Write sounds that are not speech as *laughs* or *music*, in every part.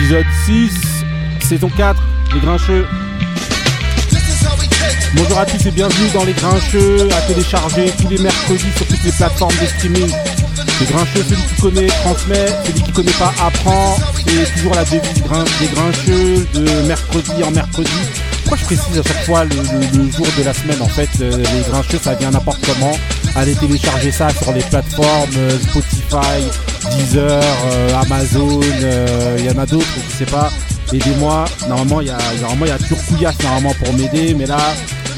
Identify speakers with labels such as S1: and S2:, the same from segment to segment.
S1: Épisode 6, saison 4, Les Grincheux. Bonjour à tous et bienvenue dans Les Grincheux, à télécharger tous les mercredis sur toutes les plateformes de streaming. Les Grincheux, celui qui connaît transmet, celui qui connaît pas apprend. C'est toujours la devise des Grincheux de mercredi en mercredi. Pourquoi je précise à chaque fois le, jour de la semaine En fait, euh, les Grincheux, ça vient n'importe comment. Allez télécharger ça sur les plateformes euh, Spotify, Deezer, euh, Amazon, il y en a d'autres, je sais pas. Aidez-moi. Normalement, il y a, y a toujours Couillasse normalement pour m'aider, mais là,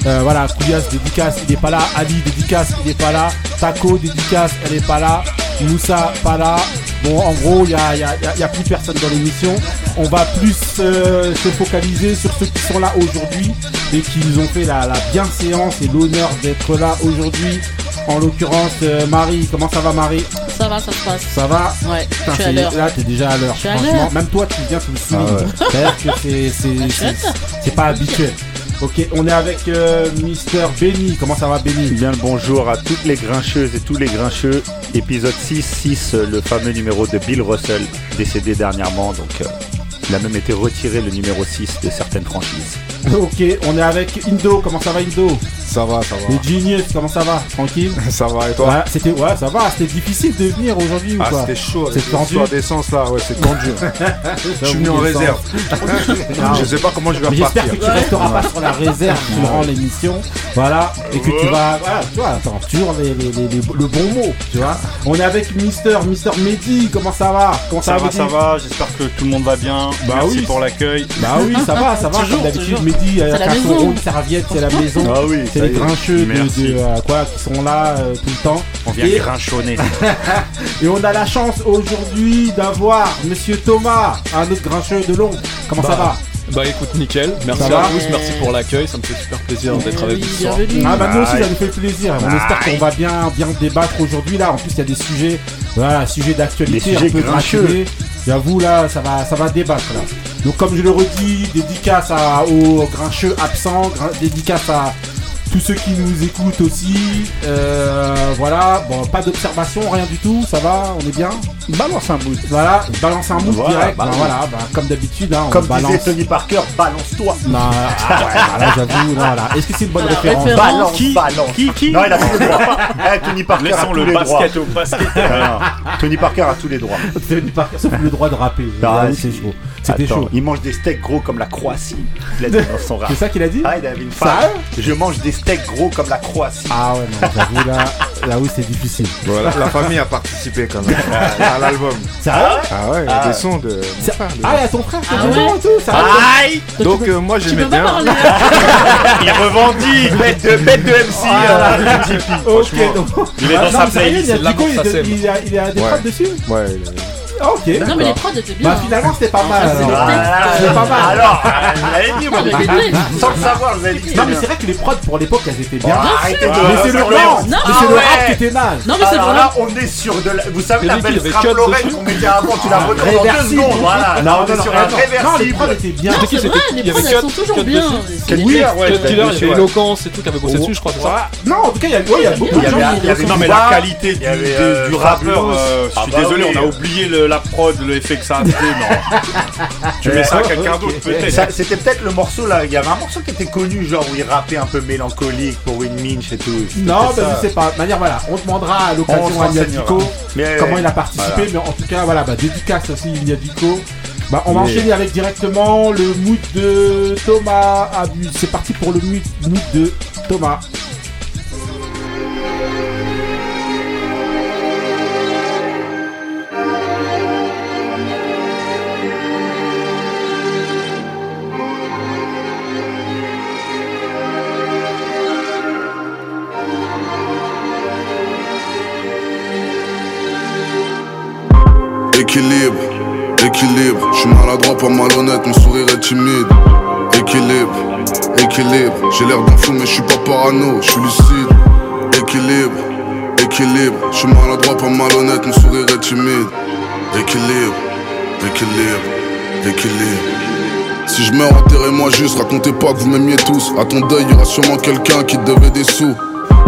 S1: voilà, Couillasse dédicace, il est pas là. Ali dédicace, il est pas là. Taco dédicace, elle est pas là. Moussa pas là. Bon, en gros, il n'y a, y a, plus personne dans l'émission. On va plus euh, se focaliser sur ceux qui sont là aujourd'hui et qui nous ont fait la, la bienséance et l'honneur d'être là aujourd'hui. En l'occurrence, euh, Marie, comment ça va Marie?
S2: Ça va, ça se passe.
S1: Ça va
S2: Ouais, je suis à l'heure.
S1: Là, t'es déjà à l'heure. Franchement, même toi, tu viens, tu me soulignes. c'est pas habituel. Ok, on est avec euh, Mister Benny. Comment ça va, Benny?
S3: Bien le bonjour à toutes les grincheuses et tous les grincheux. Épisode 6, 6, le fameux numéro de Bill Russell, décédé dernièrement. Donc, euh, il a même été retiré le numéro 6 de certaines franchises. *laughs*
S1: Ok, on est avec Indo. Comment ça va, Indo?
S4: Ça va, ça va.
S1: Le Genius, comment ça va? Tranquille? *laughs*
S4: Ça va, et toi?
S1: Ouais, c'était, ouais, ça va. C'était difficile de venir aujourd'hui ou
S4: ah,
S1: quoi?
S4: C'était chaud. C'est tendu. d'essence là, ouais, c'est tendu. *laughs* je suis venu en réserve. je sais pas comment je vais repartir.
S1: J'espère que tu resteras pas sur la réserve durant l'émission. Voilà. Et que tu vas. Voilà, tu vois, attends, toujours les, les, les, le bon mot, tu vois. On est avec Mister, Mister Mehdi. Comment ça va? Comment
S5: ça, va Ça va, j'espère que tout le monde va bien. Bah Merci oui. pour l'accueil.
S1: Bah oui, ça va, ça va. Comme d'habitude,
S2: Il a son rond
S1: serviette, c'est la maison.
S3: Ah oui,
S1: c'est les grincheux de, euh, quoi, qui sont là euh, tout le temps.
S5: On vient et... grinchonner. *laughs*
S1: et on a la chance aujourd'hui d'avoir Monsieur Thomas, un autre grincheux de Londres. Comment ça bah, va?
S6: Bah écoute nickel, merci à tous, merci pour l'accueil, ça me fait super plaisir d'être avec vous ce soir.
S1: Ah bah nous aussi ça nous fait plaisir, on espère qu'on va bien bien débattre aujourd'hui là, en plus il y a des sujets, voilà, sujets d'actualité un peu grincheux. J'avoue là, ça va, ça va débattre là. Donc comme je le redis, dédicace à, aux grincheux absents, dédicace à tous ceux qui nous écoutent aussi. Euh, voilà, bon, pas d'observation, rien du tout, ça va, on est bien.
S3: Balance un mood.
S1: Voilà, balance un mood direct. Bah, voilà, bah, comme d'habitude, hein,
S3: comme balance. disait Tony Parker, balance-toi.
S1: Non, ah ouais, là j'avoue, voilà. Est-ce que c'est une bonne référence,
S3: Balance, qui, balance. Qui, qui? Non, il a tous les droits. *laughs* Eh, Tony Parker Laissons a tous le les basket droits. au basket. Tony Parker a tous les droits.
S1: Tony Parker, sauf le droit de rapper. Ah, c'est chaud. C'était chaud.
S3: Il mange des steaks gros comme la Croatie.
S1: Il a dit dans son rap. C'est ça qu'il a dit
S3: Ah, il avait une femme. Je mange des steaks gros comme la Croatie.
S1: Ah ouais, non, j'avoue là, là oui, c'est difficile.
S4: Voilà, la famille a participé quand même à, l'album.
S1: Ça
S4: Ah ouais, il y a des sons de.
S1: Ah, il y a ton frère qui
S2: ah
S1: ouais. tout, ça
S3: Aïe
S4: Donc euh, moi j'aimais bien. *laughs*
S3: il revendique bête de, bête de MC. Ah,
S1: euh, donc.
S5: Il est dans sa playlist,
S1: il a des prods dessus
S4: Ouais,
S1: ok.
S2: Non, mais les prods étaient bien.
S1: Bah, finalement, c'était pas mal.
S3: C'était pas mal. Alors, vous dit, moi, sans le savoir, vous avez dit
S1: Non, mais c'est vrai que les prods pour l'époque, elles étaient bien.
S3: Arrêtez de.
S1: Mais c'est le rap. Mais c'est le rap qui était naze.
S2: Non, mais c'est vrai.
S3: Là, on est sur de la. Vous savez, la belle Scrap Lorraine qu'on mettait avant, tu la retrouves en deux secondes. Voilà.
S1: Non, on est sur un réversible. Non, les prods étaient bien.
S2: C'est vrai, les prods, elles sont toujours bien.
S6: Oui, ouais. Killer, il y avait Éloquence et tout qui avait bossé dessus, je crois, c'est ça
S1: Non, en tout cas, il y a beaucoup de gens.
S5: Non, mais la qualité du rappeur, je suis désolé, on a oublié la prod, le effet que ça a *laughs* été, non. tu mets ça à quelqu'un d'autre, peut-être.
S3: C'était peut-être le morceau là, il y avait un morceau qui était connu, genre où il rappait un peu mélancolique pour une minch et tout.
S1: Non, mais je sais pas. De manière, voilà, on demandera à l'occasion à Niadico comment il a participé, mais en tout cas, voilà, bah, dédicace aussi Niadico. Bah, on va enchaîner avec directement le mood de Thomas C'est parti pour le mood de Thomas.
S7: Équilibre, équilibre. Je suis maladroit, pas malhonnête, mon sourire est timide. Équilibre, équilibre. J'ai l'air d'un fou, mais je suis pas parano, je suis lucide. Équilibre, équilibre. Je suis maladroit, pas malhonnête, mon sourire est timide. Équilibre, équilibre, équilibre. Si je meurs, enterrez-moi juste, racontez pas que vous m'aimiez tous. À ton deuil, y aura sûrement quelqu'un qui te devait des sous.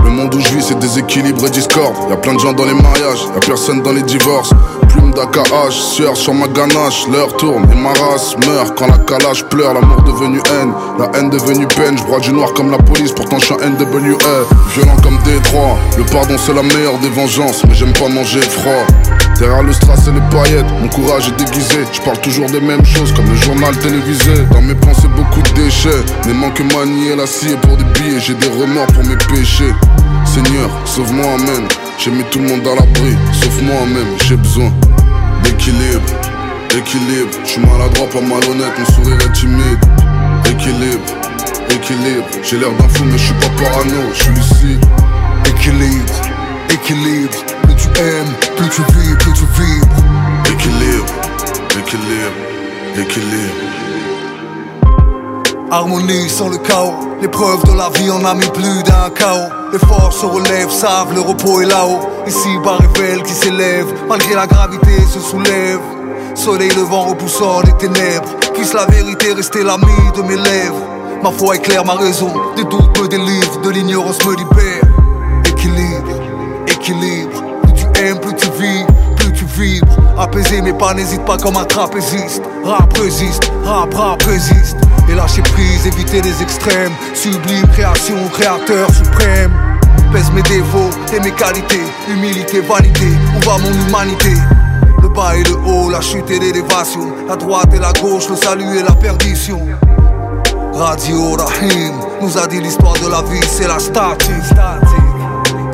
S7: Le monde où je vis, c'est déséquilibre et discorde. Y a plein de gens dans les mariages, y a personne dans les divorces. Plume d'AKH, sueur sur ma ganache, l'heure tourne et ma race meurt quand la calage pleure. L'amour devenu haine, la haine devenue peine. Je du noir comme la police, pourtant je suis un NWA. Violent comme Détroit, le pardon c'est la meilleure des vengeances, mais j'aime pas manger froid. Derrière le strass et les paillettes, mon courage est déguisé. Je parle toujours des mêmes choses comme le journal télévisé. Dans mes pensées, beaucoup de déchets. Ne manque manier la scie pour des billets. J'ai des remords pour mes péchés. Seigneur, sauve-moi, amen. J'ai mis tout le monde à l'abri, sauf moi-même. J'ai besoin d'équilibre, équilibre. Je suis maladroit, pas malhonnête, mon sourire est timide. Équilibre, équilibre. J'ai l'air d'un fou, mais je suis pas parano, je suis lucide.
S8: Équilibre, équilibre. Plus tu aimes, plus tu vis, plus tu vibres.
S7: Équilibre, équilibre, équilibre.
S8: Harmonie sans le chaos, l'épreuve de la vie en a mis plus d'un chaos. Les forces se relèvent, savent, le repos est là-haut. Ici, bas révèle qui s'élève, malgré la gravité se soulève. Soleil levant repoussant les ténèbres, puisse la vérité rester l'ami de mes lèvres. Ma foi éclaire ma raison, des doutes me délivrent, de l'ignorance me libère. Équilibre, équilibre, plus tu aimes, plus tu vis, vibres. Apaiser mes pas, n'hésite pas comme un trapéziste. Rap résiste, rap rap résiste. Et lâcher prise, éviter les extrêmes. Sublime création, créateur suprême. Pèse mes défauts et mes qualités. Humilité, vanité, où va mon humanité? Le bas et le haut, la chute et l'élévation. La droite et la gauche, le salut et la perdition. Radio Rahim nous a dit l'histoire de la vie, c'est la statique.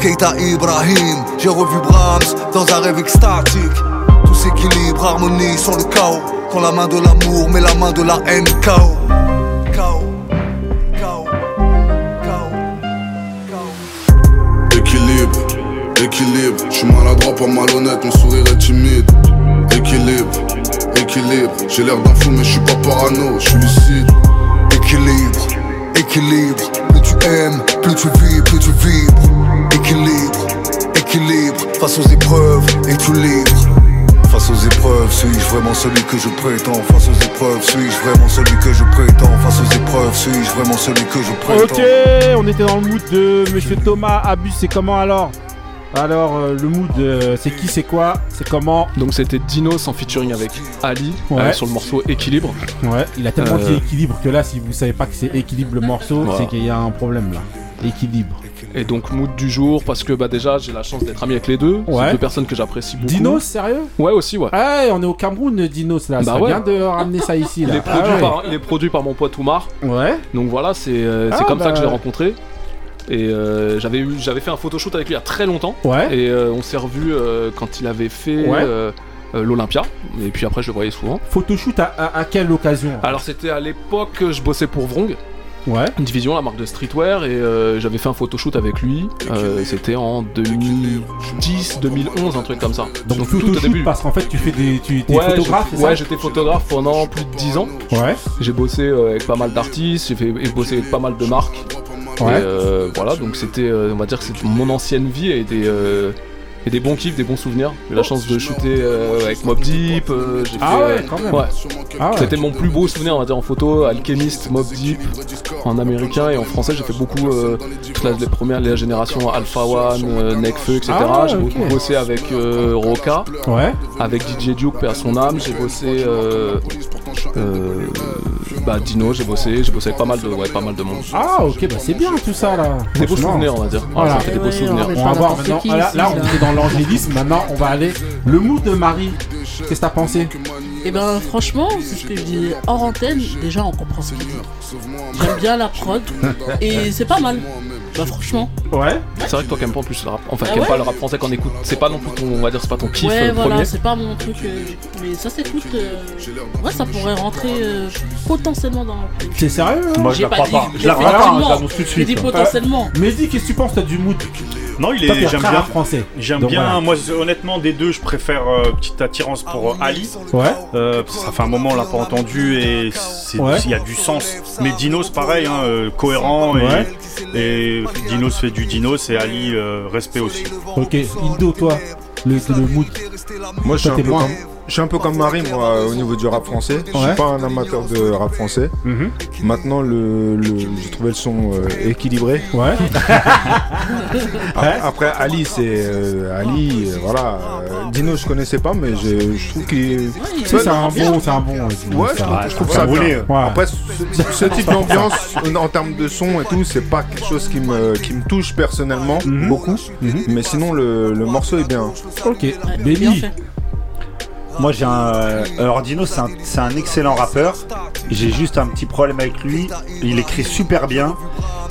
S8: Keita Ibrahim, j'ai revu Brahms dans un rêve extatique. Tout s'équilibre, harmonie sans le chaos. Quand la main de l'amour met la main de la haine, chaos. Chaos, chaos, chaos, chaos.
S7: Équilibre, équilibre. Je suis maladroit, pas malhonnête, mon sourire est timide. Équilibre, équilibre. J'ai l'air d'un fou, mais je suis pas parano, je suis lucide.
S8: Équilibre, équilibre. Plus tu aimes, plus tu vis, plus tu vibres. Équilibre. Face aux épreuves, et tu libre. Face aux épreuves, suis-je vraiment celui que je prétends? Face aux épreuves, suis-je vraiment celui que je prétends? Face aux épreuves, suis-je vraiment celui que je prétends?
S1: Ok, on était dans le mood de Monsieur Thomas Abus, c'est comment alors? Alors, euh, le mood, euh, c'est qui, c'est quoi, c'est comment?
S6: Donc, c'était Dinos en featuring avec Ali
S1: Ouais.
S6: euh, sur le morceau Équilibre.
S1: Ouais, il a tellement
S6: Euh.
S1: dit équilibre que là, si vous savez pas que c'est équilibre le morceau,
S6: Voilà.
S1: c'est qu'il y a un problème là. Équilibre.
S6: Et donc, mood du jour, parce que bah, déjà, j'ai la chance d'être ami avec les deux.
S1: Ouais.
S6: C'est deux personnes que j'apprécie beaucoup.
S1: Dinos, sérieux?
S6: Ouais, aussi, ouais.
S1: Ah, on est au Cameroun, Dinos là.
S6: Bah ouais.
S1: vient de ramener ça ici
S6: Il
S1: là.
S6: est, produit
S1: Ah ouais.
S6: par, il est produit par mon pote Oumar.
S1: Ouais.
S6: Donc voilà, c'est euh,
S1: Ah,
S6: comme ça
S1: bah.
S6: que je l'ai rencontré. Et euh, j'avais fait un photoshoot avec lui il y a très longtemps.
S1: Ouais.
S6: Et euh, on s'est revu quand il avait fait
S1: Ouais.
S6: euh, l'Olympia. Et puis après, je le voyais souvent.
S1: Photoshoot à, à, à quelle occasion?
S6: Alors c'était à l'époque que je bossais pour Vrong,
S1: Ouais.
S6: une division, la marque de streetwear, et euh, j'avais fait un photoshoot avec lui. Euh, C'était en 2010, 2011, un truc comme ça.
S1: Donc,
S6: tout au
S1: photoshoot
S6: début.
S1: parce qu'en fait tu fais des. Tu es
S6: Ouais,
S1: photographe,
S6: ouais, j'étais photographe pendant plus de 10 ans.
S1: Ouais.
S6: J'ai bossé euh, avec pas mal d'artistes, j'ai fait j'ai bossé avec pas mal de marques.
S1: Ouais.
S6: Et euh, voilà, donc c'était, euh, on va dire que c'est mon ancienne vie des, euh, et des bons kiffs, des bons souvenirs. J'ai eu la chance de shooter euh, avec Mob Deep. euh, j'ai
S1: Ah
S6: fait,
S1: ouais,
S6: euh,
S1: quand même.
S6: ouais.
S1: Ah ouais.
S6: C'était mon plus beau souvenir, on va dire, en photo. Alchemist, Mob Deep, en américain et en français, j'ai fait beaucoup euh, la, les premières, les générations Alpha One, euh, Nekfeu, etc.
S1: Ah ouais,
S6: j'ai beaucoup bossé avec euh, Roca,
S1: Ouais.
S6: avec DJ Duke, à son âme. J'ai bossé. Euh, bah, Dino, j'ai bossé, j'ai bossé avec pas mal de, ouais, pas mal de monde.
S1: Ah ok, bah c'est bien tout ça là.
S6: Des beaux souvenirs, on va dire.
S1: Voilà.
S6: Ouais, ça fait des beaux
S2: Ouais,
S6: souvenirs.
S2: on
S1: va voir maintenant. là, on était dans l'angélisme. Maintenant, on va aller. Le mood de Marie. Qu'est-ce que t'as pensé?
S2: Et ben franchement, c'est ce que je dis hors antenne, déjà on comprend ce qu'il dit. J'aime bien la prod et c'est pas mal. Bah franchement.
S1: Ouais.
S6: C'est vrai que toi qui aimes pas en plus le rap, enfin
S2: Ah
S6: qui
S2: ouais
S6: pas le rap français qu'on écoute, c'est pas non plus ton, on va dire c'est pas ton kiff
S2: ouais
S6: euh,
S2: voilà,
S6: premier.
S2: c'est pas mon truc. euh, mais ça s'écoute. Euh... Ouais, ça pourrait rentrer euh, potentiellement dans.
S1: T'es sérieux hein
S5: Moi, je la
S2: pas
S5: crois pas. Je la crois pas, je l'annonce tout de
S2: J'ai dit
S5: suite.
S2: potentiellement.
S1: Mehdi, qu'est-ce que tu penses toi du mood
S5: Non, il est. J'aime bien.
S1: rap français.
S5: J'aime bien.
S1: voilà.
S5: Moi, c'est- honnêtement, des deux, je préfère euh, petite attirance pour euh, Ali.
S1: Ouais.
S5: Euh, parce que ça fait un moment on l'a pas entendu et c'est- il
S1: Ouais.
S5: y a du sens. Mais Dinos pareil, hein, euh, cohérent et,
S1: Ouais.
S5: Dinos fait du Dinos et Ali euh, respect aussi.
S1: Ok. Indo, toi. Le, le mood.
S9: Moi, je suis un peu
S4: je suis un peu comme Marie, moi, au niveau du rap français. Je suis pas un amateur de rap français.
S1: Mhm.
S4: Maintenant, le, le- j'ai trouvé le son euh, équilibré.
S1: Ouais. *laughs*
S4: A- Après, Ali, c'est euh, Ali, euh, voilà. Euh, Dino, je connaissais pas, mais je, je trouve qu'il.
S1: Tu sais, c'est un bon, c'est un bon. euh,
S4: Ouais, je trouve, je trouve ça bien.
S1: Ouais.
S4: Après, ce, ce type d'ambiance, en- termes de son et tout, c'est pas quelque chose qui me, qui me touche personnellement
S1: Mhm.
S4: beaucoup.
S1: Mhm.
S4: Mais sinon, le, le morceau est bien.
S1: Ok.
S2: Fait.
S3: Moi j'ai un. Alors Dino c'est un, c'est un excellent rappeur. J'ai juste un petit problème avec lui. Il écrit super bien.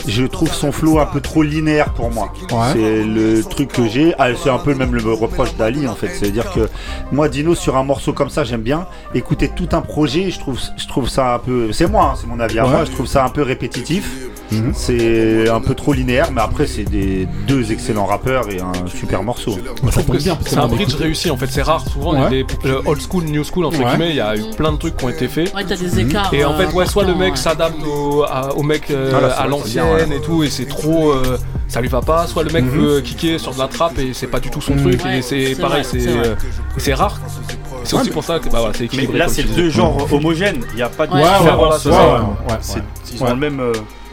S3: Je trouve son flow un peu trop linéaire pour moi.
S1: Ouais.
S3: C'est le truc que j'ai. Ah, c'est un peu même le reproche d'Ali en fait. C'est-à-dire que moi Dino sur un morceau comme ça j'aime bien. Écouter tout un projet, je trouve, je trouve ça un peu. C'est moi, hein, c'est mon avis. à
S1: Ouais.
S3: Moi je trouve ça un peu répétitif.
S1: Mhm.
S3: C'est un peu trop linéaire, mais après c'est des deux excellents rappeurs et un super morceau.
S1: Moi, ça
S6: Je trouve
S1: tombe
S6: que
S1: bien
S6: c'est un bridge réussi en fait, c'est rare. Souvent, il y a
S1: Ouais.
S6: des euh, old school, new school, entre
S1: Ouais.
S6: guillemets, il y a eu plein de trucs qui ont été faits.
S2: Ouais, t'as des écarts.
S6: Et en fait, ouais, soit le mec
S2: ouais.
S6: s'adapte au, à- au mec euh,
S4: Ah, là, c'est
S6: à
S4: vrai,
S6: l'ancienne
S4: c'est bien,
S6: et tout, et c'est trop. euh, ça lui va pas. Soit le mec
S1: Mhm.
S6: veut kicker sur de la trappe et c'est pas du tout son
S1: Mhm.
S6: truc.
S2: Ouais,
S6: et c'est
S2: c'est
S6: pareil,
S2: vrai,
S6: c'est
S2: c'est vrai.
S6: euh, c'est rare. C'est aussi pour ça que bah, voilà, c'est
S5: Mais
S6: équilibré.
S5: là,
S6: comme
S5: c'est
S6: tu disais.
S5: deux genres homogènes. Il n'y a pas de
S2: Ouais,
S1: Ouais, ouais,
S5: différence.
S1: ouais, ouais, ouais,
S5: C'est-. Ils ont
S1: Ouais.
S5: le même. euh,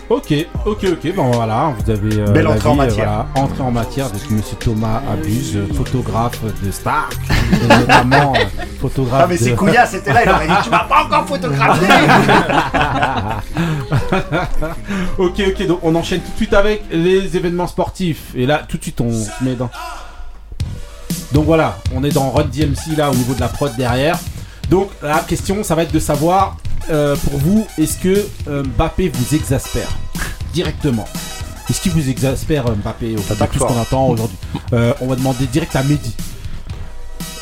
S1: Ok, ok, ok, bon voilà, vous avez euh,
S3: Belle entrée en matière.
S1: voilà, entrée en matière de Monsieur Thomas Abuse, photographe de Star, notamment euh, photographe
S3: Ah mais
S1: de...
S3: c'est Kouya, c'était là, il aurait dit tu m'as pas encore photographié *laughs*
S1: ok, ok, donc on enchaîne tout de suite avec les événements sportifs. Et là, tout de suite, on se met dans. Donc voilà, on est dans Run DMC là au niveau de la prod derrière. Donc la question, ça va être de savoir euh, pour vous, est-ce que euh, Mbappé vous exaspère directement? Est-ce qu'il vous exaspère euh, Mbappé au
S3: T'attaques
S1: tout ce qu'on
S3: fort.
S1: entend aujourd'hui? Euh, On va demander direct à Mehdi.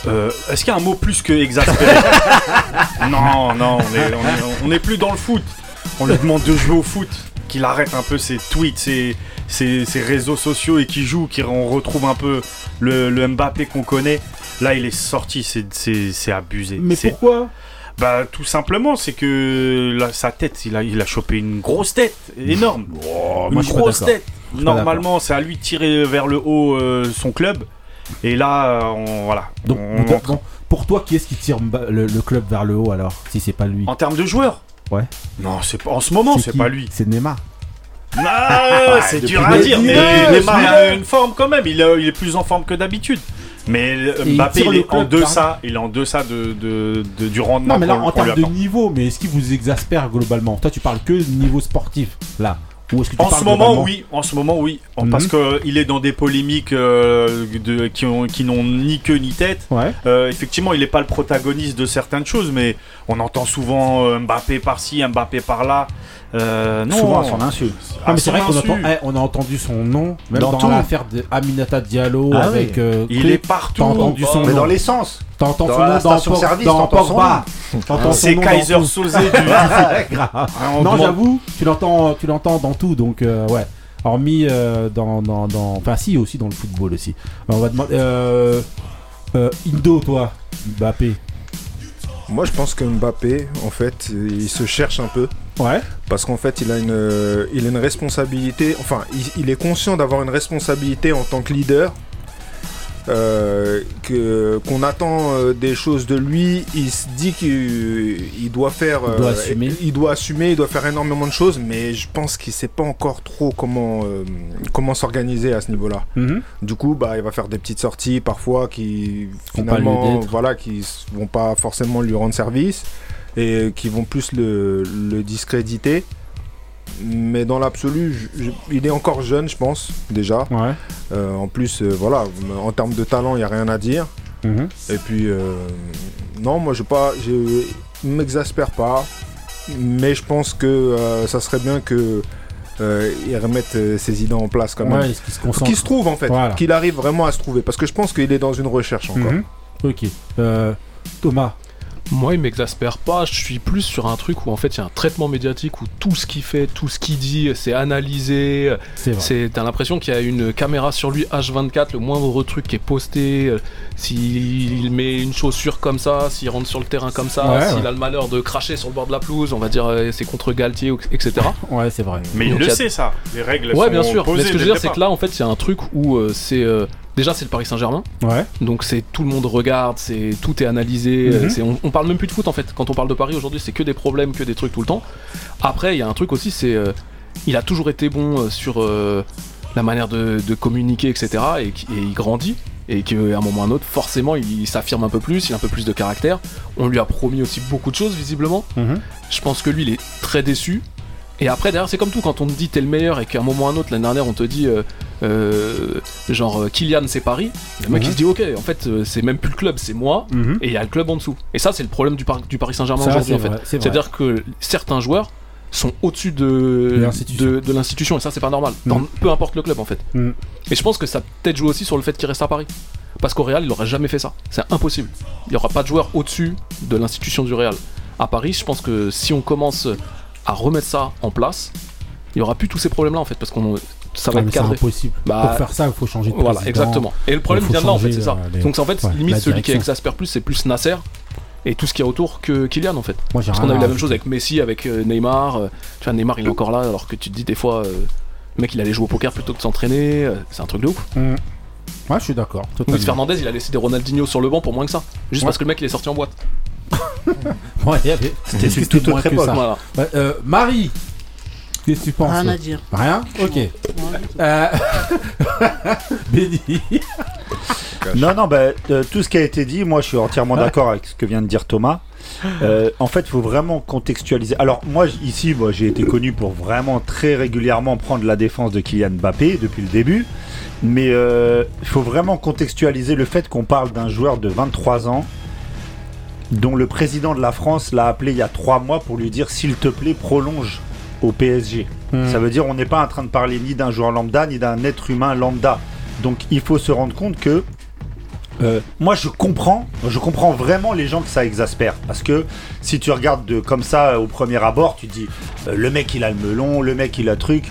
S5: Euh, Est-ce qu'il y a un mot plus que exaspéré? *laughs* Non, non, on est, on, est, on est plus dans le foot. On lui demande de jouer au foot, qu'il arrête un peu ses tweets, ses, ses, ses réseaux sociaux et qu'il joue, qu'on retrouve un peu le, le Mbappé qu'on connaît. Là, il est sorti, c'est- c'est c'est abusé.
S1: Mais
S5: C'est-
S1: pourquoi?
S5: Bah, tout simplement, c'est que là, sa tête, il a, il a chopé une grosse tête, énorme.
S1: moi,
S5: une grosse tête. Normalement, c'est à lui de tirer vers le haut euh, son club. Et là, euh, on, voilà.
S1: Donc,
S5: On
S1: pour,
S5: entre-
S1: bon, pour toi, qui est-ce qui tire le, le club vers le haut alors Si c'est pas lui?
S5: En termes de joueurs
S1: Ouais.
S5: Non, c'est pas en ce moment, c'est pas lui.
S1: C'est Neymar.
S5: Ah, c'est
S1: depuis
S5: dur à dire, mais Neymar a une forme quand même. Il, a- il est plus en forme que d'habitude. Mais
S1: il
S5: Mbappé,
S1: tire
S5: il, est en deçà. Il est en de, de- de- du rendement
S1: Non, mais là, en termes de niveau, mais est-ce qu'il vous exaspère globalement? Toi, tu parles que niveau sportif, là. Ou que tu
S5: En ce moment, oui. En ce moment, oui. En-
S1: Mhm.
S5: Parce qu'il est dans des polémiques euh, de, qui ont- qui n'ont ni queue ni tête.
S1: Ouais.
S5: Euh, effectivement, il n'est pas le protagoniste de certaines choses, mais on entend souvent euh, Mbappé par-ci, Mbappé par-là. Euh, non,
S3: Souvent à son insu.
S1: Ah, mais c'est vrai qu'on entend, eh, on a entendu son nom, même
S3: Dans
S1: dans,
S3: tout.
S1: l'affaire de Aminata Diallo
S3: Ah
S1: avec. euh,
S5: Il
S1: Clé.
S5: est partout.
S1: T'as entendu son
S3: Mais
S1: nom.
S3: dans l'essence.
S1: T'entends
S3: dans
S1: son
S3: la
S1: nom dans,
S3: station-service,
S1: Pog- dans
S3: t'entends son
S1: Pogba. T'entends son
S5: C'est
S1: nom dans
S5: Kaiser
S1: tout.
S5: Du. *laughs* On
S1: Non,
S5: demande-
S1: j'avoue, tu l'entends, tu l'entends dans tout, donc euh, ouais. Hormis euh, dans, dans, dans, enfin si aussi dans le football aussi. On va demander, euh, euh, Indo, toi, Mbappé.
S4: Moi, je pense que Mbappé, en fait, il se cherche un peu.
S1: Ouais.
S4: Parce qu'en fait, il a une, euh, il a une responsabilité. Enfin, il, il est conscient d'avoir une responsabilité en tant que leader. euh, que qu'on attend euh, des choses de lui. Il se dit qu'il il doit faire.
S1: Il doit
S4: euh,
S1: assumer.
S4: Il doit assumer. Il doit faire énormément de choses. Mais je pense qu'il sait pas encore trop comment comment s'organiser à ce niveau-là.
S1: Mhm.
S4: Du coup, bah, il va faire des petites sorties parfois qui finalement, voilà, qui vont pas forcément lui rendre service et qui vont plus le, le discréditer. Mais dans l'absolu, il est encore jeune, je pense déjà.
S1: Ouais.
S4: Euh, en plus, euh, voilà, en termes de talent, il y a rien à dire.
S1: Mhm.
S4: Et puis, euh, non, moi, je pas, il m'exaspère pas, mais je pense que euh, ça serait bien que euh, il remette euh, ses idées en place quand même.
S1: Ouais, qu'il se
S4: trouve en fait,
S1: Voilà.
S4: qu'il arrive vraiment à se trouver, parce que je pense qu'il est dans une recherche encore.
S1: Mhm. Ok. Euh, Thomas.
S6: Moi, il m'exaspère pas. Je suis plus sur un truc où en fait il y a un traitement médiatique où tout ce qu'il fait, tout ce qu'il dit, c'est analysé.
S1: C'est vrai.
S6: C'est t'as l'impression qu'il y a une caméra sur lui H24, le moindre truc qui est posté. euh, S'il met une chaussure comme ça, s'il rentre sur le terrain comme ça, s'il
S1: ouais.
S6: a le malheur de cracher sur le bord de la pelouse, on va dire euh, c'est contre Galtier, etc.
S1: Ouais, c'est vrai.
S5: Mais il
S6: Donc,
S5: le
S6: il y a-
S5: sait ça. Les règles
S6: Ouais,
S5: sont
S6: bien sûr.
S5: posées
S6: Mais ce que je veux dire, c'est que là, en fait, il y a un truc où euh, c'est euh, déjà c'est le Paris Saint-Germain,
S1: Ouais.
S6: donc c'est tout le monde regarde, c'est tout est analysé. euh,
S1: Mhm.
S6: c'est- on, on parle même plus de foot en fait. Quand on parle de Paris aujourd'hui, c'est que des problèmes, que des trucs tout le temps. Après, il y a un truc aussi, c'est euh, il a toujours été bon euh, sur euh, la manière de, de communiquer, etc. Et il grandit. Et qu'à un moment ou à un autre, forcément, il s'affirme un peu plus, il a un peu plus de caractère. On lui a promis aussi beaucoup de choses, visiblement.
S1: Mhm.
S6: Je pense que lui, il est très déçu. Et après, derrière, c'est comme tout, quand on te dit t'es le meilleur et qu'à un moment ou à un autre, l'année dernière, on te dit euh, euh, genre euh, Kylian, c'est Paris. Le mec,
S1: Mhm.
S6: il se dit ok, en fait, euh, c'est même plus le club, c'est moi.
S1: Mhm.
S6: Et il y a le club en dessous. Et ça, c'est le problème du, Par- du Paris Saint-Germain aujourd'hui, en fait. C'est-à-dire que certains joueurs sont au-dessus de,
S1: De l'institution.
S6: et ça, c'est pas normal. Dans-
S1: Mhm.
S6: peu importe le club, en fait. Et je pense que ça peut-être joue aussi sur le fait qu'il reste à Paris. Parce qu'au Real, il aurait jamais fait ça. C'est impossible. Il n'y aura pas de joueur au-dessus de l'institution du Real. À Paris, je pense que si on commence à remettre ça en place, il n'y aura plus tous ces problèmes-là en fait, parce qu'on ça va
S1: Ouais,
S6: être
S1: mais c'est
S6: cadré.
S1: impossible.
S6: Bah,
S1: Pour faire ça, il faut changer de
S6: Voilà,
S1: président.
S6: exactement. Et le problème vient de là en fait, c'est ça.
S1: euh, les-
S6: Donc en fait,
S1: ouais,
S6: limite celui qui exaspère plus, c'est plus Nasser et tout ce qu'il y a autour que Kylian en fait.
S1: Moi, j'ai
S6: Parce qu'on a eu la même chose avec Messi, avec euh, Neymar. euh, tu vois, Neymar il est encore là, alors que tu te dis des fois, euh, le mec il allait jouer au poker plutôt que de s'entraîner. c'est un truc de ouf.
S1: Mhm. Ouais, je suis d'accord.
S6: Luis. Fernandez, il a laissé des Ronaldinho sur le banc pour moins que ça. Juste
S1: Ouais.
S6: parce que le mec il est sorti en boîte. *laughs*
S3: C'était toute autre
S1: que
S3: époque.
S6: Voilà.
S1: Euh, Marie, qu'est-ce que tu penses
S2: Rien à dire.
S1: Rien Ok.
S2: Ouais.
S1: Euh... *laughs* Benny.
S3: Non, non, bah, euh, tout ce qui a été dit, moi je suis entièrement d'accord avec ce que vient de dire Thomas. Euh, en fait, il faut vraiment contextualiser. Alors, moi ici, moi j'ai été connu pour vraiment très régulièrement prendre la défense de Kylian Mbappé depuis le début. Mais euh, il faut vraiment contextualiser le fait qu'on parle d'un joueur de 23 ans dont le président de la France l'a appelé il y a trois mois pour lui dire s'il te plaît prolonge au PSG. Ça veut dire on n'est pas en train de parler ni d'un joueur lambda ni d'un être humain lambda. Donc il faut se rendre compte que euh, moi je comprends, je comprends vraiment les gens que ça exaspère parce que si tu regardes de, comme ça au premier abord, tu dis euh, le mec il a le melon, le mec il a le truc.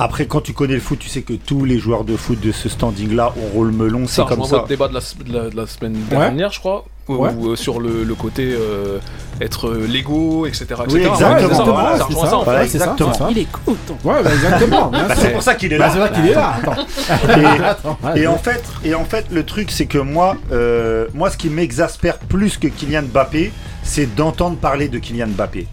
S3: Après quand tu connais le foot, tu sais que tous les joueurs de foot de ce standing là auront le melon, c'est
S6: Ça
S3: comme ça.
S6: votre débat de la, de la- de la semaine dernière, je crois,
S1: Ouais.
S6: où, euh, sur le, le côté euh, être euh, légaux, etc. etc.
S3: Oui,
S6: Ouais,
S3: exactement,
S6: c'est ça, ça
S1: c'est.
S3: Voilà,
S1: ouais, c'est ça, ça.
S2: Il est content.
S1: Ouais, bah, exactement.
S3: Bah, c'est pour ça qu'il est
S1: Bah,
S3: là.
S1: c'est vrai qu'il est là. Attends. *laughs*
S3: Et- en fait, et en fait, le truc, c'est que moi, euh, moi, ce qui m'exaspère plus que Kylian Mbappé, c'est d'entendre parler de Kylian Mbappé.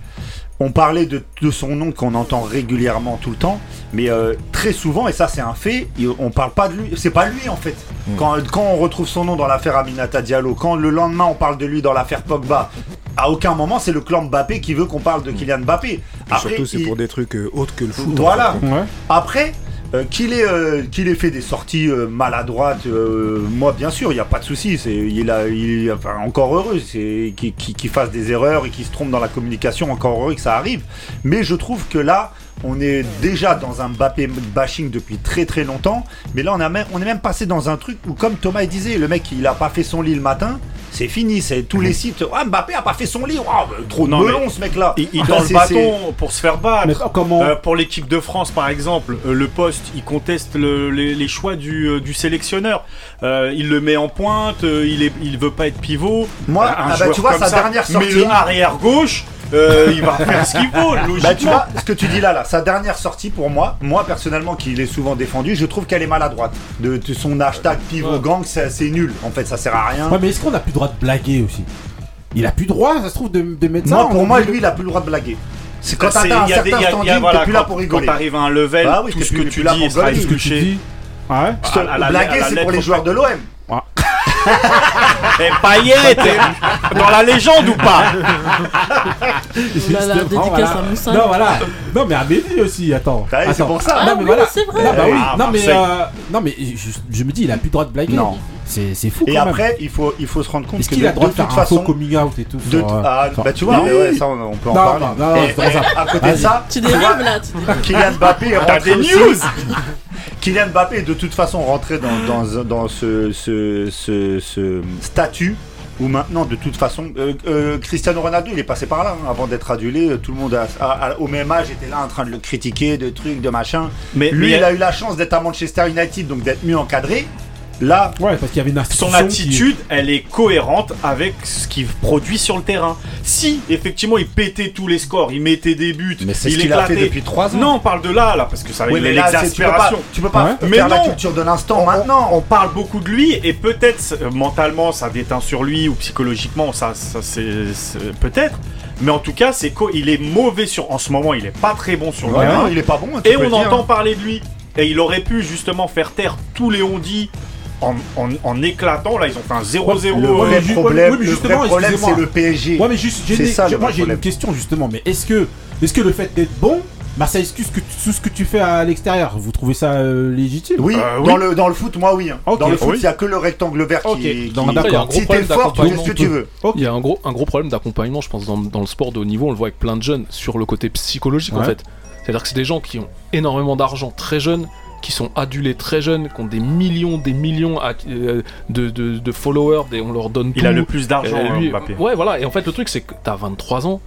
S3: On parlait de, de son nom qu'on entend régulièrement tout le temps, mais euh, très souvent, et ça c'est un fait, on parle pas de lui. C'est pas lui en fait. Quand, quand on retrouve son nom dans l'affaire Aminata Diallo, quand le lendemain on parle de lui dans l'affaire Pogba, à aucun moment c'est le clan Mbappé qui veut qu'on parle de Kylian Mbappé. Après,
S4: Surtout, c'est
S3: il-
S4: pour des trucs euh, autres que le foot.
S3: Voilà.
S1: Ouais.
S3: Après, qu'il ait, euh, qu'il ait fait des sorties euh, maladroites, euh, moi bien sûr, il n'y a pas de souci. Il a, encore heureux, qu'il, fasse des erreurs et qu'il se trompe dans la communication, encore heureux que ça arrive. Mais je trouve que là, on est déjà dans un bashing depuis très très longtemps. Mais là, on, est même passé dans un truc où, comme Thomas disait, le mec il a pas fait son lit le matin. C'est fini, c'est tous les sites. Ah, Mbappé a pas fait son lit. Ah, bah, trop de
S5: Non,
S3: melon
S5: mais
S3: ce mec-là.
S5: Il, il
S3: Ah,
S5: tend le bâton pour se faire battre.
S1: Comment
S5: Euh, pour l'équipe de France, par exemple, euh, le poste, il conteste le- les, les choix du, euh, du sélectionneur. Euh, il le met en pointe, euh, il, est, il veut pas être pivot.
S3: Moi,
S5: Un
S3: ah bah, tu vois,
S5: comme
S3: sa
S5: ça,
S3: dernière
S5: Mais
S3: sortie-
S5: le arrière gauche, euh, il va faire ce qu'il faut, logiquement. *laughs*
S3: Bah tu vois, ce que tu dis là, là, sa dernière sortie pour moi, moi personnellement qui l'ai souvent défendu, je trouve qu'elle est maladroite. De, de son hashtag pivot gang, c'est nul. En fait, ça sert à rien.
S1: Ouais, mais est-ce qu'on a plus le droit de blaguer aussi? Il a plus le droit, ça se trouve, de, de mettre ça
S3: moi,
S1: on
S3: pour moi, lui, il a plus le droit de blaguer. C'est quand
S5: C'est-
S3: t'atteins un certain standing,
S5: voilà,
S3: t'es plus là
S5: quand-
S3: pour
S5: Quand
S3: rigoler.
S5: t'arrives à un level,
S3: Bah oui,
S5: tout ce que
S3: plus-
S5: tu dis
S1: Ce que tu. Ouais.
S3: Blaguer, c'est pour les joueurs de l'OM.
S5: Et Payet, t'es dans la légende ou pas
S2: dédicace
S1: voilà.
S2: à Moussa.
S1: Non, voilà. Non, mais aussi, attends.
S3: Ouais, c'est pour ça.
S1: Ah,
S2: Ah
S1: non, mais
S2: oui,
S1: voilà.
S2: c'est vrai.
S1: Non, bah oui.
S5: Ah,
S1: non, mais, euh, non, mais je, je me dis, il a plus le droit de blaguer.
S3: Non.
S1: C'est c'est fou
S3: Et
S1: quand même.
S3: après, il faut, il faut se rendre compte
S1: Est-ce
S3: que
S1: qu'il
S3: de,
S1: a le droit
S3: de
S1: de faire
S3: toute
S1: un faux coming out et tout
S3: De,
S1: sur, euh,
S3: ah,
S1: sur-
S3: bah tu vois,
S1: Oui.
S3: mais ouais, ça on, on peut en
S1: Non,
S3: parler.
S1: non, non,
S3: Et-
S1: c'est pas ça.
S3: et à côté de ça,
S2: Tu dérives là.
S3: Kylian Mbappé
S5: T'as des news *laughs*
S3: Kylian Mbappé est de toute façon rentré dans, dans, dans ce, ce, ce, ce statut où maintenant, de toute façon, euh, euh, Cristiano Ronaldo, il est passé par là hein, avant d'être adulé. Tout le monde, a- a- a- au même âge, était là en train de le critiquer, de trucs, de machin.
S5: Mais
S3: Lui,
S5: mais-
S3: il a eu la chance d'être à Manchester United, donc d'être mieux encadré. Là,
S1: Ouais, parce qu'il y avait une
S5: Son
S1: qui-
S5: attitude, elle est cohérente avec ce qu'il produit sur le terrain. Si, effectivement, il pétait tous les scores, il mettait des buts,
S3: Mais c'est ce
S5: il
S3: qu'il a fait
S5: éclatait.
S3: depuis 3 ans.
S5: Non, on parle de là, là, parce que ça
S3: Oui, mais c'est- tu peux pas,
S5: l'exaspération.
S3: tu peux pas
S1: Ouais.
S5: Mais
S3: faire la
S5: non.
S3: culture de l'instant
S5: On-
S3: maintenant.
S5: On, parle beaucoup de lui et peut-être euh, mentalement ça déteint sur lui ou psychologiquement ça, ça c'est peut-être. Mais en tout cas, c'est Il est mauvais sur. En ce moment, il est pas très bon sur le
S3: Ouais,
S5: terrain.
S3: non, il est pas bon. tu
S5: Et on entend parler de lui. Et il aurait pu justement faire taire tous les ondits en, en, en éclatant. Là, ils ont fait un 0-0.
S3: Le vrai problème,
S1: oui, mais
S3: le problème, c'est le PSG.
S1: Ouais, mais juste, j'ai des-
S3: ça,
S1: moi j'ai une question justement. Mais est-ce que, est-ce que le fait d'être bon, bah ça excuse que tout ce que tu fais à l'extérieur? Vous trouvez ça euh, légitime?
S3: Oui,
S5: Euh,
S3: dans,
S5: oui.
S3: le, dans le foot, moi oui. hein. Dans le foot, il
S5: Oui.
S3: n'y a que le rectangle vert qui,
S1: donc
S3: qui-
S1: d'accord.
S6: Il y a un gros
S3: Si t'es fort, tu fais ce que tu veux.
S6: Il y a un gros, un gros problème d'accompagnement, je pense, dans, dans le sport de haut niveau. On le voit avec plein de jeunes sur le côté psychologique, en fait. C'est-à-dire que c'est des gens qui ont énormément d'argent très jeunes, qui sont adulés très jeunes, qui ont des millions, des millions à- euh, de, de- de followers, et on leur donne
S5: Il
S6: tout.
S5: a le plus d'argent,
S6: Euh, lui-
S5: hein, Mbappé.
S6: Ouais, voilà. Et en fait, le truc, c'est que t'as 23 ans.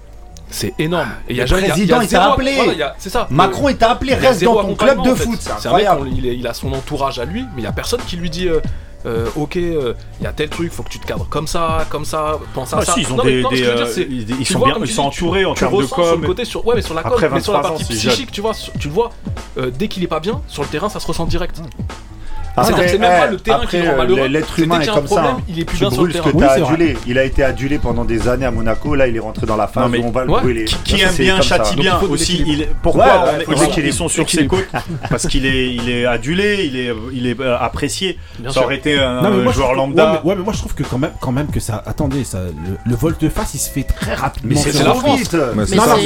S6: C'est énorme. Et il y a
S3: Le
S6: jamais- il y a-
S3: président,
S6: il y a
S3: il t'a appelé.
S6: voilà, il y a- C'est ça.
S3: Macron, il t'a appelé, reste dans ton club de
S6: en fait.
S3: foot. C'est
S6: C'est un mec,
S3: incroyable.
S6: on- il, est- il a son entourage à lui, mais il y a personne qui lui dit euh, euh, Ok, euh, il y a tel truc, faut que tu te cadres comme ça, comme ça, pense à
S5: Ah,
S6: ça.
S5: si, ils ont
S6: Non,
S5: des,
S6: non,
S5: des, euh,
S6: dire, c'est-
S5: ils, sont
S6: vois,
S5: bien, ils sont entourés en
S6: tu
S5: termes de
S6: ressens sur
S5: com.
S6: le côté sur ouais mais sur la com mais sur la
S5: 23 ans,
S6: partie
S5: jeune.
S6: psychique tu vois tu le vois euh, dès qu'il est pas bien sur le terrain ça se ressent direct
S3: Après,
S6: que c'est même pas
S3: eh,
S6: le terrain qui rend malheureux
S3: L'être humain est comme ça. hein.
S6: il est plus
S3: Tu
S6: bien sur le terrain
S3: adulé. Il a été adulé pendant des années à Monaco. Là, il est rentré dans la phase
S5: Non, mais-
S3: où on va le
S6: ouais,
S3: brûler.
S5: Qui, aime bien châtie
S6: Donc,
S5: bien aussi. pourquoi ils, sont, sur ses côtes *laughs* Parce qu'il est, il est adulé, il est, il est euh, apprécié.
S6: bien
S5: Ça aurait été un
S1: Non, mais moi, je
S5: joueur
S1: trouve-
S5: lambda.
S1: Ouais mais, moi je trouve que quand même, quand même que ça. Attendez, ça, le, volte-face il se fait très rapidement.
S3: Mais c'est
S6: la France.
S4: Mais c'est
S1: non,
S2: France,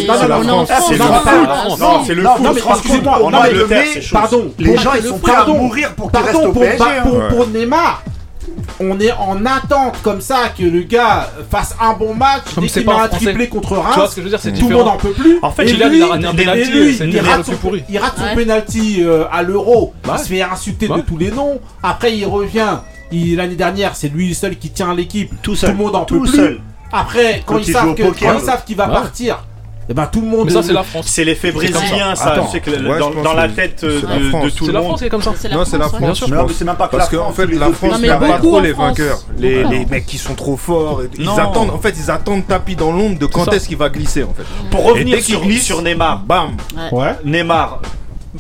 S3: c'est le foot.
S2: France.
S5: Non, c'est le foot.
S1: excusez-moi. Pardon,
S3: Les gens, ils sont prêts à mourir pour au
S1: pour,
S3: PSG. hein.
S1: pour,
S4: Ouais.
S1: pour Neymar, on est en attente comme ça que le gars fasse un bon match.
S6: Comme
S1: Dès
S6: c'est
S1: qu'il met
S6: un
S1: triplé contre
S6: tu vois
S1: Reims,
S6: ce que je veux dire c'est
S1: tout le monde en peut plus.
S5: En fait,
S1: Et
S6: Kylian,
S1: lui,
S6: il a raté un
S1: lui,
S6: le
S1: il rate son,
S6: plus pourri.
S1: il rate son
S2: Ouais.
S1: penalty euh, à l'euro. Il se fait insulter de tous les noms. Après, il revient. Il- L'année dernière, c'est lui seul qui tient l'équipe.
S3: Tout seul.
S1: Tout le monde en
S3: Tout
S1: peut plus.
S3: seul.
S1: Après, quand,
S3: Quand
S1: ils
S3: il
S1: savent,
S3: joue au
S1: que-
S3: poker.
S1: quand ils savent qu'il va
S6: Ouais.
S1: partir, et ben tout le monde.
S6: mais ça c'est la France
S5: C'est l'effet brésilien, ça.
S1: Attends.
S5: Je sais que
S4: Ouais,
S5: dans, la tête
S4: la
S5: de, de
S4: France.
S5: tout
S6: c'est
S5: le
S6: la
S5: monde.
S6: France qui est comme ça
S2: C'est
S4: Non, c'est la. France.
S3: Non, mais c'est même pas que
S4: Parce
S3: la
S4: qu'en
S3: France,
S4: fait, la France, a pas
S2: beaucoup
S4: trop
S2: en
S4: les vainqueurs. Les, les mecs qui sont trop forts. Ils
S5: Non.
S4: attendent, en fait, ils attendent tapis dans l'ombre de quand est-ce qu'il va glisser, en fait.
S5: Pour revenir sur,
S4: glisse,
S5: sur Neymar,
S4: Bam
S1: Ouais.
S5: Neymar,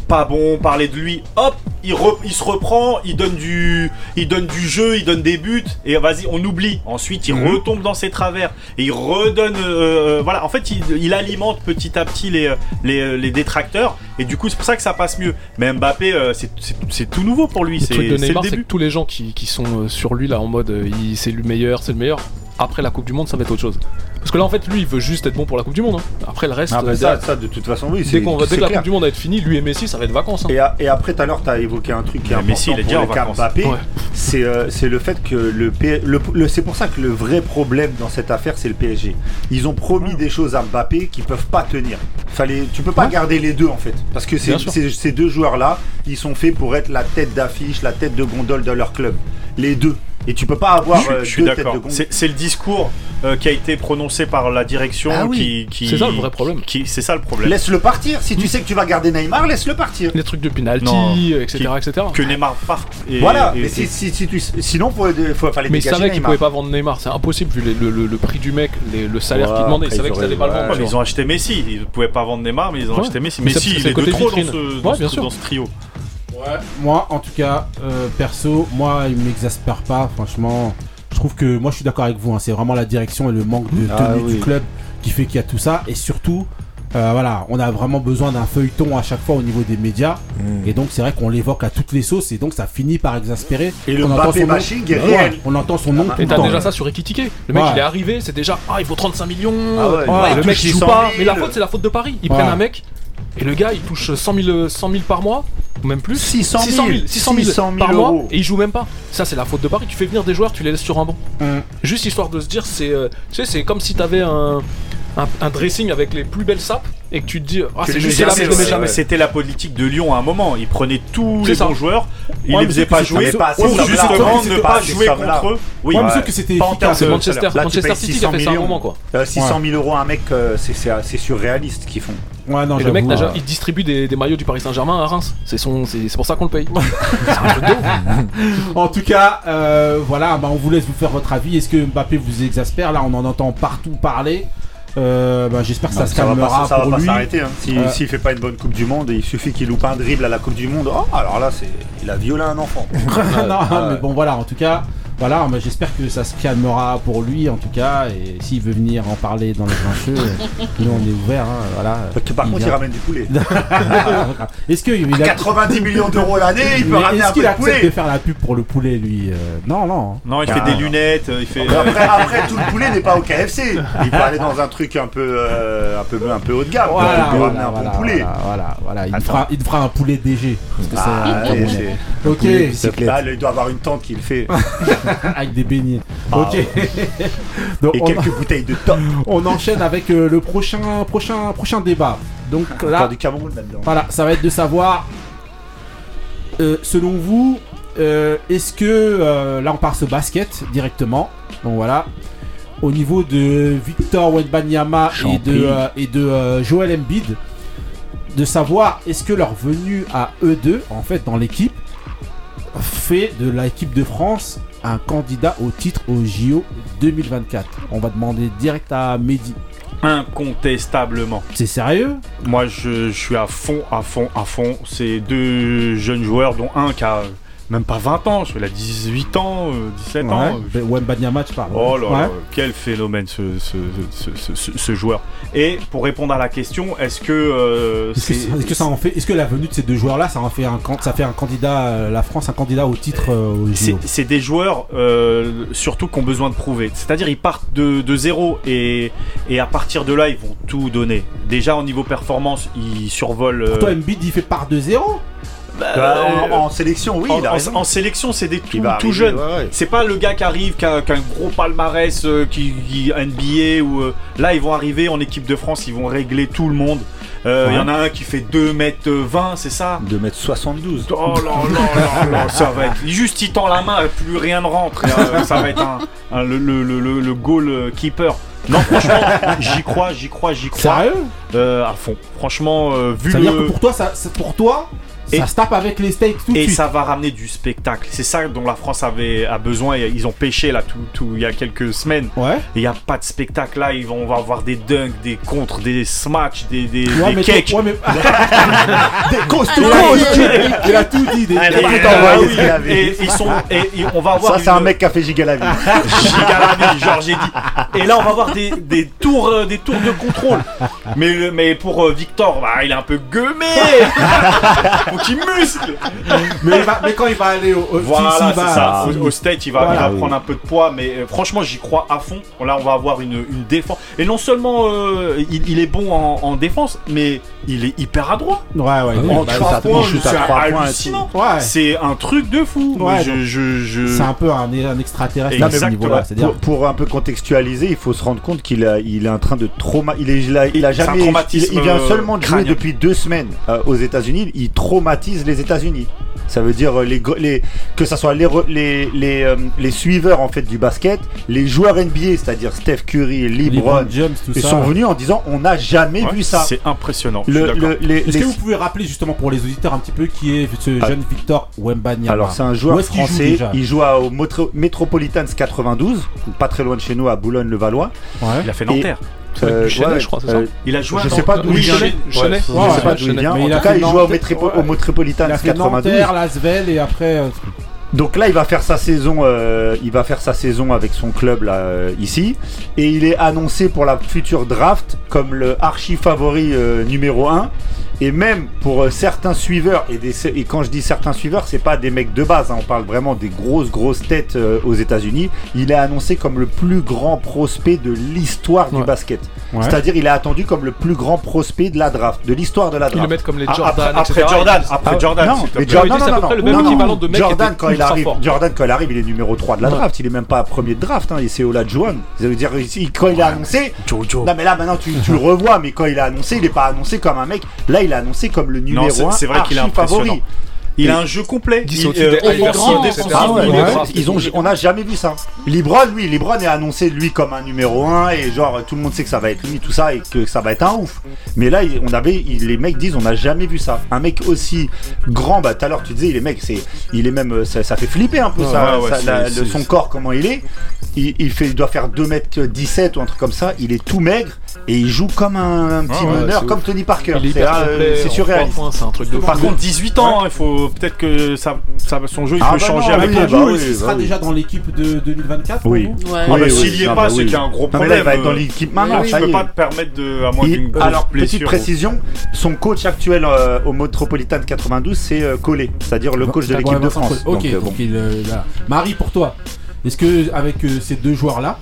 S5: pas bon, parler de lui, hop, il, re- il se reprend, il donne du, il donne du jeu, il donne des buts, et vas-y, on oublie. Ensuite, il
S4: Mhm.
S5: retombe dans ses travers et il redonne, euh, euh, voilà. En fait, il, il alimente petit à petit les, les, les détracteurs, et du coup, c'est pour ça que ça passe mieux. Mais Mbappé, euh, c'est- tout nouveau pour lui. C'est le
S6: c'est que
S5: début.
S6: tous les gens qui, qui sont euh, sur lui là en mode c'est le meilleur c'est le meilleur après la Coupe du Monde ça va être autre chose parce que là en fait lui il veut juste être bon pour la Coupe du Monde hein. après le reste
S3: Ah, bah,
S6: euh,
S3: ça, ça, de toute façon, oui.
S6: dès
S3: c'est-
S6: qu'on va dès que la. Coupe du Monde va être finie lui et Messi ça va être vacances hein.
S3: Et, a- et après, tout à l'heure, tu as évoqué un truc qui est important
S5: Messi, il est
S3: pour le. Mbappé.
S6: Ouais.
S3: C'est euh, c'est le fait que le, P- le, le- c'est pour ça que le vrai problème dans cette affaire, c'est le PSG. Ils ont promis des choses à Mbappé qui peuvent pas tenir. Fallait, tu peux pas garder les deux en fait, parce que c'est- c'est- ces deux joueurs-là, ils sont faits pour être la tête d'affiche, la tête de gondole de leur club. Les deux. Et tu peux pas avoir
S5: Je,
S3: euh,
S5: je suis
S3: deux têtes de
S5: d'accord. C'est c'est le discours euh, qui a été prononcé par la direction
S3: Ah oui.
S5: qui, qui-
S6: C'est ça le vrai problème.
S5: qui- C'est ça le problème.
S3: Laisse-le partir. Si tu sais que tu vas garder Neymar, laisse-le partir.
S6: les trucs de penalty
S5: Non.
S6: etc
S5: Qui-
S6: etc
S5: Que Neymar parte. Et-
S3: voilà.
S5: et-
S3: mais si,
S5: et-
S3: si, si tu, sinon, faut, faut, fallait
S6: mais ils
S3: dégager
S6: savaient qu'ils
S3: Neymar.
S6: pouvaient pas vendre Neymar c'est impossible vu les- le, le- le prix du mec les- le salaire
S3: Ouais,
S6: qu'il demandait ils
S3: après,
S6: savaient
S3: ils
S6: qu'ils allaient pas le vendre tu
S5: mais ils ont acheté Messi. Ils pouvaient pas vendre Neymar, mais ils ont
S6: Ouais.
S5: acheté Messi.
S6: Mais
S5: Messi,
S6: c'est
S5: il
S6: le
S5: est de
S6: côté
S5: trop dans
S6: vitrine.
S5: ce, dans,
S6: Ouais,
S5: ce,
S6: bien sûr.
S5: dans ce trio.
S1: Moi, en tout cas, euh, perso, moi, il m'exaspère pas, franchement. Je trouve que moi, je suis d'accord avec vous. hein, c'est vraiment la direction et le manque de
S3: Ah
S1: tenue
S3: oui.
S1: du club qui fait qu'il y a tout ça. Et surtout, euh, voilà, on a vraiment besoin d'un feuilleton à chaque fois au niveau des médias.
S3: Hmm.
S1: Et donc, c'est vrai qu'on l'évoque à toutes les sauces. Et donc, ça finit par exaspérer.
S3: Et le
S1: On entend
S3: Mbappé
S1: son nom-
S3: machine
S1: Ouais,
S3: réel.
S1: on entend son nom tout
S6: et t'as déjà ça sur Ekitike le mec
S1: Ouais.
S6: il est arrivé c'est déjà ah il vaut 35 millions
S3: Ah ouais,
S6: Ouais,
S3: ouais, il
S6: le mec il joue
S3: 600
S6: pas
S3: 000.
S6: mais la faute c'est la faute de Paris ils
S1: Ouais.
S6: prennent un mec et le gars il touche 100 000, 100 000 par mois ou même plus
S3: 600 000,
S6: 600 000, 600 000
S3: 600 000
S6: par mois
S3: euros.
S6: et il joue même pas. Ça c'est la faute de Paris. Tu fais venir des joueurs, tu les laisses sur un banc.
S1: Mm.
S6: Juste histoire de se dire, c'est, euh, tu sais, c'est comme si t'avais un, un, un dressing avec les plus belles sapes et que tu te dis, ah, c'est juste
S5: jamais, ouais. C'était la politique de Lyon à un moment. Ils prenaient tous les
S6: ça.
S5: bons joueurs, ils
S1: Ouais,
S5: les faisaient pas jouer
S3: pas
S5: ou justement ne pas jouer contre eux. Oui,
S1: que c'était.
S6: C'est Manchester, Manchester City qui a
S3: 600
S6: fait ça à un moment, quoi.
S3: Euh, 600 000 euros un mec, euh, c'est- c'est c'est surréaliste qu'ils font.
S1: Ouais, non,
S6: Et le mec,
S1: euh,
S6: il distribue des, des maillots du Paris Saint-Germain à Reims. C'est son, c'est c'est pour ça qu'on le paye. *laughs* c'est un truc de ouf. *laughs*
S1: En tout cas, euh, voilà, bah, on vous laisse vous faire votre avis. Est-ce que Mbappé vous exaspère? Là, on en entend partout parler. Euh, bah, J'espère que ça se
S3: va
S1: calmera
S3: pas, ça va pas s'arrêter. Hein. S'il
S1: Euh.
S3: s'il fait pas une bonne Coupe du Monde, il suffit qu'il loupe un dribble à la Coupe du Monde. Oh, alors là, c'est il a violé un enfant. *laughs*
S1: non, mais bon, voilà, en tout cas, voilà, bah, j'espère que ça se calmera pour lui, en tout cas. Et s'il veut venir en parler dans les grincheux, euh, nous on est ouvert. hein, voilà.
S3: Parce que par contre, il ramène du poulet.
S1: Est-ce a...
S3: 90 millions d'euros l'année, il peut
S1: mais
S3: ramener
S1: est-ce
S3: un peu
S1: qu'il
S3: de
S1: accepte de
S3: poulet.
S1: faire la pub pour le poulet, lui Euh, Non, non.
S5: Non, il
S3: Ah,
S5: fait des lunettes, il fait.
S3: Mais Après, après, tout le poulet n'est pas au KFC. Il peut aller dans un truc un peu, euh, un peu, un peu haut de gamme.
S1: Voilà,
S3: il peut
S1: voilà,
S3: ramener un bon poulet.
S1: voilà, voilà. Il, fera, il fera un poulet DG. Parce que
S3: Ah,
S1: Ok,
S3: poulet. Ah, il doit avoir une tente qui le fait. *laughs*
S1: avec des beignets.
S3: Ah,
S1: ok. *laughs* Donc,
S3: Et
S1: on,
S3: quelques bouteilles de top. *laughs*
S1: on enchaîne avec euh, le prochain, prochain, prochain débat. Donc là,
S3: Encore du Cameroun là-dedans.
S1: Voilà, ça va être de savoir, euh, selon vous, euh, est-ce que, là on part ce basket directement, donc voilà, au niveau de Victor Wenbanyama et de, et de Joel Embiid, de savoir est-ce que leur venue à eux deux, en fait dans l'équipe, fait de l'équipe de France un candidat au titre au JO 2024 On va demander direct à Mehdi.
S5: Incontestablement.
S1: C'est sérieux?
S5: Moi, je, je suis à fond, à fond, à fond. C'est deux jeunes joueurs, dont un qui a même pas 20 ans, je qu'il a 18 ans, euh, 17 ans.
S1: Ouais, ben, Wembanyama, tu parles.
S5: Oh là
S1: Ouais.
S5: là, quel phénomène ce, ce, ce, ce- ce- ce joueur. Et pour répondre à la question, est-ce que euh,
S1: Est-ce que, ça en fait Est-ce que la venue de ces deux joueurs-là, ça en fait un ça fait un candidat, euh, la France un candidat au titre euh, au
S5: c'est des joueurs euh, surtout qui ont besoin de prouver. C'est-à-dire ils partent de, de zéro et, et à partir de là ils vont tout donner. Déjà au niveau performance ils survolent.
S1: Pour
S5: euh,
S1: toi, Embiid, il fait part de zéro
S3: Bah, en, en sélection, oui,
S5: en, sélection c'est des tout, tout
S3: arriver,
S5: jeunes.
S3: ouais, ouais.
S5: C'est pas le gars qui arrive, qui a, qui a un gros palmarès, euh, qui, qui NBA ou euh, là ils vont arriver en équipe de France, ils vont régler tout le monde. Euh, Il y en a un qui fait 2m20, c'est ça?
S3: 2m72.
S5: Oh là là là là, *laughs* ça va être juste il tend la main, plus rien ne rentre. Euh, ça va être un, un- le, le, le, le- le goal keeper. Non franchement, j'y crois, j'y crois, j'y crois.
S1: Sérieux?
S5: Euh, à fond. Franchement, euh, vu
S1: Ça veut dire que
S5: le
S1: pour toi, ça, c'est- pour toi,
S5: Et-
S1: ça se tape avec les States tout de
S5: et
S1: suite.
S5: ça va ramener du spectacle. C'est ça dont la France avait a besoin. Et ils ont pêché là tout, tout il y a quelques semaines.
S1: Ouais.
S5: Et il n'y a pas de spectacle là. Ils vont, on va avoir des dunks, des contres, des smash, des, des,
S1: Ouais,
S5: des
S1: mais,
S5: cakes.
S1: ouais, mais... *laughs*
S3: Des
S1: il, a dit, il a tout dit. des-
S3: Ah,
S5: Et,
S3: il a tout
S5: euh,
S3: envoyé,
S5: oui, et ils sont et, et on va avoir
S3: Ça, c'est
S5: une-
S3: un mec qui a fait giga la *laughs* vie.
S5: giga la vie, genre j'ai dit. Et là, on va voir des, des tours, euh, des tours de contrôle. Mais, mais pour euh, Victor, bah, il est un peu gueumé. *laughs* Faut qu'il muscle.
S1: mais, il va- mais quand il va aller au, au
S5: Voilà, c'est
S1: va-
S5: ça.
S1: s'il-
S5: Au, au state, il va, il
S1: Voilà,
S5: va
S1: oui.
S5: prendre un peu de poids, mais euh, franchement, j'y crois à fond. Là, on va avoir une, une défense. Et non seulement euh, il, il est bon en, en défense, mais il est hyper adroit.
S1: Ouais, ouais.
S5: En
S3: bah,
S5: trois
S3: ça,
S5: points,
S3: il shoot à
S5: c'est hallucinant.
S1: Ouais.
S5: C'est un truc de fou.
S1: Ouais,
S5: je,
S1: donc-
S5: je, je-
S1: C'est un peu un, un extraterrestre
S5: Exactement.
S3: Pour, pour un peu contextualiser, il faut se rendre compte qu'il a, il est en train de trauma, il est, il a, il a jamais, il, il vient
S5: euh,
S3: seulement de jouer depuis deux semaines euh, aux États-Unis. Il traumatise les États-Unis. Ça veut dire euh, les, go- les que ça soit les, re- les, les, euh, les suiveurs en fait du basket, les joueurs NBA, c'est-à-dire Steph Curry,
S1: LeBron
S3: LeBron,
S1: James, tout
S3: ils
S1: ça.
S3: sont venus en disant on n'a jamais
S5: Ouais,
S3: vu ça.
S5: C'est impressionnant.
S3: Le, le-
S1: Est-ce
S3: les-
S1: que vous pouvez rappeler justement pour les auditeurs un petit peu qui est ce
S3: Ah.
S1: jeune Victor Wembanyama?
S3: Alors c'est un joueur
S1: joue
S3: français, il joue à- au Metropolitans 92, pas très loin de chez nous à Boulogne-le-Valois.
S1: Ouais.
S5: Il a fait Nanterre.
S3: Euh,
S6: Chenet,
S3: ouais,
S6: je crois, c'est ça
S3: euh,
S5: Il a joué
S3: je sais pas d'où il vient. Je sais pas d'où il vient.
S1: Mais
S3: En tout cas, il joue au,
S1: Il a fait
S3: 92.
S1: Nanterre, Lasvel et après. euh,
S3: Donc là, il va faire sa saison. euh, il va faire sa saison avec son club là euh, ici, et il est annoncé pour la future draft comme le archi favori euh, numéro 1 Et même pour euh, certains suiveurs, et, des- et quand je dis certains suiveurs, c'est pas des mecs de base, hein, on parle vraiment des grosses, grosses têtes euh, aux États-Unis. Il est annoncé comme le plus grand prospect de l'histoire du basket.
S1: Ouais.
S3: C'est-à-dire, il est attendu comme le plus grand prospect de la draft, de l'histoire de la
S6: Ils le
S3: draft.
S6: mettent comme les
S5: Ah,
S6: Jordan,
S5: après,
S6: etc.
S5: Jordan, après
S3: Ah,
S5: Jordan.
S3: non,
S5: te
S3: mais. Jordan, non,
S6: c'est à
S3: non,
S6: peu
S3: non,
S6: près le
S3: non,
S6: même
S3: non,
S6: de mec
S3: Jordan quand il arrive,
S6: fort.
S3: Jordan quand il arrive, il est numéro 3 de la
S6: Ouais.
S3: draft, il est même pas premier de draft, hein, et c'est Ola Juan. Ça veut dire quand il est annoncé,
S5: Jojo.
S3: non mais là maintenant tu, tu le revois, mais quand il est annoncé, il est pas annoncé comme un mec. Là, il annoncé comme le numéro
S5: Non, c'est
S3: 1
S5: c'est vrai qu'il est impressionnant.
S3: favori.
S5: Il a un jeu complet. Il- euh,
S6: il est
S5: offensif,
S2: grand,
S5: défensif,
S2: offensif,
S3: Ah ouais,
S5: il est
S3: ouais,
S5: grand.
S3: ils ont, on n'a jamais vu ça. Libron, lui, Libron est annoncé lui comme un numéro 1 et genre tout le monde sait que ça va être lui, tout ça et que ça va être un ouf. Mais là, on avait, les mecs disent, on n'a jamais vu ça. Un mec aussi grand, bah tout à l'heure tu disais, il est mec, c'est, il est même, ça, ça fait flipper un peu
S5: Ouais,
S3: ça,
S5: ouais,
S3: ça,
S5: c'est-
S3: la- le-
S5: c'est-
S3: son corps comment il est. Il, il fait, il doit faire 2m17 ou un truc comme ça. Il est tout maigre et il joue comme un, un petit
S5: Ah ouais,
S3: meneur, comme. Tony Parker. C'est, euh, surréaliste.
S6: trois points, C'est un truc de
S5: Par contre, 18 ans, hein, il faut peut-être que ça, ça, son jeu il
S3: Ah
S5: peut
S3: bah
S5: changer
S3: non,
S5: avec
S3: oui,
S5: le
S3: bah
S5: jeu.
S3: oui,
S1: il sera
S3: bah oui.
S1: déjà dans l'équipe de 2024
S3: Oui.
S2: Ouais.
S5: Ah bah,
S3: Oui,
S5: s'il
S3: oui,
S5: y est
S3: non,
S5: pas,
S3: bah
S5: c'est
S3: oui.
S5: qu'il y a un gros
S3: Non, mais là,
S5: problème.
S3: il va être dans l'équipe maintenant.
S2: oui,
S5: Tu
S3: ça
S5: peux pas te permettre de, à moins
S3: Il-
S5: d'une
S3: alors, petite précision, son coach actuel euh, au Metropolitan 92, c'est euh, Collet, c'est-à-dire le coach de l'équipe de France.
S1: Ok,
S3: Donc, euh,
S1: euh. Marie, pour toi, est-ce que avec euh, ces deux joueurs-là,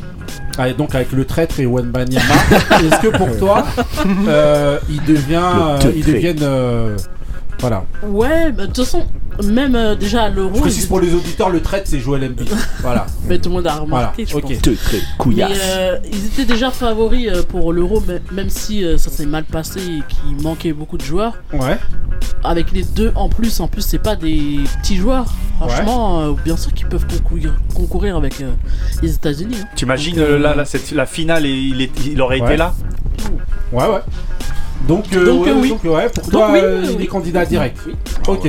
S1: ah, donc avec le traître et Wenbanyama, *laughs* est-ce que pour toi, euh, devient, euh, ils deviennent. euh, voilà.
S2: Ouais, bah, de toute façon, même euh, déjà à l'euro,
S1: Je précise pour les auditeurs, le traître, c'est Joel Embiid. *laughs* voilà.
S2: mais tout le monde a remarqué,
S1: Voilà,
S2: je
S1: ok.
S2: pense.
S3: Très
S2: Mais, euh, ils étaient déjà favoris euh, pour l'euro, même si euh, ça s'est mal passé et qu'il manquait beaucoup de joueurs.
S1: Ouais.
S2: Avec les deux en plus, en plus, c'est pas des petits joueurs. Franchement, euh, bien sûr qu'ils peuvent concourir, concourir avec euh, les États-Unis. hein.
S5: T'imagines euh, là, là, cette- la finale et il, est- il aurait
S1: Ouais.
S5: été là?
S1: Ouais, ouais. Donc, euh,
S2: Donc,
S1: ouais,
S2: euh, oui.
S1: donc, ouais, pour
S2: Donc,
S1: toi,
S2: oui,
S1: euh,
S2: oui,
S1: il est
S2: oui.
S1: candidat direct?
S2: Oui.
S1: Ok.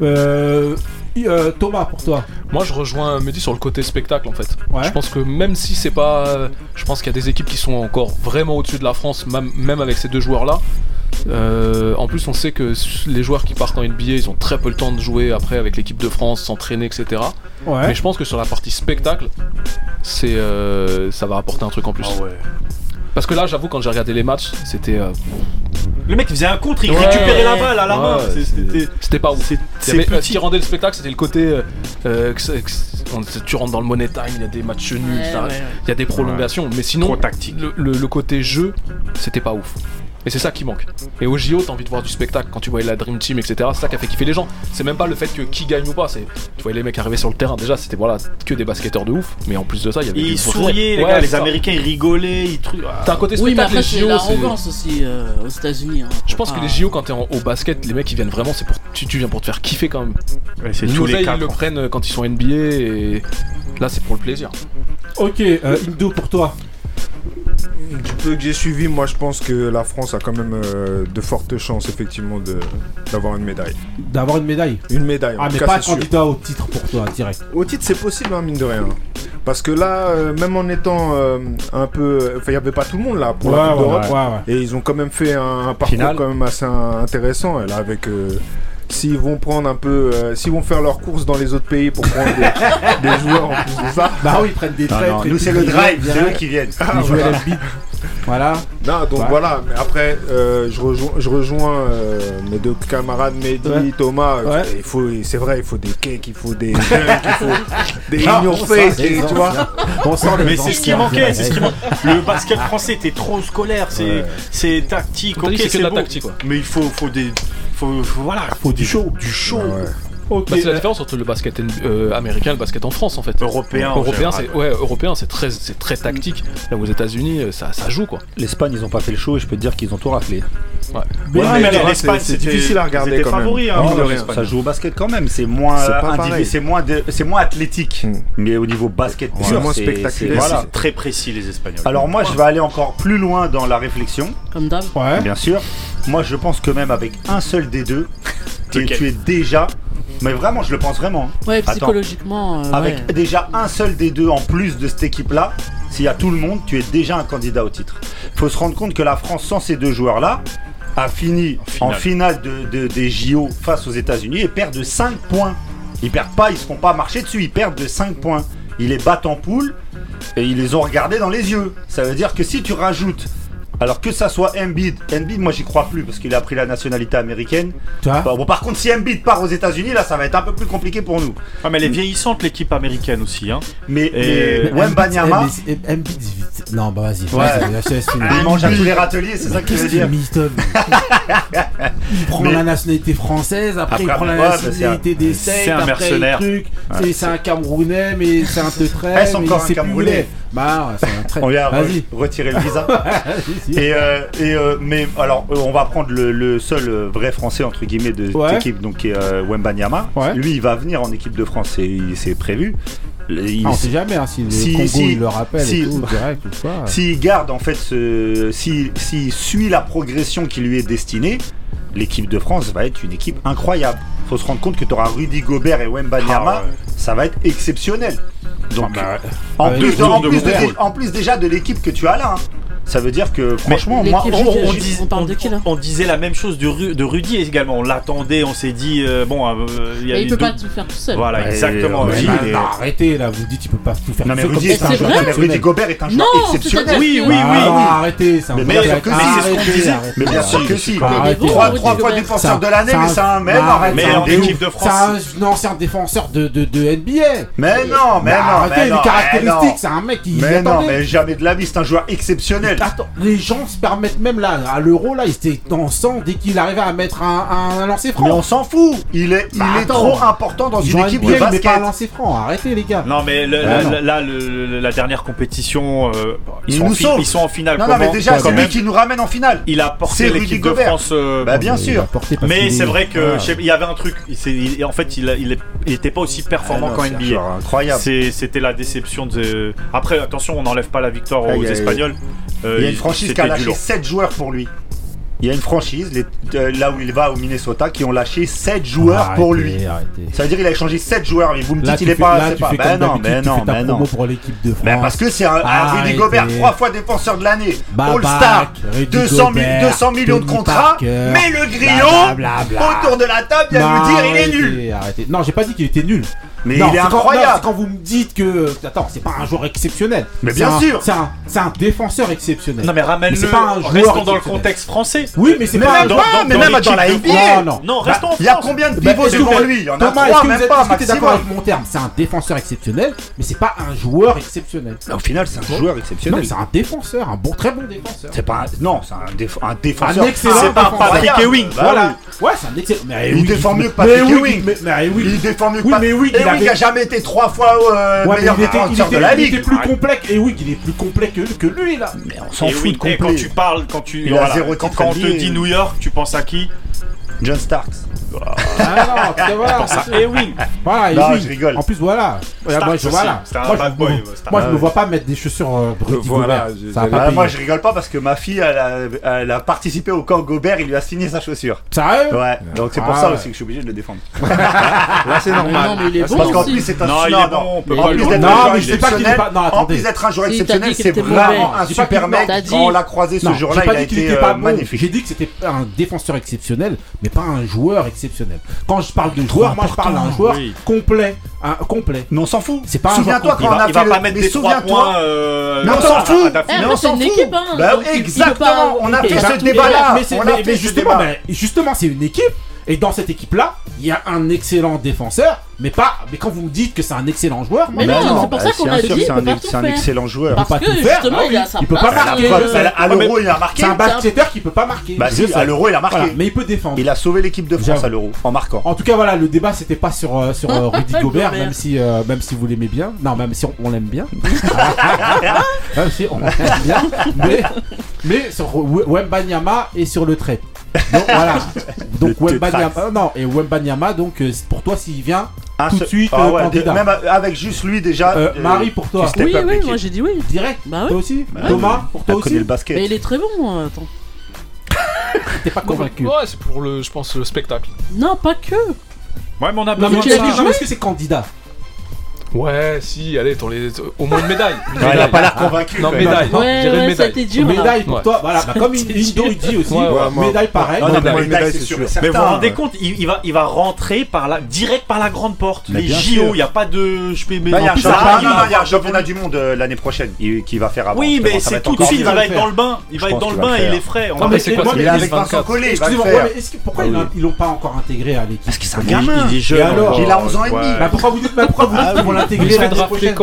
S1: Euh, euh, Thomas, pour toi.
S6: Moi, je rejoins Mehdi sur le côté spectacle en fait.
S1: Ouais.
S6: Je pense que même si c'est pas. Je pense qu'il y a des équipes qui sont encore vraiment au-dessus de la France, même, même avec ces deux joueurs-là. Euh, en plus, on sait que les joueurs qui partent en NBA, ils ont très peu le temps de jouer après avec l'équipe de France, s'entraîner, etc.
S1: Ouais.
S6: Mais je pense que sur la partie spectacle, c'est euh, ça va apporter un truc en plus.
S5: Ah ouais.
S6: Parce que là, j'avoue, quand j'ai regardé les matchs, c'était. euh,
S5: Le mec il faisait un contre, il
S6: Ouais.
S5: récupérait la balle à la main. C'était
S6: C'était pas ouf.
S5: c'est-
S6: Il y
S5: c'est
S6: avait- euh, Ce
S5: petit.
S6: qui rendait le spectacle, c'était le côté. euh, euh, que que tu rentres dans le money time, il y a des matchs nuls,
S2: Ouais,
S6: etc.
S2: ouais, ouais.
S6: il y a des prolongations. Mais sinon,
S5: Trop tactique.
S6: le, le- le côté jeu, c'était pas ouf. Et c'est ça qui manque. Et au JO, t'as envie de voir du spectacle quand tu voyais la Dream Team, etc. C'est ça qui a fait kiffer les gens. C'est même pas le fait que qui gagne ou pas. C'est tu voyais les mecs arriver sur le terrain. Déjà, c'était voilà que des basketteurs de ouf. Mais en plus de ça, il y avait
S5: Ils souriaient, les
S6: Ouais,
S5: gars, les. Américains ils rigolaient, ils trucs.
S6: T'as un côté
S2: Oui, mais
S6: spectacle.
S2: après,
S6: les
S2: c'est
S6: JO,
S2: aussi euh, aux États-Unis. hein.
S6: Je pense que les JO, quand t'es au basket, les mecs ils viennent vraiment. C'est pour tu, tu viens pour te faire kiffer quand même.
S5: Ouais, c'est tous
S6: Nous,
S5: les
S6: ils le prennent euh, quand ils sont NBA et là, c'est pour le plaisir.
S1: Ok, euh, Indo, pour toi.
S4: Du peu que j'ai suivi, moi je pense que la France a quand même euh, de fortes chances effectivement de d'avoir une médaille.
S1: D'avoir une médaille.
S4: Une médaille,
S1: Ah, mais
S4: cas,
S1: pas
S4: c'est sûr.
S1: candidat au titre pour toi, direct.
S4: Au titre, c'est possible, hein, mine de rien. Parce que là, euh, même en étant euh, un peu. Enfin, il n'y avait pas tout le monde là pour la Coupe d'Europe.
S1: ouais.
S4: Et ils ont quand même fait un, un parcours
S3: Finale.
S4: quand même assez intéressant. Là, avec. S'ils vont prendre un peu, euh, s'ils vont faire leurs courses dans les autres pays pour prendre des, *laughs* des joueurs en plus de ça.
S1: Bah oui, ils prennent des
S3: Non,
S1: traîtres.
S3: non,
S1: et
S3: nous c'est le drive, c'est eux qui viennent.
S1: Ils jouent à l'Embiid. Voilà.
S4: Non, donc
S1: Ouais.
S4: voilà. Mais après, euh, je rejoins, je rejoins euh, mes deux camarades Mehdi,
S1: Ouais.
S4: Thomas.
S1: Ouais.
S4: Il faut, c'est vrai, il faut des cakes, il faut des *laughs* il faut des
S1: Ah,
S4: in your face, tu vois.
S1: On sent
S5: Mais c'est ce qui manquait, c'est ce qui manquait. *laughs* Le basket français était trop scolaire, c'est
S4: Ouais.
S5: c'est tactique, ok,
S6: c'est la tactique, quoi.
S5: Mais il faut, faut des. Faut, faut- voilà,
S1: Faut du show.
S5: du show.
S6: Bah, c'est la différence entre le basket euh, américain et le basket en France en fait.
S5: Européen. en
S6: Européen, c'est ouais, européen, c'est très, c'est très tactique. Là, aux États-Unis, euh, ça, ça joue quoi.
S3: L'Espagne, ils ont pas fait le show et je peux te dire qu'ils ont tout raclé.
S6: Ouais.
S1: Mais
S4: Ouais,
S1: non,
S4: mais
S1: mais
S4: alors,
S5: l'Espagne,
S4: c'est- difficile à regarder quand même.
S5: favoris, hein,
S4: Oh, non.
S3: Ça joue au basket quand même, c'est moins
S4: C'est
S3: moins de- c'est moins athlétique.
S4: Hmm.
S3: Mais au niveau basket
S4: C'est moins spectaculaire.
S3: voilà.
S5: C'est très précis, les Espagnols.
S3: Alors moi, je vais aller encore plus loin dans la réflexion,
S2: Comme d'hab.
S1: Ouais.
S3: bien sûr. Moi, je pense que même avec un seul des deux, tu es déjà, mais vraiment, je le pense vraiment. hein.
S2: Ouais,
S3: Attends.
S2: psychologiquement. euh,
S3: Avec
S2: ouais.
S3: déjà un seul des deux en plus de cette équipe-là, s'il y a tout le monde, tu es déjà un candidat au titre. faut se rendre compte que la France, sans ces deux joueurs-là, a fini en finale de, de- des JO face aux États-Unis et perd de 5 points. Ils perdent pas, ils se font pas marcher dessus, ils perdent de 5 points. Ils les battent en poule et ils les ont regardés dans les yeux. Ça veut dire que si tu rajoutes Alors que ça soit Embiid, Embiid, moi j'y crois plus parce qu'il a pris la nationalité américaine.
S1: Tu vois
S3: Bon, bon, par contre, si Embiid part aux États-Unis, là, ça va être un peu plus compliqué pour nous.
S10: Ah, mais elle est vieillissante l'équipe américaine aussi. Hein.
S3: Mais,
S10: Et-
S3: mais Wembanyama,
S1: Embiid- Embiid-. Non, bah vas-y.
S3: Ouais. il mange à tous les râteliers, c'est ça que tu
S1: Qu'est-ce
S3: veux
S1: qu'il
S3: dire
S1: lui *laughs* Il prend
S3: Mais-
S1: la nationalité française, après, il prend la
S3: ouais, bah,
S1: nationalité des
S10: c'est
S1: States,
S10: un
S1: après
S10: mercenaire.
S1: C'est- C'est un Camerounais, mais c'est un teutré.
S3: C'est
S1: mais
S3: encore un Camerounais.
S1: Bah, c'est un trait.
S3: On vient
S1: Vas-y.
S3: retirer le visa. *laughs* Et, euh, et euh, mais alors, euh, on va prendre le, le seul euh, vrai français entre guillemets de
S1: Ouais.
S3: cette équipe, donc qui est euh, Wembanyama.
S1: Ouais.
S3: Lui, il va venir en équipe de France, c'est c'est prévu. Le- il-
S1: Ah, on sait jamais hein, si le
S3: Si-
S1: Congo
S3: si-
S1: il le rappelle
S3: si-
S1: et tout, direct ou quoi.
S3: S'il garde en fait, ce- si- s'il suit la progression qui lui est destinée, l'équipe de France va être une équipe incroyable. Faut se rendre compte que tu auras Rudy Gobert et Wembanyama,
S10: Ah ouais.
S3: ça va être exceptionnel. Donc,
S1: bah,
S3: en,
S1: avec
S3: plus
S1: le
S3: de- en,
S1: tour de
S3: plus de-
S1: Gobert.
S3: en plus déjà de l'équipe que tu as là, hein, ça veut dire que franchement, moi,
S10: On, on dis-
S2: de qui, là
S10: on disait la même chose de, Ru- de Rudy également. On l'attendait, on s'est dit, euh, bon, euh, il y a
S2: Mais il peut
S10: deux-
S2: pas tout faire tout seul.
S10: Voilà, exactement. Rudy,
S1: non, non, arrêtez là, vous dites il peut pas tout faire.
S3: Non mais
S1: tout seul,
S3: Rudy, est un joueur- mais Rudy Gobert est un joueur
S2: Non,
S3: exceptionnel.
S10: Oui, oui,
S1: Ah,
S10: oui, oui.
S1: arrêtez, c'est un
S3: Mais bien sûr que si,
S10: c'est ce qu'on
S1: Arrêtez,
S10: disait.
S1: arrêtez.
S3: Mais bien sûr que si. Trois, fois défenseur de l'année, mais c'est un
S10: en
S1: dégoût.
S10: équipe de France.
S1: C'est un ancien défenseur de, de, de NBA.
S3: Mais non, mais non,
S1: arrêtez
S3: mais
S1: les
S3: non,
S1: caractéristiques,
S3: mais non.
S1: c'est un mec qui.
S3: Mais non, mais jamais de la vie, c'est un joueur exceptionnel.
S1: Attends, les gens se permettent même là, à l'euro, là, il était dansant dès qu'il arrivait à mettre un, un, un lancer
S3: Mais on
S1: franc.
S3: s'en fout. Il est, il
S1: Bah,
S3: est
S1: attends.
S3: trop important dans une équipe de basket.
S1: pas un lancer franc, arrêtez les gars.
S10: Non mais le-
S1: Ah,
S10: la-
S1: non.
S10: la- là, le- le- la dernière compétition, euh, ils,
S3: Il
S10: sont
S3: nous
S10: fi- ils sont en finale.
S3: Non, non, mais déjà, c'est lui qui nous ramène en finale.
S10: il a porté l'équipe de. France. euh,
S3: Bah, bien sûr.
S10: mais c'est
S1: est-
S10: vrai que il y avait un truc. en fait, il, était pas aussi performant
S3: Ah
S10: qu'en NBA.
S3: incroyable.
S10: C'était la déception de. Après, attention, on n'enlève pas la victoire aux Espagnols. Euh,
S3: Il y a une franchise qui a lâché
S10: lourd.
S3: 7 joueurs pour lui. Il y a une franchise, les- euh, là où il va au Minnesota, qui ont lâché 7 joueurs
S1: Arrêtez,
S3: pour lui.
S1: arrêtez.
S3: Ça veut dire qu'il a échangé 7 joueurs. Et vous me dites qu'il est
S1: fais-
S3: pas.
S1: là,
S3: c'est
S1: tu
S3: pas-
S1: fais
S3: Ben
S1: comme
S3: non, mais
S1: tu
S3: non,
S1: fais ta
S3: mais non.
S1: promo pour l'équipe de France.
S3: Ben parce que c'est un, un Rudy. Gobert, 3 fois défenseur de l'année, All-Star,
S1: back, Rudy
S3: 200, mi-
S1: Gobert,
S3: 200 millions de contrats, mais le griot,
S1: blablabla.
S3: autour de la table, vient nous dire il est nul.
S1: Arrêtez. Non, j'ai pas dit qu'il était nul.
S3: Mais
S1: Non,
S3: il est
S1: c'est quand- non,
S3: incroyable.
S1: quand vous me dites que. Attends, c'est pas un joueur exceptionnel.
S3: Mais bien
S1: un-
S3: sûr.
S1: C'est un, c'est un défenseur exceptionnel.
S10: Non mais ramène-le.
S1: Mais c'est pas un joueur
S10: Restons dans le contexte français.
S1: Oui, mais c'est pas
S3: même
S1: un
S3: pas,
S1: joueur.
S3: mais même dans la NBA.
S1: Non, non.
S10: Non, restons en
S3: Il y a combien de
S1: Bah,
S3: pivots
S1: que
S3: devant lui? Il y en a
S1: Thomas,
S3: 3,
S1: est-ce que vous
S3: même
S1: êtes,
S3: pas,
S1: est-ce que d'accord avec mon terme? C'est un défenseur exceptionnel, mais c'est pas un joueur exceptionnel.
S3: Au final, c'est un joueur
S1: Non,
S3: exceptionnel.
S1: mais c'est un défenseur, un bon, très bon défenseur.
S3: C'est pas un... Non, c'est un, déf- un défenseur.
S1: Un excellent
S3: C'est pas. Patrick Ewing. Bah
S1: voilà. Ouais, c'est un excellent. Mais
S3: Il
S1: oui,
S3: défend mieux que
S1: mais
S3: Patrick
S1: oui,
S3: Ewing.
S1: Mais, oui.
S3: Il défend mieux que
S1: il
S3: Ewing
S1: avait-
S3: a jamais été trois fois euh,
S1: Ouais,
S3: meilleur défenseur
S1: était,
S3: de la
S1: il était
S3: ligue.
S1: plus complet. Et oui, il est plus complet que, que lui là.
S3: Mais on s'en fout
S10: oui,
S3: de
S10: et quand
S3: complet.
S10: tu parles, quand tu
S3: Il a
S10: voilà,
S3: zéro
S10: quand, quand on te dit New York, tu penses à qui?
S3: John Starks.
S1: Ah non, tu vois, voilà.
S10: Pense à Ewing.
S1: Voilà, et
S3: Non,
S1: oui.
S3: je rigole.
S1: En plus, voilà.
S10: Starks
S1: moi, je,
S10: aussi,
S1: voilà. Moi, je, me-
S10: boy,
S1: moi, je me vois pas mettre des chaussures euh, Rudy
S4: Voilà, je-
S1: Ça pas
S3: Ah, moi je rigole pas parce que ma fille elle a, elle a participé au camp Gobert, il lui a signé sa chaussure.
S1: Sérieux
S3: Ouais, donc c'est pour
S1: Ah
S3: ça
S1: ouais.
S3: aussi que je suis obligé de le défendre. *laughs*
S4: Là, c'est
S2: Mais
S4: normal.
S2: non, mais il est
S3: Parce
S2: bon
S3: qu'en
S2: aussi.
S3: plus c'est un
S10: Non, il
S3: non,
S10: est
S3: non.
S10: bon, on
S3: En plus d'être
S1: Non,
S3: un joueur
S1: mais je dis pas qu'il est
S3: exceptionnel,
S1: pas- non,
S3: en plus d'être un joueur exceptionnel, c'est vraiment un super mec. Quand on l'a croisé ce
S1: Non,
S3: jour-là,
S1: j'ai
S3: il
S1: pas
S3: a
S1: dit qu'il
S3: été euh, magnifique.
S1: J'ai dit que c'était un défenseur exceptionnel, mais pas un joueur exceptionnel. Quand je parle de joueur, moi je parle d'un joueur
S10: oui.
S1: complet, un complet.
S3: Mais on s'en fout.
S1: C'est pas un
S3: Souviens-toi
S1: joueur
S3: quand
S10: Il
S3: on a fait
S10: pas
S3: le.
S10: mettre
S3: Mais
S10: des 3
S3: souviens-toi.
S10: points. euh,
S3: Mais on
S10: à-
S3: s'en fout. Mais on
S2: c'est
S3: s'en
S2: une
S3: fout.
S2: hein.
S3: Bah exactement.
S2: pas-
S3: On a fait ce débat-là.
S1: justement, mais justement, c'est une équipe. Et dans cette équipe-là, il y a un excellent défenseur, mais pas. Mais quand vous me dites que c'est un excellent joueur,
S2: Mais non, c'est pour ça qu'on a
S3: sûr,
S2: dit,
S3: c'est
S2: il
S3: un
S2: peut pas
S3: excellent joueur.
S2: Parce
S1: pas
S2: que
S1: tout faire,
S2: justement,
S1: bah
S2: il
S1: Il peut pas marquer, euh,
S3: à l'euro, il a marqué.
S1: C'est un basketteur qui peut pas marquer.
S3: Bah à l'euro, il a marqué.
S1: Voilà, mais il peut défendre.
S3: Il a sauvé l'équipe de France à l'euro en marquant.
S1: En tout cas, voilà, le débat c'était pas sur, euh, sur euh, *laughs* Rudy Gobert, même si, euh, même si vous l'aimez bien. Non, même si on, on l'aime bien. *laughs* même si on l'aime bien. Mais, mais sur Wembanyama et sur le trait. Donc voilà. *laughs* Donc Wembanyama. Non, et Wembanyama, donc pour toi, s'il vient,
S3: Un
S1: Tout de suite,
S3: Ah
S1: euh,
S3: ouais,
S1: candidat.
S3: Même avec juste lui déjà.
S1: euh,
S3: euh,
S1: Marie pour toi.
S2: Oui, oui, moi j'ai dit oui.
S1: Direct.
S2: Bah
S1: Toi
S2: oui.
S1: aussi.
S2: Bah
S1: Thomas, pour toi aussi.
S3: le basket.
S2: Mais il est très bon, attends. *laughs*
S1: T'es pas convaincu.
S6: Ouais, c'est pour le, je pense, le spectacle.
S2: Non, pas que.
S10: Ouais, mais on a
S1: Non, mais
S10: besoin
S2: tu
S10: de ça.
S1: que c'est candidat
S6: Ouais, si, allez, t'en les... au moins une médaille. Une
S3: il a pas l'air convaincu.
S6: Non, médaille.
S2: Ouais, ouais, ouais
S6: médaille.
S2: c'était dur. Hein.
S1: Médaille pour toi, voilà, bah, comme *laughs* Indo il dit aussi.
S4: Euh,
S1: médaille pareil.
S3: Non, non, médaille, c'est sûr.
S5: Mais vous vous rendez compte, il, va, il va rentrer par la, direct par la grande porte. Les JO, il n'y a pas de. Je peux
S3: bah, Il y a un
S5: ah,
S3: championnat du monde euh, l'année prochaine qui va faire avant.
S5: Oui, mais c'est tout de suite, il va être dans le bain. Il va être dans le bain et il est frais.
S1: Non, mais c'est
S5: quoi
S3: Il est avec Vincent
S1: Pourquoi ils l'ont pas encore intégré à l'équipe
S3: Parce que c'est un gamin.
S5: Il est jeune.
S3: Il a 11 ans et demi.
S1: Pourquoi vous dites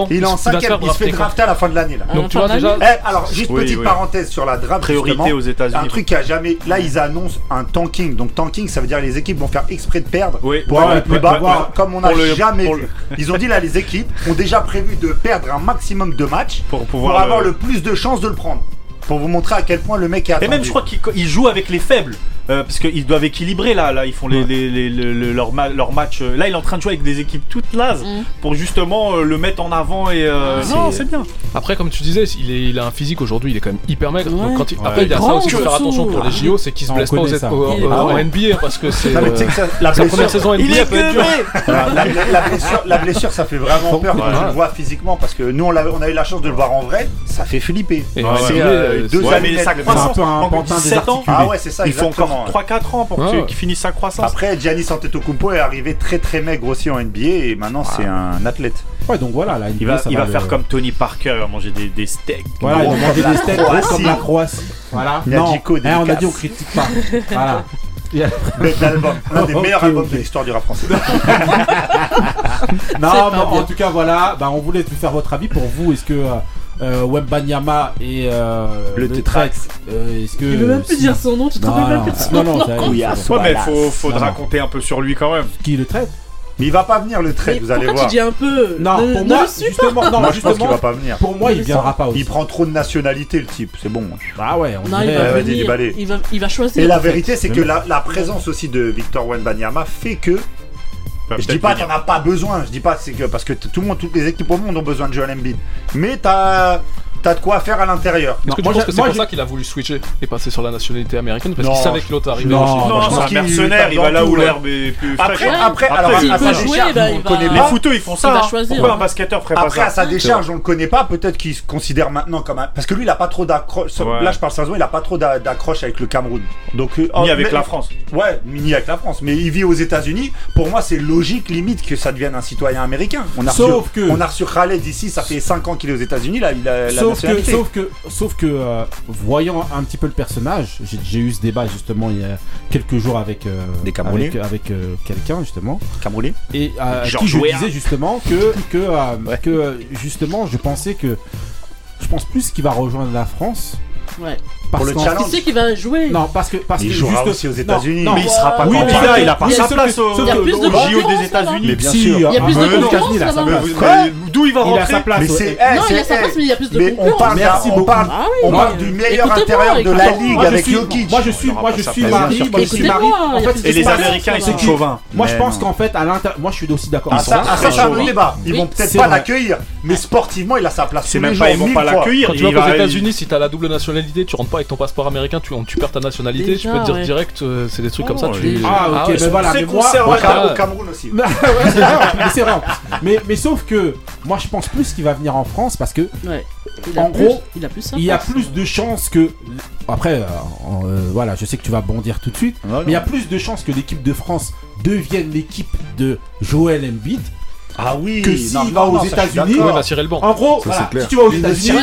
S6: il
S3: est en cinquième, il se fait
S6: drafter
S3: à la fin de l'année. là.
S6: Donc tu vois déjà.
S3: Eh, alors, juste petite parenthèse sur la draft.
S5: Priorité aux États-Unis.
S3: Un truc qui a jamais. Là, ils annoncent un tanking. Donc, tanking, ça veut dire les équipes vont faire exprès de perdre pour
S1: ouais,
S3: aller plus bas. Comme on n'a jamais vu. Ils ont dit là, les équipes ont déjà prévu de perdre un maximum de matchs
S5: Pour
S3: avoir le plus de chances de le prendre pour vous montrer à quel point le mec est attendu.
S5: Et même, je crois qu'il joue avec les faibles. Euh, parce qu'ils doivent équilibrer là, là ils font leur, match. Euh, là, il est en train de jouer avec des équipes toutes lazes
S2: mmh.
S5: pour justement euh, le mettre en avant et non,
S6: c'est
S5: bien.
S6: Après, comme tu disais, il, a un physique aujourd'hui, il est quand même hyper maigre. Il... Après, il y a ça aussi, faut faire attention pour les JO, c'est qu'il se blesse pas aux, NBA parce que c'est
S3: la
S6: première saison NBA
S5: il est
S6: peut être
S3: la, blessure, ça fait vraiment peur quand tu le vois physiquement parce que nous, on a, on a eu la chance de le voir en vrai, ça fait flipper euh, deux années
S5: sa
S1: croissance. Un peu un
S5: 7 ans.
S3: Ah ouais, c'est ça.
S5: Il faut encore 3-4 ans pour ah
S6: ouais.
S5: qu'il finisse sa croissance.
S3: Après, Giannis Antetokounmpo est arrivé très très maigre aussi en NBA et maintenant c'est un athlète.
S1: Ouais, donc voilà, là,
S5: il va, il va, faire comme Tony Parker, il va manger des, steaks.
S1: Voilà,
S3: il
S1: va manger des steaks gros comme la Croatie. Voilà. Non, hein, on a dit on critique pas. Voilà.
S3: Un des *laughs* meilleurs albums de l'histoire du rap français. *laughs*
S1: non, mais en tout cas, voilà, bah, on voulait vous faire votre avis pour vous. Est-ce que euh, euh, et euh,
S3: le Tetrax.
S1: Euh.
S2: Il veut même plus dire son nom, tu te rappelles pas
S1: Non, non, non,
S3: non,
S5: non mais faut, faudra
S1: non,
S5: raconter un peu sur lui quand même.
S1: Qui le traite
S3: mais il va pas venir le
S2: trade,
S3: vous allez voir.
S2: tu dis un peu
S1: Non, pour moi, justement, non,
S3: moi, justement, je pense va pas venir.
S1: Pour moi, il,
S2: il
S1: viendra pas aussi.
S3: Il prend trop de nationalité, le type, c'est bon.
S1: Ah ouais, on
S2: non, il, va venir, il, va, choisir.
S3: Et la vérité, c'est que la, la, présence aussi de Victor Wenbanyama fait que je dis pas
S5: qu'il
S3: n'y en a pas besoin, je dis pas c'est que parce que tout le monde, toutes les équipes au monde ont besoin de Joel Embiid. Mais t'as t'as de quoi faire à l'intérieur.
S6: Est-ce que tu
S1: moi,
S6: que c'est pour ça qu'il a voulu switcher et passer sur la nationalité américaine parce qu'il savait que l'autre arrivait
S1: Non,
S6: en
S5: non,
S3: non
S5: c'est un mercenaire, il va là où
S3: hein.
S5: l'herbe est
S3: Après, après, alors à sa décharge, on connaît
S5: Les footeux, ils font ça. Pourquoi un basketteur ferait pas
S3: Après, à sa décharge, on le connaît pas. Peut-être qu'il se considère maintenant comme un. Parce que lui, il a pas trop d'accroche. Là, je parle sérieusement, il a pas trop d'accroche avec le Cameroun. Donc, euh,
S5: ni
S3: oh,
S5: avec la France.
S3: Ouais, ni avec la France. Mais il vit aux États-Unis. Pour moi, c'est logique, limite, que ça devienne un citoyen américain. On a
S1: Sauf que.
S3: On a reçu Khaled ici, ça fait 5 ans qu'il est aux États-Unis
S1: sauf, que, sauf que, euh, voyant un petit peu le personnage, j'ai eu ce débat justement il y a quelques jours avec euh,
S3: des
S1: avec, euh, quelqu'un justement.
S3: Camerounais.
S1: Et qui je disais justement que que que justement je pensais que je pense plus qu'il va rejoindre la France.
S2: Ouais.
S1: Parce
S3: pour le challenge.
S2: Qui sait qu'il va jouer?
S1: Non, parce que parce
S3: il
S1: que
S3: jouera
S1: juste...
S3: aussi aux États-Unis.
S5: Mais il sera pas.
S1: Oui, là,
S5: il a pas sa place au JO des États-Unis.
S3: Mais bien sûr.
S2: Il y a plus de concurrence
S1: D'où il
S3: va
S5: rentrer eh, Il
S1: a sa place.
S2: Non, il a sa place, mais il y a plus de concurrence.
S1: Merci beaucoup.
S2: Ah
S3: on parle du meilleur intérieur de la ligue avec Jokic.
S1: Moi, je suis, moi, je suis Marie. Je suis Marie.
S5: Et les Américains, ils sont chauvins.
S1: Moi, je pense qu'en fait, à l'intérieur, moi, je suis aussi d'accord.
S3: Ça, c'est un débat. Ils vont peut-être pas l'accueillir, mais sportivement, il a sa place.
S5: C'est même pas, ils vont pas l'accueillir.
S6: Tu vas aux États-Unis, si t'as la double nationalité, tu rentres pas ton passeport américain, tu, tu perds ta nationalité, tu peux te dire direct, euh, c'est des trucs comme ça.
S5: Oh,
S6: tu...
S1: Ah, ok,
S6: ah, ben
S1: mais voilà, mais
S3: au Cameroun aussi. *laughs*
S1: c'est mais, mais, sauf que moi, je pense plus qu'il va venir en France parce que, en gros,
S2: il, a plus
S1: y a plus de chances que. Après, euh, euh, voilà, je sais que tu vas bondir tout de suite, mais il y a plus de chances que l'équipe de France devienne l'équipe de Joël Embiid
S3: ah oui,
S1: que si
S3: il
S1: va aux États-Unis,
S6: ouais, bah, le banc.
S1: en gros, si tu vas aux États-Unis,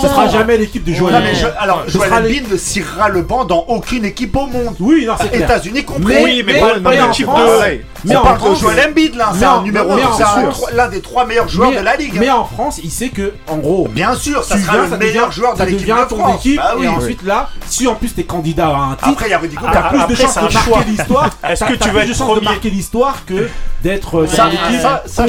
S1: ce sera jamais l'équipe de
S3: Joël.
S1: Ouais.
S3: Mais je, alors.
S1: Joël
S3: Embiid cirera le banc dans aucune équipe au monde.
S1: Oui, non, c'est
S3: États-Unis compris.
S5: Oui, mais,
S1: mais,
S5: mais,
S1: mais en France,
S3: on parle de Joël Embiid là, c'est un numéro, c'est l'un des trois meilleurs joueurs de la ligue.
S1: Mais hein. en France, il sait que, en gros,
S3: bien sûr, ça sera le meilleur joueur de l'équipe de France. Bah
S1: et ensuite là, si en plus t'es candidat à un titre,
S3: après il y
S1: t'as plus de chances de marquer l'histoire.
S5: Est-ce que tu
S1: vas
S5: être
S1: de marquer l'histoire que d'être sur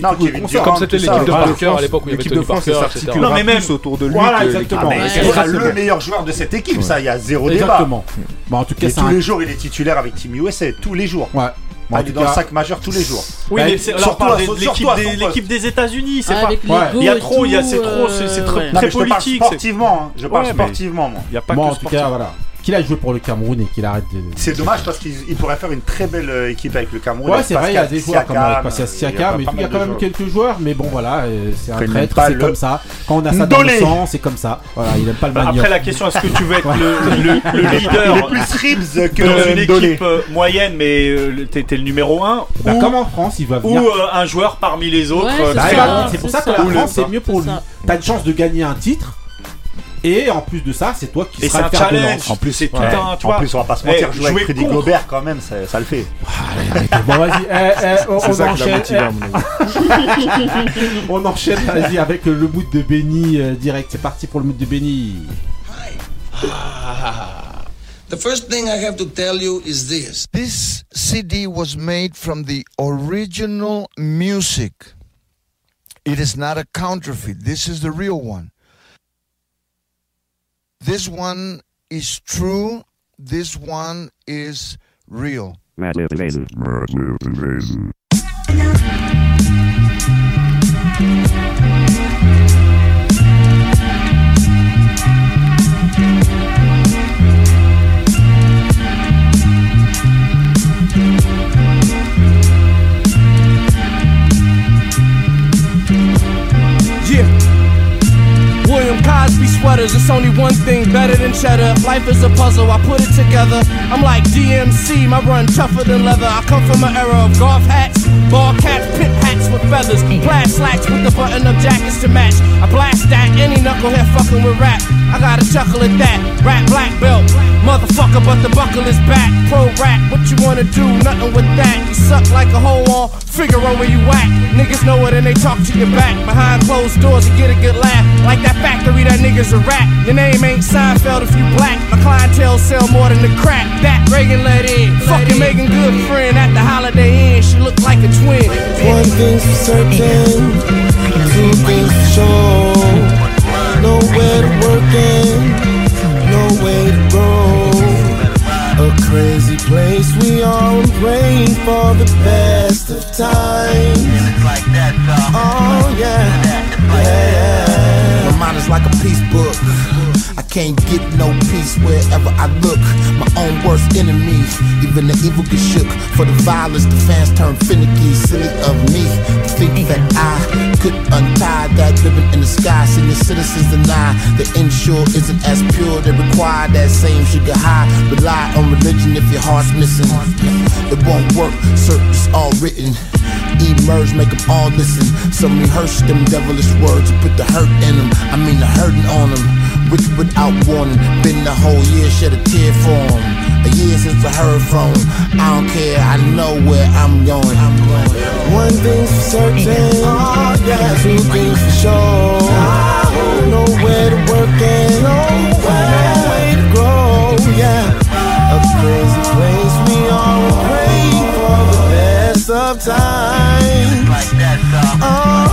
S3: non,
S1: tout le
S3: Kevin
S1: concert.
S3: Durant,
S6: Comme c'était
S3: tout ça,
S6: l'équipe de. Parker à l'époque où il y avait Tony Parker, etc.
S5: Non, mais même-
S4: plus autour de lui.
S1: Voilà, exactement.
S3: Ah, pas
S1: exactement.
S3: le meilleur joueur de cette équipe, ça, il y a zéro débat.
S1: Exactement. En tout cas,
S3: Et
S1: c'est
S3: tous les jours, il est titulaire avec Team USA, tous les jours.
S1: Ouais.
S3: Il est dans le sac majeur tous les jours.
S5: Oui, mais c'est- l'équipe des, des États-Unis, c'est pas.
S2: Avec
S1: Ouais.
S2: l'ego
S5: Il y a
S2: et
S5: trop, il y a- c'est trop, c'est- c'est
S2: euh,
S5: très-
S2: ouais.
S3: Non,
S5: Très
S3: mais je parle
S5: politique,
S3: sportivement, hein. je parle
S5: Ouais,
S3: sportivement, moi.
S5: Il y a pas
S1: Moi,
S5: que
S1: en tout cas, voilà. Qu'il a joué pour le Cameroun et qu'il arrête de.
S3: C'est dommage parce qu'il il pourrait faire une très belle euh, équipe avec le Cameroun.
S1: Ouais, c'est vrai, il y a des joueurs comme avec Pascal Siakam, mais il y a quand même quelques joueurs, mais bon voilà, euh, c'est un traître, c'est comme ça. Quand on a ça dans le sang, c'est comme ça. Voilà, il aime pas le manioc.
S5: Après, la question, est-ce que tu veux être le, le- le
S3: Il est
S5: leader
S3: plus Ribs que
S5: dans une équipe euh, moyenne, mais euh, le- t'es le numéro 1
S1: Bah,
S5: ou,
S1: comme en France, il va
S5: ou
S1: venir.
S5: euh, un joueur parmi les autres euh,
S2: c'est
S1: Bah, pour ça que la France, c'est mieux pour lui. T'as une chance de gagner un titre. Et en plus de ça, c'est toi qui
S5: Et
S1: seras le fer de.
S3: En plus,
S5: c'est tout
S3: ouais.
S5: un. Tu
S3: en
S5: vois,
S3: plus, on va pas se
S5: Eh,
S3: mentir, jouer avec
S5: contre-
S3: Gobert quand même, ça, ça le fait.
S1: Allez. *laughs* Bon, vas-y, eh, eh, on, on enchaîne. eh, *laughs* on enchaîne, vas-y, avec le mood de Benny euh, direct. C'est parti pour le mood de Benny.
S11: The first thing I have to tell you is this.
S12: This CD was made from the original music. It is not a counterfeit. This is the real one. This one is true. This one is real.
S13: Yeah. Cosby sweaters, it's only one thing better than cheddar. Life is a puzzle, I put it together. I'm like DMC, my run tougher than leather. I come from an era of golf hats, ball caps, pit hats with feathers, plaid slacks with the button up jackets to match. I blast that, any knucklehead fucking with rap. I gotta chuckle at that. Rap black belt, motherfucker, but the buckle is back. Pro rap, what you wanna do? Nothing with that. You suck like a hole on Figaro where you whack. Niggas know it and they talk to your back. Behind closed doors, you get a good laugh. Like that factory, that nigga's a rap. Your name ain't Seinfeld if you black. My clientele sell more than the crack. That Reagan let in. Fucking making good friend at the Holiday Inn. She look like a twin.
S11: One thing's for certain, two things for sure. Nowhere to work in, crazy place we are and praying for the best of times. Oh yeah, yeah.
S12: My mind is like a peace book. Can't get no peace wherever I look. My own worst enemy, even the evil get shook. For the violence, the fans turn finicky. Silly of me to think that I could untie that ribbon in the sky. Senior citizens deny the insure isn't as pure. They require that same sugar high. Rely on religion if your heart's missing. It won't work, search all written. Emerge, make them all listen. Some rehearse them devilish words and put the hurt in them. I mean the hurting on them. Wicked without warning. Been the whole year, shed a tear for 'em. A year since I heard from 'em. I don't care, I know where I'm going. I'm going.
S11: One thing's for certain, *laughs* two things for sure. Nowhere to work and no way to grow. Yeah, a crazy place we are praying for the best of times. Oh, oh,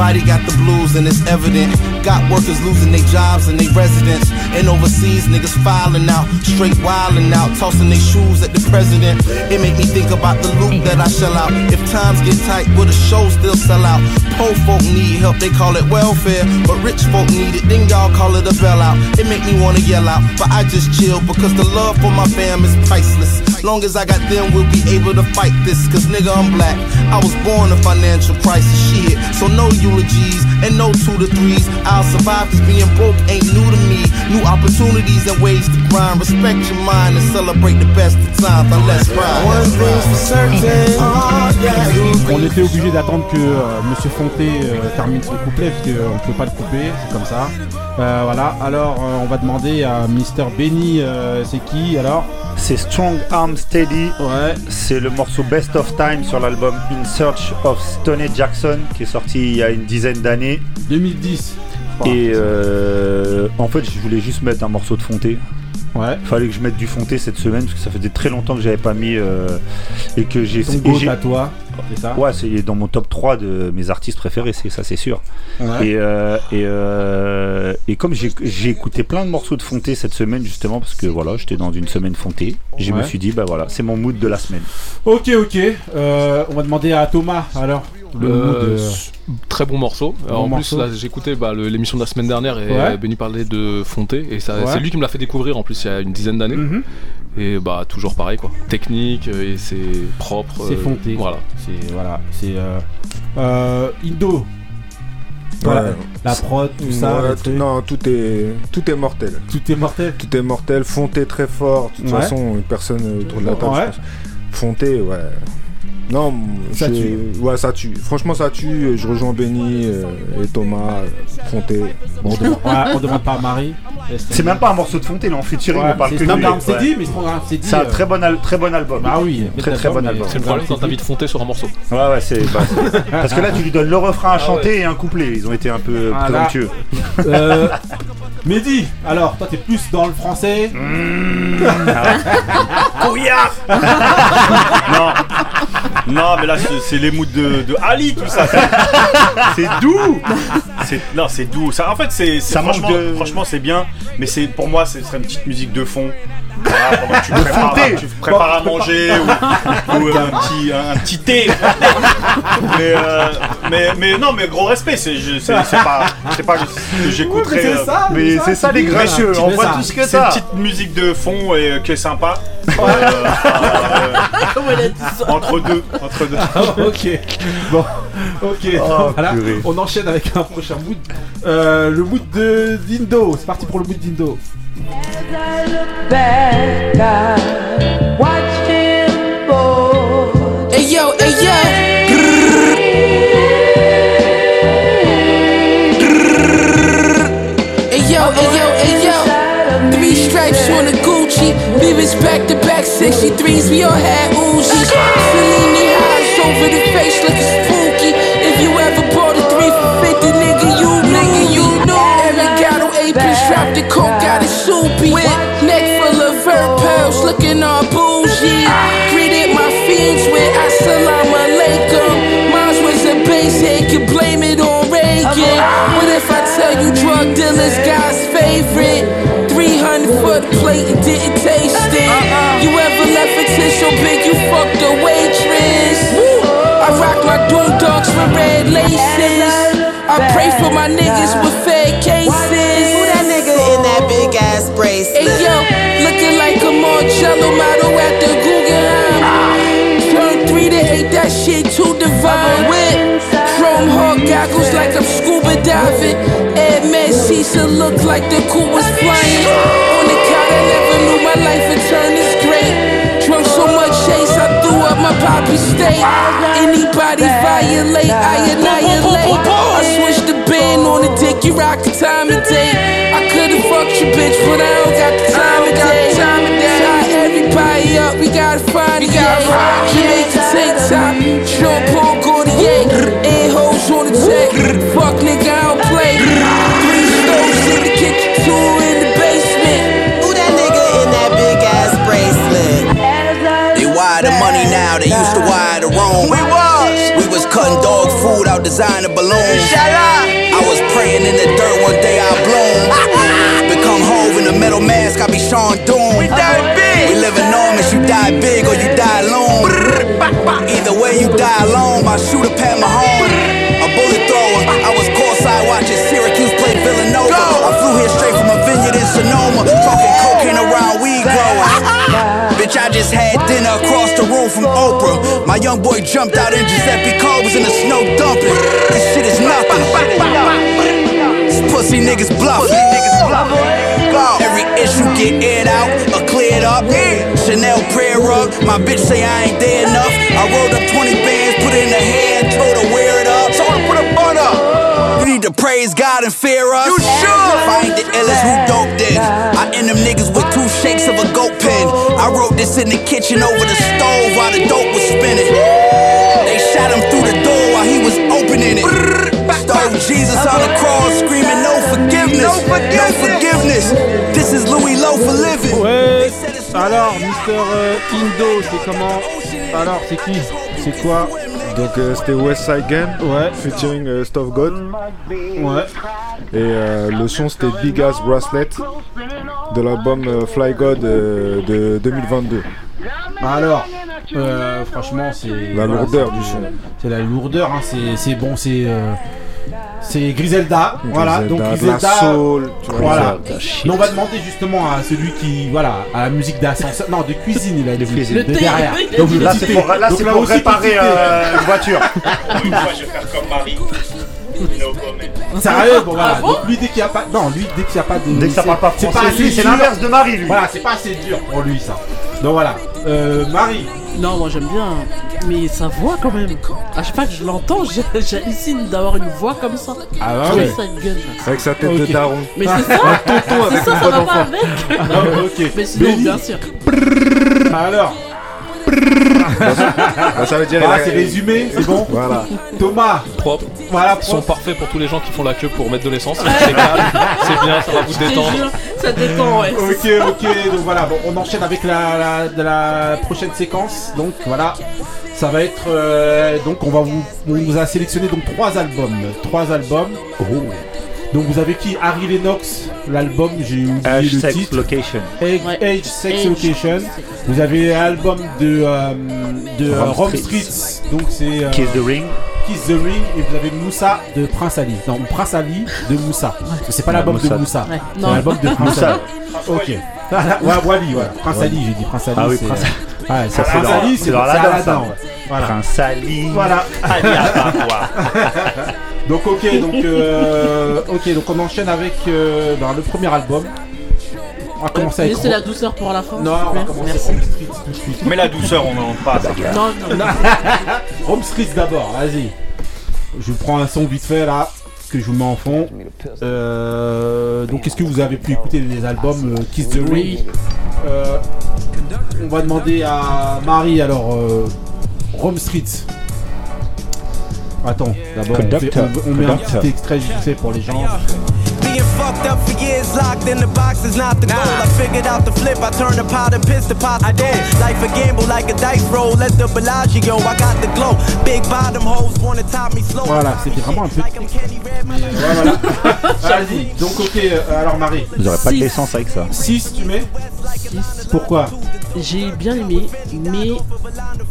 S13: Everybody got the blues and it's evident. Got workers losing their jobs and their residence. And overseas niggas filing out, straight wilding out, tossing their shoes at the president. It make me think about the loot that I shell out. If times get tight, will the show still sell out? Poor folk need help, they call it welfare. But rich folk need it, then y'all call it a bailout. It make me wanna yell out, but I just chill because the love for my fam is priceless. Long as I got them, we'll be able to fight this. Cause nigga, I'm black. I was born a financial crisis shit. So no eulogies and no two to threes. I'll survive cause being broke ain't new to me. New opportunities and ways to grind. Respect your mind and celebrate the best of times. Now let's ride.
S11: One thing's for certain, oh yeah.
S1: On était obligé d'attendre que euh, Monsieur Fonté euh, termine son couplet parce qu'on ne peut pas le couper, c'est comme ça. Euh, voilà, alors euh, on va demander à Mister Benny, euh, c'est qui alors
S3: C'est Strong Arm Steady.
S1: Ouais.
S3: C'est le morceau Best of Time sur l'album In Search of Stoney Jackson qui est sorti il y a une dizaine d'années.
S1: 2010.
S3: Et en fait, je voulais juste mettre un morceau de Fonté.
S1: Ouais.
S3: Fallait que je mette du Fonté cette semaine parce que ça faisait très longtemps que j'avais pas mis et que j'ai.
S1: Ton à toi, c'est ça
S3: Ouais, c'est dans mon top 3 de mes artistes préférés, c'est ça, c'est sûr.
S1: Ouais.
S3: Et, euh, et, euh, et comme j'ai j'ai écouté plein de morceaux de Fonté cette semaine, justement, parce que voilà, j'étais dans une semaine Fonté, je me suis dit, bah voilà, c'est mon mood de la semaine.
S1: Ok, ok. Euh, on va demander à Thomas alors. Le
S6: Euh,
S1: euh,
S6: Très bon morceau. Alors, en plus,
S1: morceau.
S6: j'écoutais bah, l'émission de la semaine dernière et
S1: Ouais.
S6: euh, Benny parlait de Fonté. Et
S1: Ouais.
S6: c'est lui qui me l'a fait découvrir en plus il y a une dizaine d'années.
S1: Mhm.
S6: Et bah, toujours pareil quoi. Technique euh, et c'est propre.
S1: C'est
S6: euh,
S1: fonté.
S6: Voilà.
S1: C'est voilà, c'est euh, euh, Indo. Voilà,
S4: Ouais.
S1: la prod, tout ça.
S4: Ouais, tout- non, tout est, tout est mortel.
S1: Tout est mortel.
S4: Tout est mortel. Fonté très fort. De toute
S1: Ouais.
S4: façon, personne autour de la table.
S1: Ouais.
S4: je pense. Fonté, ouais. Non,
S1: Ça tue.
S4: Ouais, ça tue. Franchement, ça tue. Je rejoins Benny euh, et Thomas. Fonté.
S1: Bon, on demande, ouais, on demande pas à Marie.
S3: C'est même pas un morceau de Fonté, là, on fait tirer,
S1: Ouais,
S3: on parle
S1: c'est-
S3: que
S1: non,
S3: de
S1: mais
S3: lui.
S1: c'est dit, mais c'est c'est dit.
S3: C'est un
S1: euh,
S3: très bon, al- très bon album.
S1: Bah oui,
S3: très très bon album.
S6: C'est le problème quand t'as envie de Fonté sur un morceau.
S3: Ouais, ouais, c'est. bah, *laughs* parce que là, tu lui donnes le refrain à chanter et un couplet. Ils ont été un peu
S1: Voilà.
S3: présomptueux.
S1: Euh, Mehdi, alors toi t'es plus dans le français. *laughs*
S5: Couillard *laughs* Non Non, mais là, c'est- les moods de, de Ali, tout ça. C'est doux Non, c'est doux. Ça, en fait, c'est franchement,
S3: de-
S5: franchement c'est bien, mais c'est pour moi, ce serait une petite musique de fond. Voilà, pendant que tu prépares, tu prépares à manger ou, ou, euh, un, petit, un, un petit thé. mais, euh, mais, mais non, mais gros respect, c'est je- c'est- c'est pas, pas ce que j'écouterais.
S1: Ouais, mais c'est
S5: euh,
S1: ça,
S3: ça, les
S1: tu
S3: On voit tout ce que
S5: c'est une petite musique de fond et, euh, qui est sympa. Euh, euh,
S2: Comment elle a dit ça
S5: entre deux, entre deux.
S1: Ah, ok. Bon, ok.
S3: Oh,
S1: voilà.
S3: purée.
S1: On enchaîne avec un prochain mood. Euh, le mood de d'Indo. C'est parti pour le mood d'Indo.
S14: Hey yo, hey yo. Hey yo, hey yo. Three stripes on the Gucci. Levi's back to back 63s. We all had Uzis. Cellini highs over the face looking spooky. It. With neck full of vert pearls, looking all bougie. Greeted my fiends with assalamu alaikum. Mine was a base head, could blame it on Reagan. What if I tell you drug dealers God's favorite? 300 foot plate and didn't taste it. You ever left a tissue big, you fucked a waitress. I rock my doom dogs with red laces. I pray for my niggas with fed cases. A model at the Guggenheim. Turn three to eight, that shit too divine. With chrome hawk goggles like I'm scuba diving. Ed Cecil look like the cool was flying. On the couch, I never knew my life would turn this great. Drunk so much chase, I threw up my poppy state. Anybody violate, I annihilate. I switched the band on the dick, you rock the time of day. I could've fucked your bitch, but I don't got the time of day. Tie everybody up, we gotta find it. Jamaica tank top, Jean Paul Gaultier. A-hoes on the tech, fuck nigga, I don't play. Three stoves in the kitchen, two in the basement.
S15: Who that nigga in that big ass bracelet?
S16: They wire the money now, they used to wire the Rome. We was. We was cutting dog food out designer balloons. I was praying in the dirt, one day I bloom. *laughs* Become Hove in a metal mask, I be Sean Doom. We die. We live enormous, you die big or you die alone. Either way, you die alone. My shooter Pat Mahone, a bullet thrower. I was courtside watching Syracuse play Villanova. I flew here straight from a vineyard in Sonoma, talking cocaine around weed growers. Bitch, I just had dinner across the room from Oprah. My young boy jumped out in Giuseppe car was in the snow dumping. This shit is nothing. These pussy niggas bluff. Every issue get aired out or cleared up. Chanel prayer rug. My bitch say I ain't there enough. I rolled up 20 bands, put it in her hand, told her wear it up. Told her put a bun up. You need to praise God and fear us. You should. If I ain't the illest, who dope then? I end them niggas with two shakes of a goat pen. I wrote this in the kitchen over the stove while the dope was spinning. They shot him through the door while he was opening it. Stole Jesus on the cross, screaming no forgiveness, no forgiveness. This is Louis Lowe for living.
S1: Ouais. Alors, Mister euh, Indo, c'est comment? Alors, c'est qui? C'est quoi?
S4: Donc euh, c'était West Side Gun
S1: Ouais.
S4: featuring euh, Stuff God.
S1: Ouais.
S4: Et euh, le son c'était Big Ass Bracelet de l'album Fly God de 2022.
S1: Alors, franchement, c'est.
S4: La
S1: voilà,
S4: lourdeur du son.
S1: C'est la lourdeur, hein, c'est- c'est bon, c'est. C'est Griselda, voilà, donc
S4: la
S1: Griselda,
S4: soul, tu vois.
S1: voilà.
S3: Griselda,
S1: on va demander justement à celui qui, voilà, à la musique d'ascenseur, non, de cuisine, il a dit,
S3: cuisine.
S1: de derrière. Donc
S3: Là, c'est pour, là,
S1: Donc
S3: c'est
S1: là
S3: pour
S1: aussi,
S3: réparer euh, une voiture. *laughs*
S5: Une fois, je vais faire comme Marie. No.
S1: Sérieux, bon voilà.
S2: Ah bon
S1: donc lui dès qu'il y a pas, non, lui dès qu'il y a pas de,
S3: Dès que ça parle pas
S1: c'est
S3: français, c'est l'inverse de Marie, lui.
S1: Voilà, c'est pas assez dur pour lui ça. Donc voilà, euh, Marie,
S2: Non, moi j'aime bien, mais sa voix quand même. À chaque fois que je l'entends, j'ai- j'hallucine d'avoir une voix comme ça.
S1: Ah ouais.
S2: ça gueule.
S4: Avec sa tête de daron.
S2: Mais c'est ça, *laughs*
S4: Tonton
S2: c'est
S4: avec
S2: ça,
S4: une
S2: ça
S4: voix
S2: va pas avec.
S1: Ah, ok. *laughs*
S2: Mais sinon, bien sûr.
S1: alors,
S4: Bah, ça veut dire.
S1: voilà,
S4: il a-
S1: c'est résumé, c'est bon.
S4: Voilà.
S1: Thomas,
S6: Propre.
S1: voilà,
S6: Ils sont parfaits pour tous les gens qui font la queue pour mettre de l'essence. C'est calme, c'est bien, ça va vous détendre.
S2: Ça détend, ouais.
S1: Ok, ok, donc voilà, bon, on enchaîne avec la, la, de la prochaine séquence. Donc voilà, ça va être. euh, donc on va vous. On vous a sélectionné donc trois albums. Trois albums. Donc vous avez qui? Harry Lennox, l'album, j'ai oublié
S3: H
S1: le
S3: Sex
S1: titre.
S3: Location.
S1: Age,
S2: Ouais.
S1: Age Sex
S2: Age.
S1: Location. Vous avez l'album de, euh, de
S3: Rome
S1: Rome
S3: Streets.
S1: Streets, donc c'est euh,
S3: Kiss the Ring.
S1: Kiss the Ring, et vous avez Moussa de Prince Ali. Non, Prince Ali de Moussa. C'est pas l'album de
S3: Moussa.
S1: C'est
S2: Non.
S1: l'album de Prince
S3: Moussa.
S1: Ali. Ok. ouais, Wally, ouais. Prince Ali, j'ai dit Prince Ali.
S3: Ah oui, Prince
S1: euh, Ouais, c'est Prince
S3: dans-
S1: Ali,
S3: c'est dans ça.
S1: ouais. Voilà.
S3: Prince Ali.
S1: Voilà.
S3: Ali. *laughs*
S1: Donc ok, donc euh, ok, donc on enchaîne avec euh, ben, le premier album. On va commencer avec.
S2: Laissez la douceur pour la fin.
S1: Non, on va
S2: plaît.
S1: commencer
S2: Merci.
S1: Home Street tout de suite.
S5: Mais la douceur, on n'en pas. ça.
S2: Non, non,
S1: Home *laughs* Street d'abord, vas-y. Je prends un son vite fait là que je vous mets en fond. Euh, donc est-ce que vous avez pu écouter les albums euh, Kiss the Ring?
S2: Oui.
S1: Euh, On va demander à Marie alors euh, Home Street. Attends, d'abord on, on- on met un petit extrait vite fait pour les gens.
S15: Being fucked up for years, locked in the box is not the goal. I figured out the flip, I turned the pot and pissed the pot to gold. Life a gamble like a dice roll. Let the Bellagio, I got the glow. Big bottom hoes wanna top me slow.
S1: Voilà, c'était vraiment un peu. Ouais, voilà. *laughs* Vas-y. Donc ok, euh, alors Marie.
S3: Vous aurez pas de
S2: Six.
S3: l'essence avec ça.
S1: 6 tu mets? Pourquoi?
S2: J'ai bien aimé, mais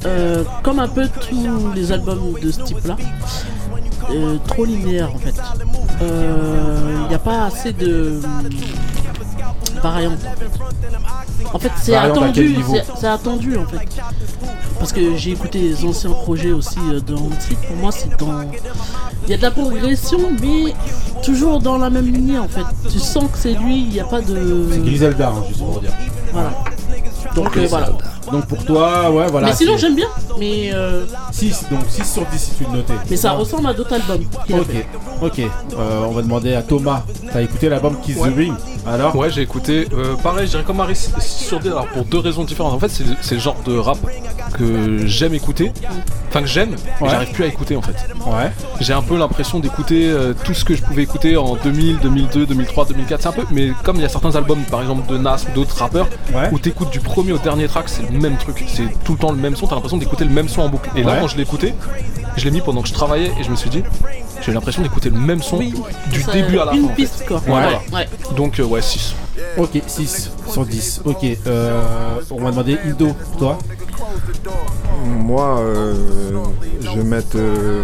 S2: euh, comme un peu tous les albums de ce type-là, euh, trop linéaire en fait. Il n'y a pas assez de variantes. En fait, c'est attendu, c'est- attendu en fait. Parce que j'ai écouté les anciens projets aussi euh, de Street. Pour moi, c'est dans. Il y a de la progression, mais toujours dans la même lignée en fait. Tu sens que c'est lui, il n'y a pas de.
S1: C'est Griselda, hein, juste pour dire.
S2: Voilà. Donc euh, voilà.
S1: Donc pour toi, ouais, voilà.
S2: mais sinon, j'aime bien. Mais, euh,
S1: 6, donc 6 sur 10 si tu le notais.
S2: mais ça ressemble à d'autres albums.
S1: Ok, ok. Euh, on va demander à Thomas. T'as écouté l'album Kiss
S6: Ouais.
S1: the Ring Alors?
S6: Ouais, j'ai écouté. euh, pareil, je dirais comme Marie sur des. Alors, pour deux raisons différentes. En fait, c'est le genre de rap que j'aime écouter. Enfin, que j'aime, mais
S1: Ouais.
S6: j'arrive plus à écouter en fait.
S1: Ouais.
S6: J'ai un peu l'impression d'écouter euh, tout ce que je pouvais écouter en 2000, 2002, 2003, 2004. C'est un peu. Mais comme il y a certains albums, par exemple de Nas ou d'autres rappeurs,
S1: Ouais.
S6: où t'écoutes du premier au dernier track, c'est le même truc. C'est tout le temps le même son. T'as l'impression d'écouter le même son en boucle. Et là,
S1: Ouais.
S6: quand je l'ai écouté, je l'ai mis pendant que je travaillais et je me suis dit, j'ai l'impression d'écouter le même son
S2: Oui,
S6: du
S2: ça-
S6: début à la
S2: une
S6: fin. en fait.
S2: piste quoi.
S6: Ouais, voilà.
S2: Ouais.
S6: Donc, euh, ouais, 6.
S1: Ok, 6 sur 10. Ok, euh, on va demander Indo, toi
S4: Moi, euh, je vais mettre euh,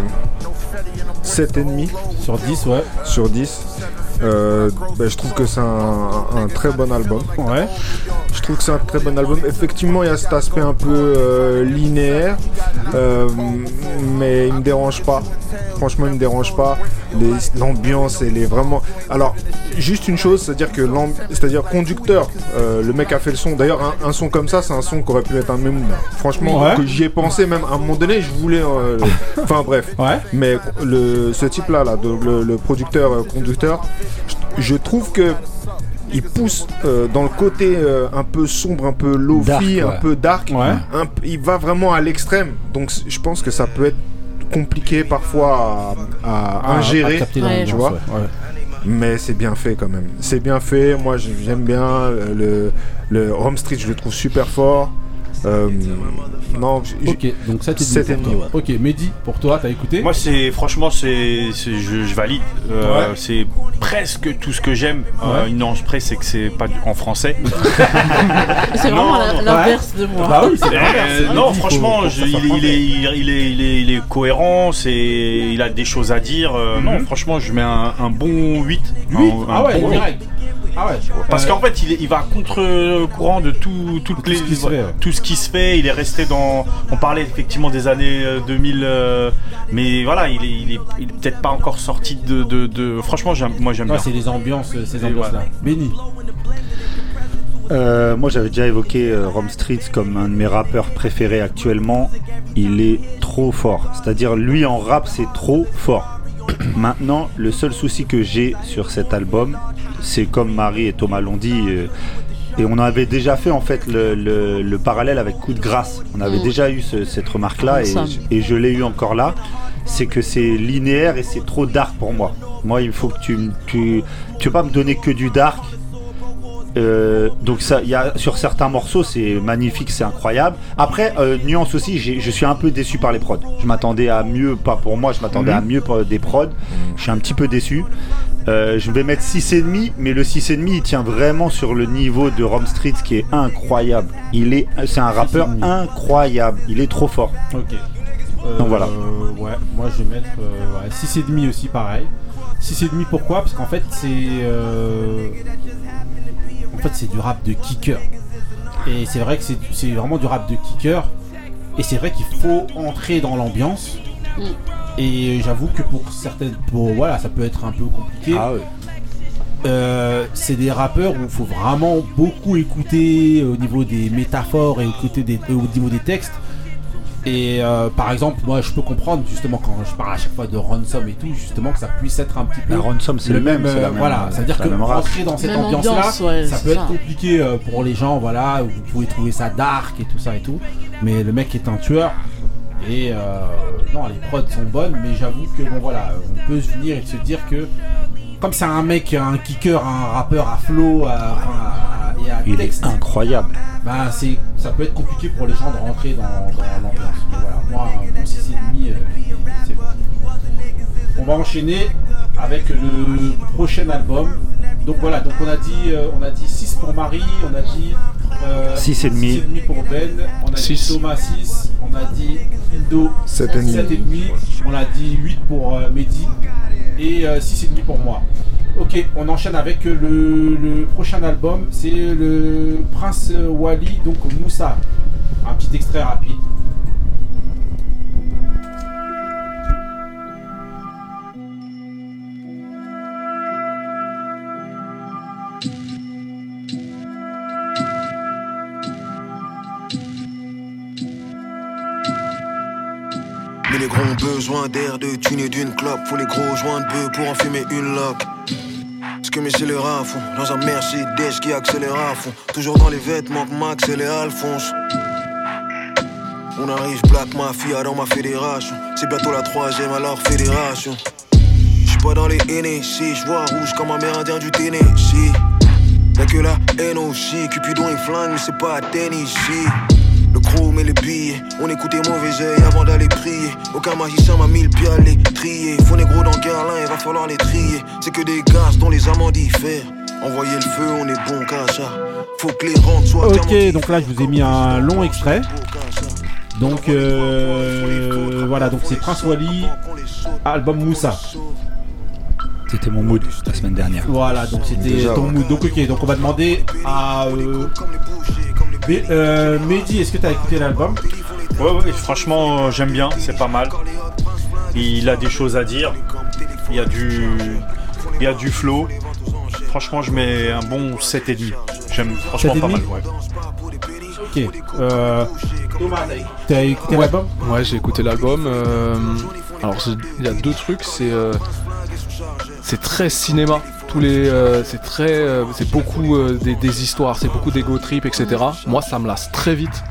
S4: 7,5
S1: Sur 10, ouais.
S4: sur 10. Euh, ben, je trouve que c'est un, un très bon album.
S1: Ouais.
S4: Je trouve que c'est un très bon album. Effectivement, il y a cet aspect un peu euh, linéaire, euh, mais il me dérange pas. Franchement, il me dérange pas. L'ambiance, elle est vraiment. Alors, juste une chose, c'est-à-dire que c'est-à-dire conducteur, euh, le mec a fait le son. D'ailleurs, un, un son comme ça, c'est un son qui aurait pu être un même. Franchement,
S1: Ouais.
S4: que j'y ai pensé même à un moment donné, je voulais. *laughs* Enfin bref.
S1: Ouais.
S4: Mais le, ce type-là, là, donc le, le producteur conducteur, je, je trouve que il pousse euh, dans le côté euh, un peu sombre, un peu low-fi,
S3: Dark, ouais.
S4: un peu dark.
S1: Ouais.
S4: Un p- il va vraiment à l'extrême. Donc je pense que ça peut être compliqué parfois à, à
S1: Ah,
S4: ingérer.
S1: à
S4: Tu vois
S1: ouais.
S4: Mais c'est bien fait quand même. C'est bien fait. Moi j'ai- j'aime bien le, le Home Street, je le trouve super fort. Euh, non,
S1: Ok, donc ça t'es
S4: Sept et demi, ouais.
S1: Ok, Mehdi, pour toi, t'as écouté
S5: Moi, c'est franchement, c'est, je, je valide. Euh,
S1: Ouais.
S5: C'est presque tout ce que j'aime. Euh,
S1: Ouais.
S5: une nuance près, c'est que c'est pas du- en français. *laughs*
S2: C'est vraiment l'inverse de moi.
S1: Bah oui, c'est
S5: Euh,
S1: l'inverse.
S5: non, franchement, il, est, il,
S1: français.
S5: est, il, est, il, est, il, est, il est cohérent, c'est, il a des choses à dire. Euh, Non, franchement, je mets un, un bon 8.
S1: Huit
S5: Un- un
S1: Ah ouais,
S5: bon
S1: direct. Ah ouais.
S5: Parce
S1: Euh,
S5: qu'en fait, il, est- il va contre-courant de tout, toutes les,
S1: ce qui se fait, ouais.
S5: tout ce qui se fait. Il est resté dans. On parlait effectivement des années euh, 2000, euh, mais voilà, il est, il est, il est peut-être pas encore sorti de. de, de- Franchement, j'aime- moi j'aime
S1: ouais,
S5: bien.
S1: c'est les ambiances, euh, ces ambiances-là. Benny.
S3: Euh, moi, j'avais déjà évoqué euh, Rom Streets comme un de mes rappeurs préférés actuellement. Il est trop fort. C'est-à-dire, lui en rap, c'est trop fort. *coughs* Maintenant, le seul souci que j'ai sur cet album, c'est comme Marie et Thomas l'ont dit, euh, et on avait déjà fait en fait le, le- le parallèle avec Coup de grâce. On avait
S2: Mm.
S3: déjà eu ce- cette remarque-là et, je l'ai eu encore là. C'est que c'est linéaire et c'est trop dark pour moi. Moi, il faut que tu, tu, pas me donner que du dark. Euh, donc ça, il y a sur certains morceaux, c'est magnifique, c'est incroyable. Après, euh, nuance aussi, je suis un peu déçu par les prods. Je m'attendais à mieux, pas pour moi, je m'attendais
S1: Mhm.
S3: à mieux pour des prods. Je suis un petit peu déçu. Euh, je vais mettre 6,5, mais le 6,5 il tient vraiment sur le niveau de Rom Street qui est incroyable. Il est, c'est un rappeur
S1: 6,5.
S3: incroyable. Il est trop fort.
S1: Ok.
S3: Donc voilà.
S1: Ouais, moi je vais mettre euh, ouais, 6,5 aussi pareil. 6,5 pourquoi? Parce qu'en fait c'est. En fait c'est du rap de kicker. Et c'est vrai que c'est c'est vraiment du rap de kicker. Et c'est vrai qu'il faut entrer dans l'ambiance.
S2: Mm.
S1: Et j'avoue que pour certaines. Pour, voilà, ça peut être un peu compliqué.
S3: Ah ouais.
S1: Euh, c'est des rappeurs où il faut vraiment beaucoup écouter au niveau des métaphores et écouter des, euh, au niveau des textes. Et euh, par exemple, moi je peux comprendre justement quand je parle à chaque fois de ransom et tout, justement que ça puisse être un petit peu.
S3: La ransom, c'est le même, c'est la
S1: euh,
S3: même-
S1: voilà,
S3: c'est
S1: c'est-à-dire que rentrer dans cette ambiance-là,
S2: ambiance, ouais,
S1: ça peut être compliqué euh, pour les gens, voilà, où vous pouvez trouver ça dark et tout ça et tout. Mais le mec est un tueur. Et euh, non, les prods sont bonnes, mais j'avoue que bon voilà, on peut se venir et se dire que comme c'est un mec, un kicker, un rappeur à flow, à, enfin, à- et à
S3: Il
S1: texte,
S3: est incroyable.
S1: bah c'est, ça peut être compliqué pour les gens de rentrer dans, dans l'ambiance. Mais voilà, moi, mon 6,5, euh, c'est bon. On va enchaîner avec le prochain album. Donc voilà, donc on a dit, euh, on a dit 6 pour Marie, on a dit euh,
S3: Six et demi.
S1: 6,5 pour Ben, on a
S6: Six.
S1: dit Thomas 6, on a dit Indo
S4: Sept et demi.
S1: 7,5, on a dit 8 pour euh, Mehdi et euh, 6,5 pour moi. Ok, on enchaîne avec le, le prochain album, c'est le Prince Wally, donc Moussa. Un petit extrait rapide.
S17: Mais les gros ont besoin d'air, de thunes et d'une clope. Faut les gros joints de pour en fumer une loque. Ce que mes scélérats font, dans un Mercedes qui accélère à fond. Toujours dans les vêtements que Max et les Alphonse. On arrive Black Mafia dans ma fédération. C'est bientôt la troisième à leur fédération. J'suis pas dans les NSC, j'vois rouge comme un mérindien du Tennessee. Y'a que la NOC, Cupidon et flingue, mais c'est pas à Tennessee. Le chrome et les billets, on écoutait mauvais oeil avant d'aller prier. Aucun magicien m'a mis le pied à les trier. Faut négro dans Guerlain, il va falloir les trier. C'est que des gaz dont les amants diffèrent. Envoyer le feu, on est bon ça. Faut que les rentes soient
S1: Ok, donc là je vous ai mis un long extrait. Donc euh, voilà, donc c'est Prince Wally, album Moussa.
S3: C'était mon mood la semaine dernière.
S1: Voilà, donc c'était ton mood. Donc ok, donc on va demander à euh, Bé- euh, Mehdi, est-ce que tu as écouté l'album
S5: Ouais, ouais, franchement, euh, j'aime bien, c'est pas mal. Il a des choses à dire. Il y a du, il y a du flow. Franchement, je mets un bon 7,5. J'aime franchement pas
S1: 7,5?
S5: mal. Ouais.
S1: Ok. Euh, t'as écouté
S6: Ouais.
S1: l'album
S6: Ouais, j'ai écouté l'album. euh, alors, c'est- il y a deux trucs. C'est euh, c'est très cinéma. Euh, euh, c'est beaucoup euh, des, des histoires, c'est beaucoup d'ego trip, etc. Moi, ça me lasse très vite.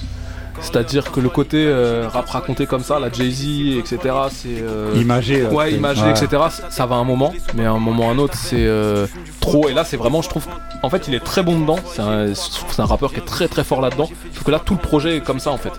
S6: C'est-à-dire que le côté euh, rap raconté comme ça, la Jay-Z, etc., c'est. euh,
S3: Imagé,
S6: Ouais, imagé,
S3: ouais.
S6: etc., ça va un moment, mais à un moment ou à un autre, c'est euh, trop. Et là, c'est vraiment, je trouve. En fait, il est très bon dedans. C'est un, c'est un rappeur qui est très très fort là-dedans. Sauf que là, tout le projet est comme ça, en fait.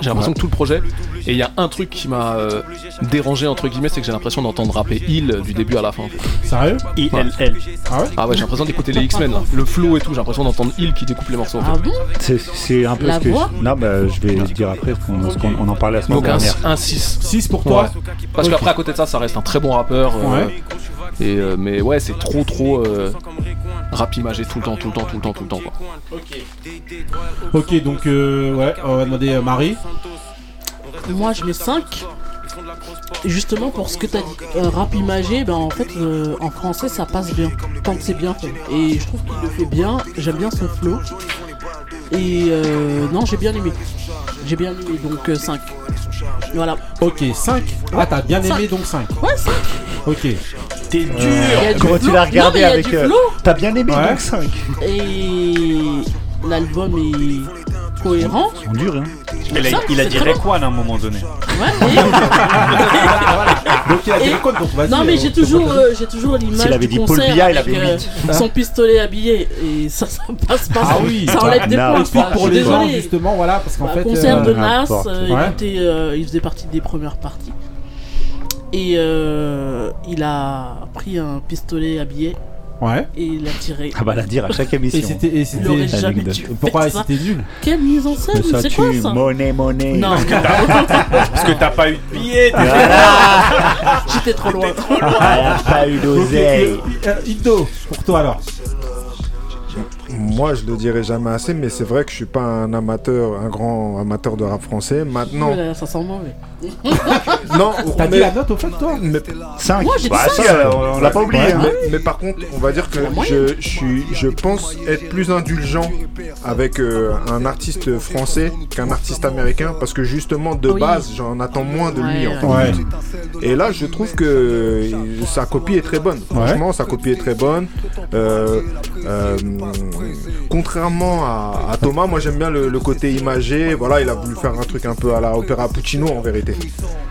S6: J'ai l'impression
S3: Ouais.
S6: que tout le projet. Et il y a un truc qui m'a euh, dérangé, entre guillemets, c'est que j'ai l'impression d'entendre rapper Il du début à la fin. En fait.
S1: Sérieux
S6: I-L-L.
S1: Ah ouais
S6: Ah ouais, j'ai l'impression d'écouter les X-Men, là. le flow et tout. J'ai l'impression d'entendre Il qui découpe les morceaux. en fait.
S2: Ah bon
S3: C'est- C'est un peu
S2: La
S3: ce que
S2: voix
S3: je... Non, bah, je vais dire après, on en parlait la semaine
S6: Donc un,
S3: dernière.
S6: un 6.
S1: 6 pour toi
S6: Parce
S1: Ok.
S6: qu'après à côté de ça, ça reste un très bon rappeur. euh,
S1: Ouais.
S6: et, euh, mais ouais, c'est trop trop euh, rap imagé tout le temps, tout le temps, tout le temps, tout le temps. Quoi.
S1: Ok, donc euh, ouais, on va demander à Marie.
S2: Moi, je mets 5. Justement pour ce que t'as dit, euh, rap imagé, ben en fait euh, en français ça passe bien, tant que c'est bien fait. Et je trouve qu'il le fait bien, j'aime bien son flow. Et euh, non, j'ai bien aimé. J'ai bien aimé, donc 5. Voilà.
S1: Ok, 5. Ah, t'as bien aimé
S2: Cinq.
S1: donc 5.
S2: Ouais, 5.
S1: Ok.
S3: T'es
S2: dur. Il y a du
S3: Comment tu
S2: flow.
S3: l'as regardé
S2: Non, mais il y a
S3: avec.
S2: du
S3: euh,
S2: flow.
S3: T'as bien aimé
S1: Ouais.
S3: donc 5
S2: Et l'album est cohérent.
S3: Hein.
S5: Il a,
S2: Ça,
S5: il a dit Rayquan à un moment donné.
S2: Ouais, *laughs*
S1: Donc il a dit
S2: Et-
S1: code, donc vas-y.
S2: Non mais
S1: euh,
S2: j'ai toujours, euh, j'ai toujours l'image
S3: S'il avait
S2: du
S3: dit Paul
S2: concert
S3: Biya, il
S2: avec
S3: avait
S2: euh, son pistolet habillé et ça ça passe pas.
S1: Ah
S2: ça,
S1: oui,
S2: ça enlève des
S3: non.
S2: points. Quoi.
S1: pour
S2: Je suis
S1: les gens
S2: désolé.
S1: justement, voilà, parce qu'en
S2: Bah,
S1: fait.
S2: concert
S1: euh,
S2: de Nas,
S3: n'importe.
S2: euh,
S1: Ouais.
S2: il, était, euh, il faisait partie des premières parties. Et euh, il a pris un pistolet habillé
S1: Ouais.
S2: et il a tiré.
S3: Ah bah la dire à chaque
S1: Et
S3: émission.
S1: c'était. Et c'était.
S2: jamais
S3: anecdote.
S2: dû
S1: Pourquoi c'était nul
S2: Quelle mise en scène
S3: Que ça
S2: C'est quoi
S3: tue,
S2: ça
S3: monnaie, monnaie.
S2: Non, *laughs* *laughs*
S5: Parce que t'as pas eu de billet.
S2: j'étais trop loin.
S3: Ah, y a pas eu d'oseille.
S1: euh, Indo, pour toi alors.
S4: Moi, je le dirai jamais assez, mais c'est vrai que je suis pas un amateur, un grand amateur de rap français. Maintenant,
S2: ça sent mauvais.
S4: non, *laughs*
S1: T'as dit
S4: mais-
S1: la note au fait, toi
S4: mais
S3: 5
S2: Moi, j'ai dit
S3: Bah, ça, on l'a pas oublié.
S4: Ouais,
S3: hein.
S4: mais, mais par contre, on va dire que je, je, suis, je pense être plus indulgent avec euh, un artiste français qu'un artiste américain parce que justement de
S2: Oui.
S4: base j'en attends moins de lui
S2: Ouais,
S4: en fait.
S1: Ouais.
S4: Et là je trouve que sa copie est très bonne. Franchement sa copie est très bonne. Euh, euh, contrairement à, à Thomas, moi j'aime bien le, le côté imagé. Voilà, il a voulu faire un truc un peu à la Opéra Puccino en vérité.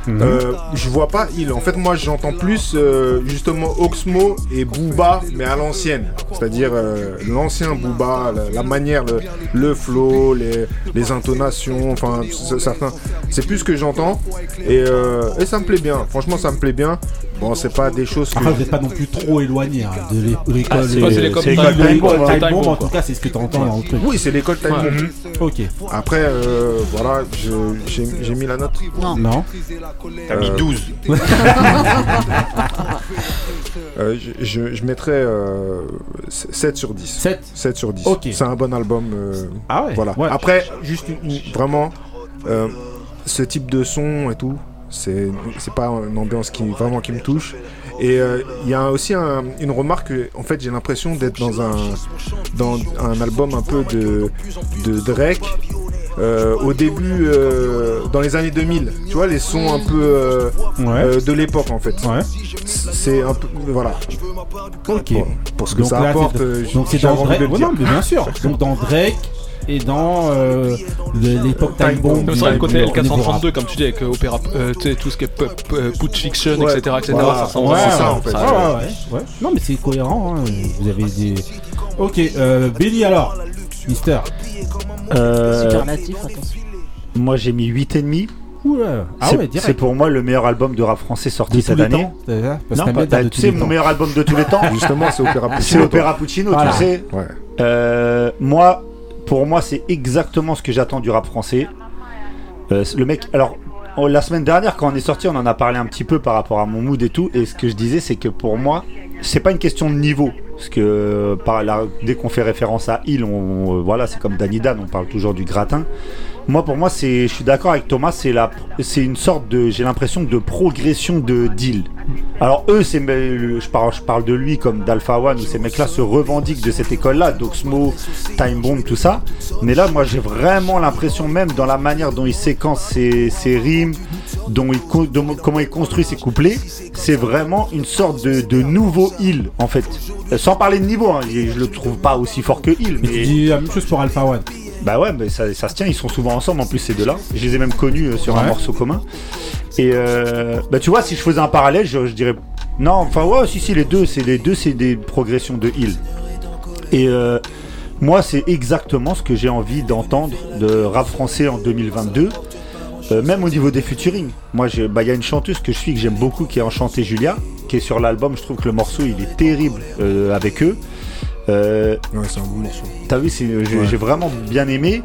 S4: Euh, je vois pas il. En fait, moi, j'entends plus euh, justement Oxmo et Booba, mais à l'ancienne. C'est-à-dire euh, l'ancien Booba, la, la manière, le, le flow, les, les intonations, enfin, certains. C'est plus ce que j'entends. Et, euh, et ça me plaît bien. Franchement, ça me plaît bien. Bon, c'est pas des choses que.
S1: Après, vous n'êtes pas non plus trop éloigné hein, de l'é- de l'école.
S3: Ah, c'est
S6: l'école
S1: en tout cas, c'est ce que tu entends dans le truc.
S4: Oui, c'est l'école Time
S6: Ouais.
S4: Bomb.
S1: Ok.
S4: Après, euh, voilà, je- j'ai mis la note.
S2: Non.
S1: Non.
S5: T'as mis
S4: Euh,
S5: 12. *laughs*
S4: Euh, je, je, je mettrais euh, 7 sur 10.
S1: 7
S4: 7 sur 10.
S1: Ok.
S4: C'est un bon album. euh,
S1: Ah ouais.
S4: Voilà.
S1: ouais.
S4: Après, juste une- une- vraiment, euh, ce type de son et tout, c'est c'est pas une ambiance qui vraiment qui me touche. Et euh, il y a aussi un- une remarque. En fait, j'ai l'impression d'être dans un dans un album un peu de de Drake. euh, au début, euh, dans les années 2000, tu vois, les sons un peu
S1: Ouais.
S4: de l'époque en fait.
S1: Ouais.
S4: C'est un peu. Voilà.
S1: Ok.
S4: Pour ce que
S1: Donc
S4: ça
S1: là,
S4: apporte,
S1: c'est- donc c'est dans Drake. non, mais bien sûr. Donc dans Drake et dans euh, l'époque Time Bomb.
S6: Ça, le côté
S1: du- du niveau rap.
S6: L432, comme tu dis, avec euh, Opéra, euh, tout ce qui est pop, euh, Putsch Fiction,
S4: Ouais,
S6: etc. etc.
S4: voilà.
S6: ça
S1: Ouais,
S6: vraiment
S4: c'est ça,
S6: ça,
S4: en fait.
S6: ça,
S1: Ouais, ouais, ouais, ouais. Non, mais c'est cohérent. hein. Vous avez des. Ok, euh, Billy alors. Mister.
S3: Euh, moi j'ai mis 8,5.
S1: Oula. Ah
S3: C'est-
S1: ouais,
S3: c'est pour moi le meilleur album de rap français sorti
S1: De
S3: cette année. tu sais,
S1: les
S3: mon meilleur album de tous les *laughs* temps,
S4: Justement, c'est Opéra
S3: c'est
S4: Puccino.
S3: Opéra Puccino,
S1: Voilà.
S3: tu sais.
S4: Ouais.
S3: Euh, moi, pour moi, c'est exactement ce que j'attends du rap français. Euh, le mec, alors, oh, la semaine dernière, quand on est sorti, on en a parlé un petit peu par rapport à mon mood et tout. Et ce que je disais, c'est que pour moi, c'est pas une question de niveau. Parce que dès qu'on fait référence à Il, euh, voilà, c'est comme Danny Dan, on parle toujours du gratin. Moi, pour moi, c'est, je suis d'accord avec Thomas, c'est la, c'est une sorte de, j'ai l'impression de progression de deal. Alors eux, c'est, je parle, je parle de lui comme d'Alpha One, où ces mecs-là se revendiquent de cette école-là, d'Oxmo, Time Bomb, tout ça. Mais là, moi, j'ai vraiment l'impression, même dans la manière dont il séquence ses, ses rimes, dont il, dont- comment il construit ses couplets, c'est vraiment une sorte de, de nouveau Hill, en fait. Euh, Sans parler de niveau, hein, je je le trouve pas aussi fort que Hill,
S1: Mais tu
S3: mais
S1: dis la même chose pour Alpha One.
S3: Bah ouais, mais ça, ça se tient, ils sont souvent ensemble en plus ces deux-là. Je les ai même connus euh, sur un morceau commun. Et euh, bah tu vois, si je faisais un parallèle, je, je dirais non, enfin ouais, si si les deux, c'est les deux, c'est des progressions de Hill. Et euh, moi, c'est exactement ce que j'ai envie d'entendre de rap français en 2022. Euh, même au niveau des featuring. Moi, bah, il y a une chanteuse que je suis que j'aime beaucoup qui est Enchantée Julia, qui est sur l'album. Je trouve que le morceau il est terrible euh, avec eux. Euh,
S4: Ouais, c'est un bon morceau.
S3: T'as vu, c'est- j'ai
S4: Ouais.
S3: j'ai vraiment bien aimé.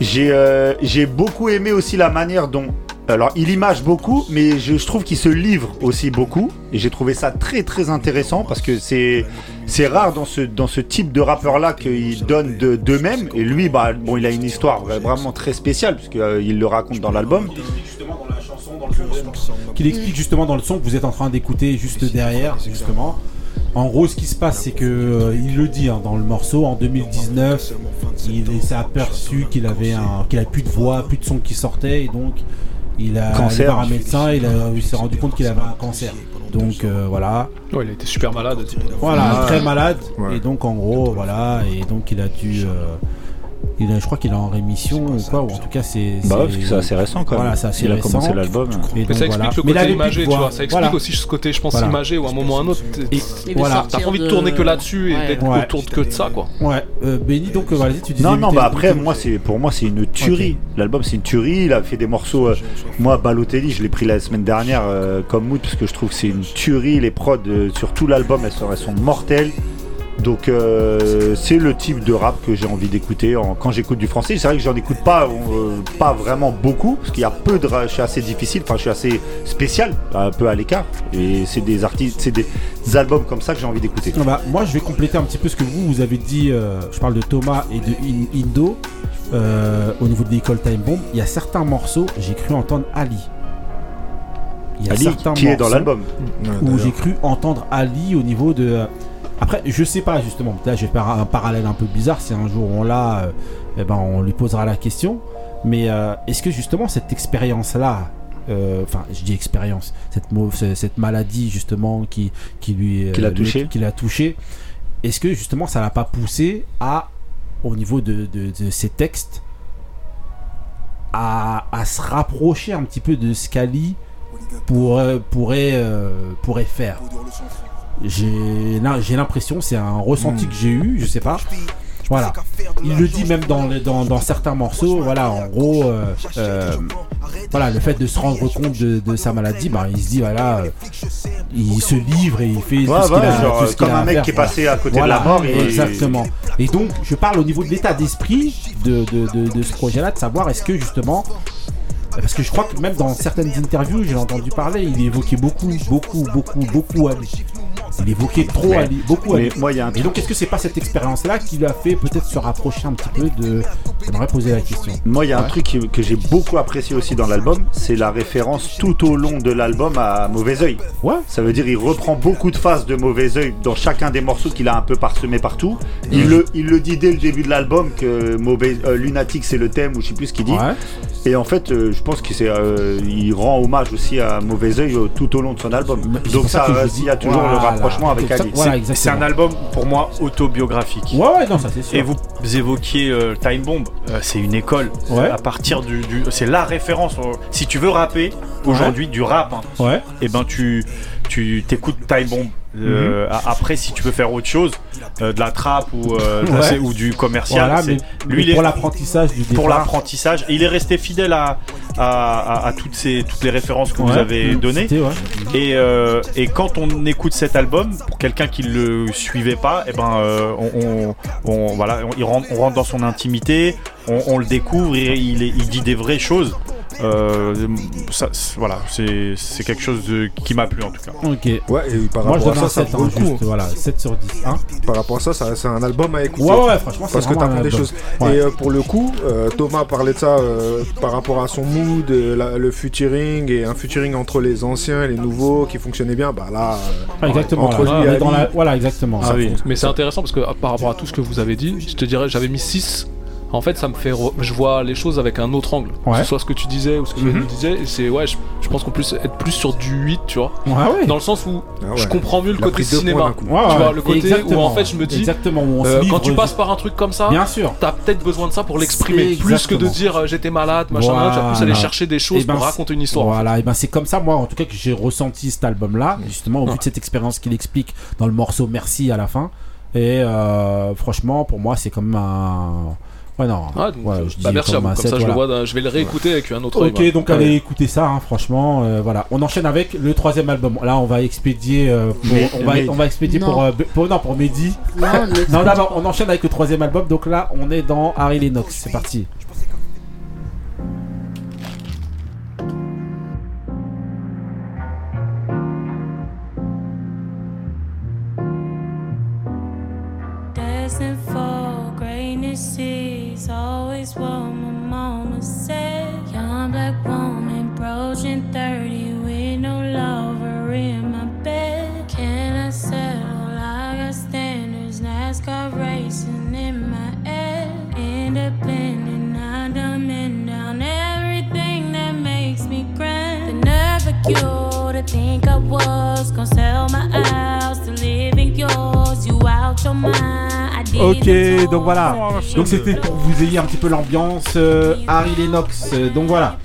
S3: J'ai euh, j'ai beaucoup aimé aussi la manière dont. Alors, il image beaucoup, mais je, je trouve qu'il se livre aussi beaucoup. Et j'ai trouvé ça très très intéressant parce que c'est c'est rare dans ce, dans ce type de rappeur-là qu'ils donnent de- d'eux-mêmes. Et lui, bah, bon, il a une histoire vraiment très spéciale puisqu'il le raconte dans l'album.
S1: qu'il explique justement dans le son que vous êtes en train d'écouter juste derrière, justement. En gros, ce qui se passe, c'est que euh, il le dit hein, dans le morceau. En 2019, il s'est aperçu qu'il avait un, qu'il avait plus de voix, plus de son qui sortait, et donc il a
S3: Cancer.
S1: allé voir un médecin. Il, il s'est rendu compte qu'il avait un cancer. Donc euh, voilà.
S6: Ouais, il était super malade.
S1: Voilà,
S6: Ouais.
S1: très malade.
S6: Ouais.
S1: Et donc en gros, voilà, et donc il a dû. euh, il a, je crois qu'il est en rémission ou quoi, ou en tout cas c'est.
S3: Bah ouais, parce que c'est assez récent, quand même.
S1: Voilà, c'est assez
S3: Il a
S1: récent.
S3: commencé l'album.
S6: Mais ça explique
S1: voilà.
S6: le côté imagé, tu vois. Ça explique
S1: Voilà.
S6: aussi ce côté, je pense,
S1: Voilà.
S6: imagé, ou à un moment ou à un autre, voilà, t'as pas envie de tourner que là-dessus et d'être
S1: Ouais.
S6: autour de que de ça, quoi.
S1: Ouais, euh, Benny, donc euh, vas-y, tu disais.
S3: Non, non, bah après,
S1: et-
S3: moi, c'est pour moi, c'est une tuerie. L'album, c'est une tuerie. Il a fait des morceaux. euh, moi, Balotelli, je l'ai pris la semaine dernière euh, comme mood parce que je trouve que c'est une tuerie. Les prods euh, sur tout l'album, elles sont mortelles. Donc, euh, c'est le type de rap que j'ai envie d'écouter en- quand j'écoute du français. C'est vrai que j'en écoute pas, euh, pas vraiment beaucoup parce qu'il y a peu de. Je suis assez difficile. Enfin, je suis assez spécial, un peu à l'écart. Et c'est des artistes, c'est des albums comme ça que j'ai envie d'écouter.
S1: Non, bah, moi, je vais compléter un petit peu ce que vous, vous avez dit. euh, je parle de Thomas et de In- Indo. au niveau de l'école Time Bomb, il y a certains morceaux, j'ai cru entendre Ali. Il y a
S3: Ali,
S1: certains
S3: qui est dans
S1: morceaux
S3: l'album.
S1: Où j'ai cru entendre Ali au niveau de. Après, je sais pas justement. Là, je vais faire un parallèle un peu bizarre. Si un jour on l'a, euh, eh ben, on lui posera la question. Mais euh, est-ce que justement cette expérience-là, euh, enfin, je dis expérience, cette, maladie justement qui, qui lui,
S3: Qui l'a touché.
S1: qui l'a touché, est-ce que justement ça l'a pas poussé à, au niveau de, de, de ses textes, à, à se rapprocher un petit peu de ce qu'Ali pourrait, pourrait, euh, pourrait faire? J'ai l'impression, c'est un ressenti que j'ai eu, je sais pas. Voilà. Il le dit même dans, dans, dans certains morceaux. Voilà, en gros, euh, euh, voilà, le fait de se rendre compte de, de sa maladie, bah, il se dit, voilà, euh, il se livre et il fait
S3: Ouais,
S1: tout ce qu'il a,
S3: genre,
S1: tout ce qu'il
S3: comme
S1: a
S3: un mec
S1: faire,
S3: qui est
S1: voilà.
S3: passé à côté de la mort, et-
S1: Exactement. Et donc, je parle au niveau de l'état d'esprit de, de, de, ce projet-là, de savoir est-ce que justement. Parce que je crois que même dans certaines interviews, j'ai entendu parler, il évoquait beaucoup, beaucoup, beaucoup, beaucoup. Il évoquait trop
S3: Mais-
S1: Ali, beaucoup
S3: mais
S1: Ali.
S3: moi, il y a un
S1: Et donc, est-ce que c'est pas cette expérience-là qui lui a fait peut-être se rapprocher un petit peu de. J'aimerais poser la question.
S3: Moi, il y a un truc qui- que j'ai beaucoup apprécié aussi dans l'album, c'est la référence tout au long de l'album à Mauvais Oeil.
S1: Ouais.
S3: Ça veut dire il reprend beaucoup de phases de Mauvais Oeil dans chacun des morceaux qu'il a un peu parsemé partout. Il, le, il le dit dès le début de l'album que mauvais, euh, Lunatic c'est le thème ou je sais plus ce qu'il dit.
S1: Ouais.
S3: Et en fait, euh, je pense qu'il rend hommage aussi à Mauvais Oeil euh, tout au long de son album. Donc
S1: ça
S3: euh, il y a toujours le
S1: Voilà.
S3: Rapprochement avec Ali.
S1: voilà,
S5: C'est- un album pour moi autobiographique.
S1: Ouais, ouais, non, ça c'est sûr.
S5: Et vous évoquiez euh, Time Bomb, euh, c'est une école.
S1: Ouais.
S5: À partir du, du- c'est la référence. si tu veux rapper aujourd'hui du rap, hein,
S1: Ouais.
S5: et ben tu tu t'écoutes Time Bomb. Euh, a- Après, si tu veux faire autre chose, euh, de la trappe ou, euh,
S1: Ouais.
S5: ou du commercial,
S1: Voilà,
S5: c'est-
S1: mais,
S5: lui
S1: mais
S5: il est
S1: pour l'apprentissage du
S5: pour l'apprentissage. Il est resté fidèle à, à, à- à toutes, ces, toutes les références que vous
S1: Ouais.
S5: avez
S1: Mmh,
S5: données.
S1: ouais.
S5: Et, et quand on écoute cet album, pour quelqu'un qui le suivait pas, et ben, on, on- on- voilà, on, il rentre, on rentre dans son intimité, on, on le découvre et il, est- il dit des vraies choses. Euh, ça, c'est- voilà, c'est quelque chose de- qui m'a plu en tout cas.
S1: Ok.
S4: Ouais, et par
S1: Moi, je
S4: rapport à
S1: donne un
S4: ça, ça
S1: 7,
S4: vaut le
S1: hein,
S4: coup.
S1: juste, voilà, 7 sur 10. Hein.
S4: Par rapport à ça, ça c'est un album à écouter.
S1: Ouais, ouais, franchement, c'est
S4: Parce que t'apprends
S1: un
S4: des
S1: album.
S4: choses.
S1: Ouais.
S4: Et euh, pour le coup, euh, Thomas parlait de ça euh, par rapport à son mood, euh, la- le featuring et un featuring entre les anciens et les nouveaux qui fonctionnait bien. Bah là, euh,
S1: Ah, exactement.
S4: entre
S1: là.
S4: lui et
S1: On est dans la- Voilà, exactement.
S6: Ah
S1: Ça
S6: oui, mais c'est intéressant parce que par rapport à tout ce que vous avez dit, je te dirais, j'avais mis 6 en fait, ça me fait. re- Je vois les choses avec un autre angle.
S1: Ouais.
S6: Que ce soit ce que tu disais ou ce que
S1: Mhm.
S6: tu disais. Et c'est, ouais, je, je pense qu'on peut être plus sur du 8, tu vois.
S1: Ouais, ouais.
S6: Dans le sens où
S4: Ah ouais.
S6: je comprends mieux le côté cinéma. Tu vois, le côté où
S1: Exactement.
S6: en fait, je me dis.
S1: Exactement, où on
S6: euh, quand tu passes par un truc comme ça,
S1: Bien sûr.
S6: t'as peut-être besoin de ça pour l'exprimer. Plus que de dire euh, j'étais malade, machin, machin, tu vas plus aller
S1: Voilà.
S6: chercher des choses
S1: Eh ben,
S6: pour raconter une histoire.
S1: Voilà, et ben c'est comme ça, moi, en tout cas, que j'ai ressenti cet album-là, justement, au vu de cette expérience qu'il explique dans le morceau Merci à la fin. Et euh, franchement, pour moi, c'est comme un. Ouais, non.
S6: Ah, donc,
S1: ouais,
S6: euh,
S1: je
S6: bah,
S1: dis
S6: merci à vous, comme ça je le vois, d'un- je vais le réécouter avec un autre
S1: Ok, donc
S6: Ouais.
S1: allez écouter ça, hein, franchement, euh, voilà. On enchaîne avec le troisième album. Là, on va expédier euh, pour,
S3: Mais-
S1: on va,
S3: mais-
S1: on va expédier
S2: Non.
S1: pour, euh, non, pour Mehdi.
S2: Non, *laughs*
S1: non, d'abord, on enchaîne avec le troisième album. Donc là, on est dans Harry Lennox. C'est parti.
S18: What my mama said. Young black woman approaching 30 with no lover in my bed. Can I settle? I got standards, NASCAR racing in my head. Independent, I dumbing down everything that makes me grand. The nerve of you to think I was gonna sell my house to live in yours. You out your mind.
S1: Ok, donc voilà.
S18: told
S1: Donc c'était pour que vous ayez un petit peu l'ambiance. euh, Harry Lennox. euh, donc voilà.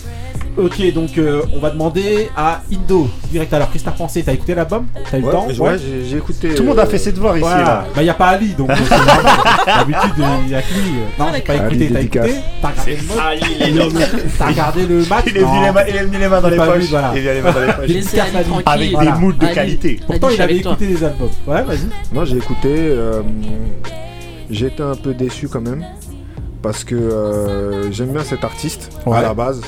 S1: Ok, donc euh, on va demander à Indo direct. Alors, qu'est-ce que t'as pensé T'as écouté l'album? T'as eu le
S4: Ouais,
S1: temps?
S4: ouais, j'ai- j'ai écouté,
S3: Tout le monde a fait ses devoirs ici,
S1: Voilà.
S3: là.
S1: Bah, y a pas Ali, donc. euh, c'est normal. *laughs* D'habitude, il y a que lui. Non, j'ai pas
S3: Ali,
S1: écouté. T'as
S3: dédicace.
S1: écouté T'as regardé le match
S3: Ali Lennox.
S1: T'as regardé le match?
S3: Il est venu
S1: Non.
S3: les mains- il est venu les mains dans les
S1: pas
S3: poches.
S1: vu, voilà.
S3: Il est venu les mains dans les poches.
S1: Dédicace
S3: Laissez Ali
S1: à lui.
S3: tranquille. Avec des moules de qualité.
S1: Pourtant, il avait
S2: avec toi.
S1: écouté les albums. Ouais, vas-y.
S4: Moi j'ai écouté, euh, été un peu déçu quand même parce que euh, j'aime bien cet artiste
S1: Ouais.
S4: à la base.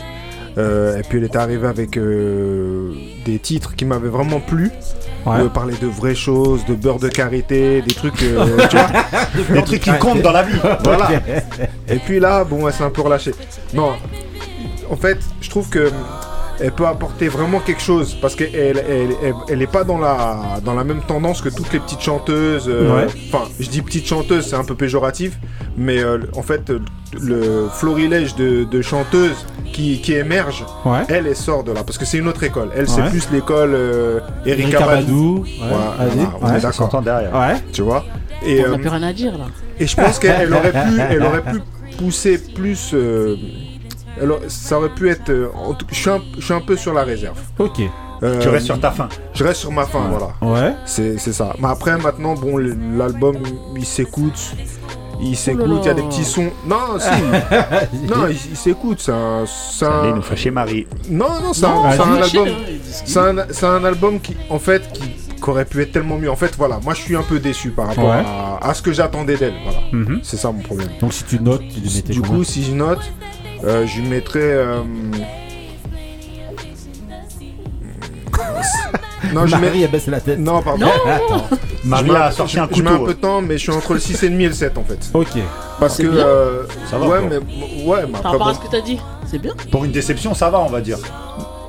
S4: Euh, et puis il était arrivé avec euh, des titres qui m'avaient vraiment plu.
S1: Ouais.
S4: Euh, parler de vraies choses, de beurre de karité, des trucs, euh, *laughs* tu vois,
S1: De beurre de karité.
S4: Voilà. Et puis là, bon, elle s'est un peu relâchée. Non, en fait, je trouve que elle peut apporter vraiment quelque chose parce qu'elle elle, elle, elle est pas dans la, dans la même tendance que toutes les petites chanteuses. euh,
S1: Ouais.
S4: Enfin, je dis petite chanteuse, c'est un peu péjoratif, mais euh, en fait, le florilège de, de chanteuses qui, qui émergent,
S1: Ouais.
S4: elle, elle sort de là parce que c'est une autre école. Elle, c'est plus l'école euh, Erika voilà, on
S1: ouais.
S4: est d'accord.
S3: s'entend derrière.
S1: Ouais.
S4: Tu vois? Et,
S2: On n'a
S4: euh,
S2: plus rien à dire là.
S4: et je pense qu'elle aurait pu, elle aurait pu *laughs* pousser plus. Euh, aurait- ça aurait pu être. euh, je, suis un, je suis un peu sur la réserve.
S1: Ok.
S3: Tu restes sur ta faim.
S4: Je reste sur ma faim, voilà.
S1: Ouais.
S4: C'est c'est ça. Mais après, maintenant, bon, l'album, il s'écoute. Il s'écoute, il y a des petits sons. Non, *laughs* si. non, il, il s'écoute. C'est un. c'est un-
S3: Allez nous fâcher Marie.
S4: Non, non, c'est un, un album. C'est un, album qui, en fait, qui, qui aurait pu être tellement mieux. En fait, voilà, moi je suis un peu déçu par rapport
S1: Ouais.
S4: à, à ce que j'attendais d'elle. Voilà.
S1: Mhm.
S4: C'est ça mon problème.
S1: Donc si tu notes, tu
S4: Du coup, si je note, euh, je lui mettrais. euh, *laughs* Non, je
S1: Marie,
S4: mets...
S1: elle baisse la tête.
S4: Non, pardon.
S1: Non.
S3: Marie
S4: Je mets
S3: a
S4: un-
S3: sorti un
S4: Je mets un
S3: couteau.
S4: peu de temps, mais je suis entre le 6,5 et le 7 en fait.
S1: Ok.
S4: Parce que.
S3: bien.
S4: euh,
S3: Ça va,
S4: ouais,
S3: quoi.
S4: mais. Ouais, mais
S2: Par rapport à ce que t'as dit, c'est bien.
S3: Pour une déception, ça va, on va dire.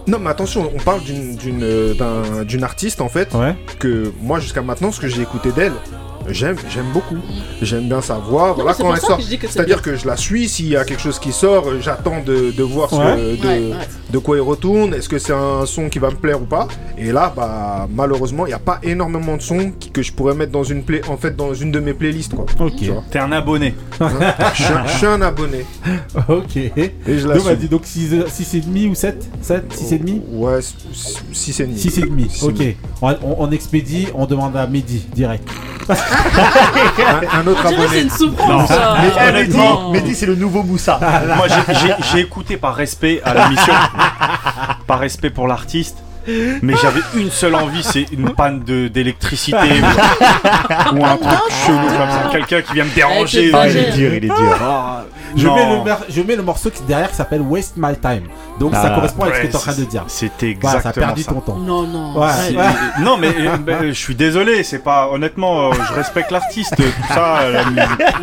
S4: Non, mais attention, on parle d'une d'une euh, d'un- d'une artiste en fait
S1: Ouais.
S4: que moi jusqu'à maintenant, ce que j'ai écouté d'elle, j'aime j'aime beaucoup. J'aime bien sa voix.
S2: Non,
S4: Voilà
S2: mais c'est
S4: quand elle sort, c'est-à-dire que je la suis. S'il y a quelque chose qui sort, j'attends de, de voir ce
S1: Ouais.
S4: que- de,
S2: Ouais, ouais.
S4: de quoi il retourne. Est-ce que c'est un son qui va me plaire ou pas? Et là, bah malheureusement, il n'y a pas énormément de sons qui- que je pourrais mettre dans une play, en fait, dans une de mes playlists quoi.
S1: Ok.
S5: T'es un abonné. *laughs*
S4: je, suis un- je suis un abonné. *laughs*
S1: Ok.
S4: Et je la
S1: Donc,
S4: suis.
S1: vas-y, donc 6,5 ou 7 7 6,5
S4: Ouais, 6,5.
S1: 6,5.
S4: Six et
S1: Ok.
S4: demi.
S1: On, on, on expédie, on demande à Mehdi direct. *laughs*
S4: un, un autre
S2: que c'est
S4: abonné.
S2: une souffrance. ça.
S3: Mais eh, Mehdi, c'est le nouveau Moussa.
S5: Moi, j'ai- j'ai- j'ai écouté par respect à l'émission, par respect pour l'artiste. Mais j'avais une seule envie, c'est une panne de- d'électricité ou, ou un truc chelou comme ça, quelqu'un qui vient me déranger.
S2: Ah, il est dur,
S3: il est dur.
S5: Ah,
S1: Je mets, le, mer- je mets le morceau qui derrière qui s'appelle Waste My Time. Donc ça
S3: Ah,
S1: correspond avec ce que tu es en train de dire.
S5: C'était
S1: Voilà,
S5: exactement
S1: ça a perdu
S5: ça.
S1: ton temps.
S2: Non, non.
S1: Ouais,
S5: C'est-
S1: ouais. *laughs*
S5: Non mais euh, ben, je suis désolé, c'est pas honnêtement, euh, je respecte l'artiste, tout ça. Elle a mis,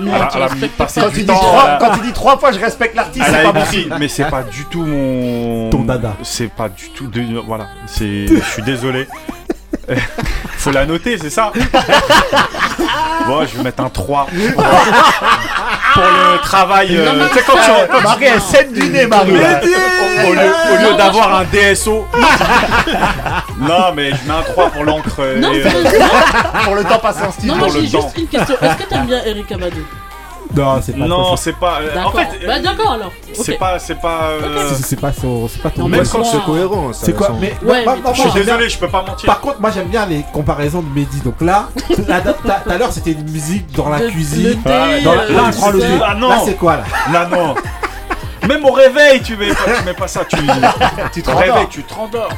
S2: Non,
S3: Quand tu, dis trois,
S5: elle a-
S3: quand tu dis trois fois je respecte l'artiste,
S5: elle
S3: c'est
S5: a
S3: pas bon.
S5: mais c'est pas du tout mon.
S1: Ton dada.
S5: C'est pas du tout de. Voilà, c'est. Je suis désolé. Faut la noter, c'est ça *laughs* Bon, je vais mettre un 3. *laughs* pour le travail. euh,
S3: Non, mais-
S5: tu sais, quand tu
S3: Ah, Marie, elle saigne du nez, Marie.
S5: Au lieu, au lieu d'avoir un DSO. *laughs* non, mais je mets un 3 pour l'encre. euh,
S2: Non,
S5: et, euh, *laughs*
S3: Pour le temps passé en
S2: Non, moi
S5: pour
S2: j'ai juste
S5: temps.
S2: une question. Est-ce que t'aimes bien Eric Abadou?
S1: Non, c'est pas
S5: Non,
S1: trop-
S5: c'est pas. euh, En
S2: D'accord.
S5: fait,
S2: Bah d'accord alors.
S5: c'est pas, c'est pas. euh,
S1: C'est- C'est pas son- c'est pas ton
S2: quand c'est cohérent,
S1: C'est quoi. Mais
S5: Je suis désolé, je peux pas mentir.
S1: Par contre, moi j'aime bien les comparaisons de Mehdi. Donc là, tout à l'heure c'était une musique dans la cuisine. Dans la-
S5: euh,
S1: là, on prend le.
S5: Ah non.
S1: Là, c'est quoi là?
S5: Là, non. Même au réveil, tu mets pas, tu mets pas ça. Tu, *laughs*
S3: Tu te
S5: au
S3: rendors.
S5: réveil, tu te rendors.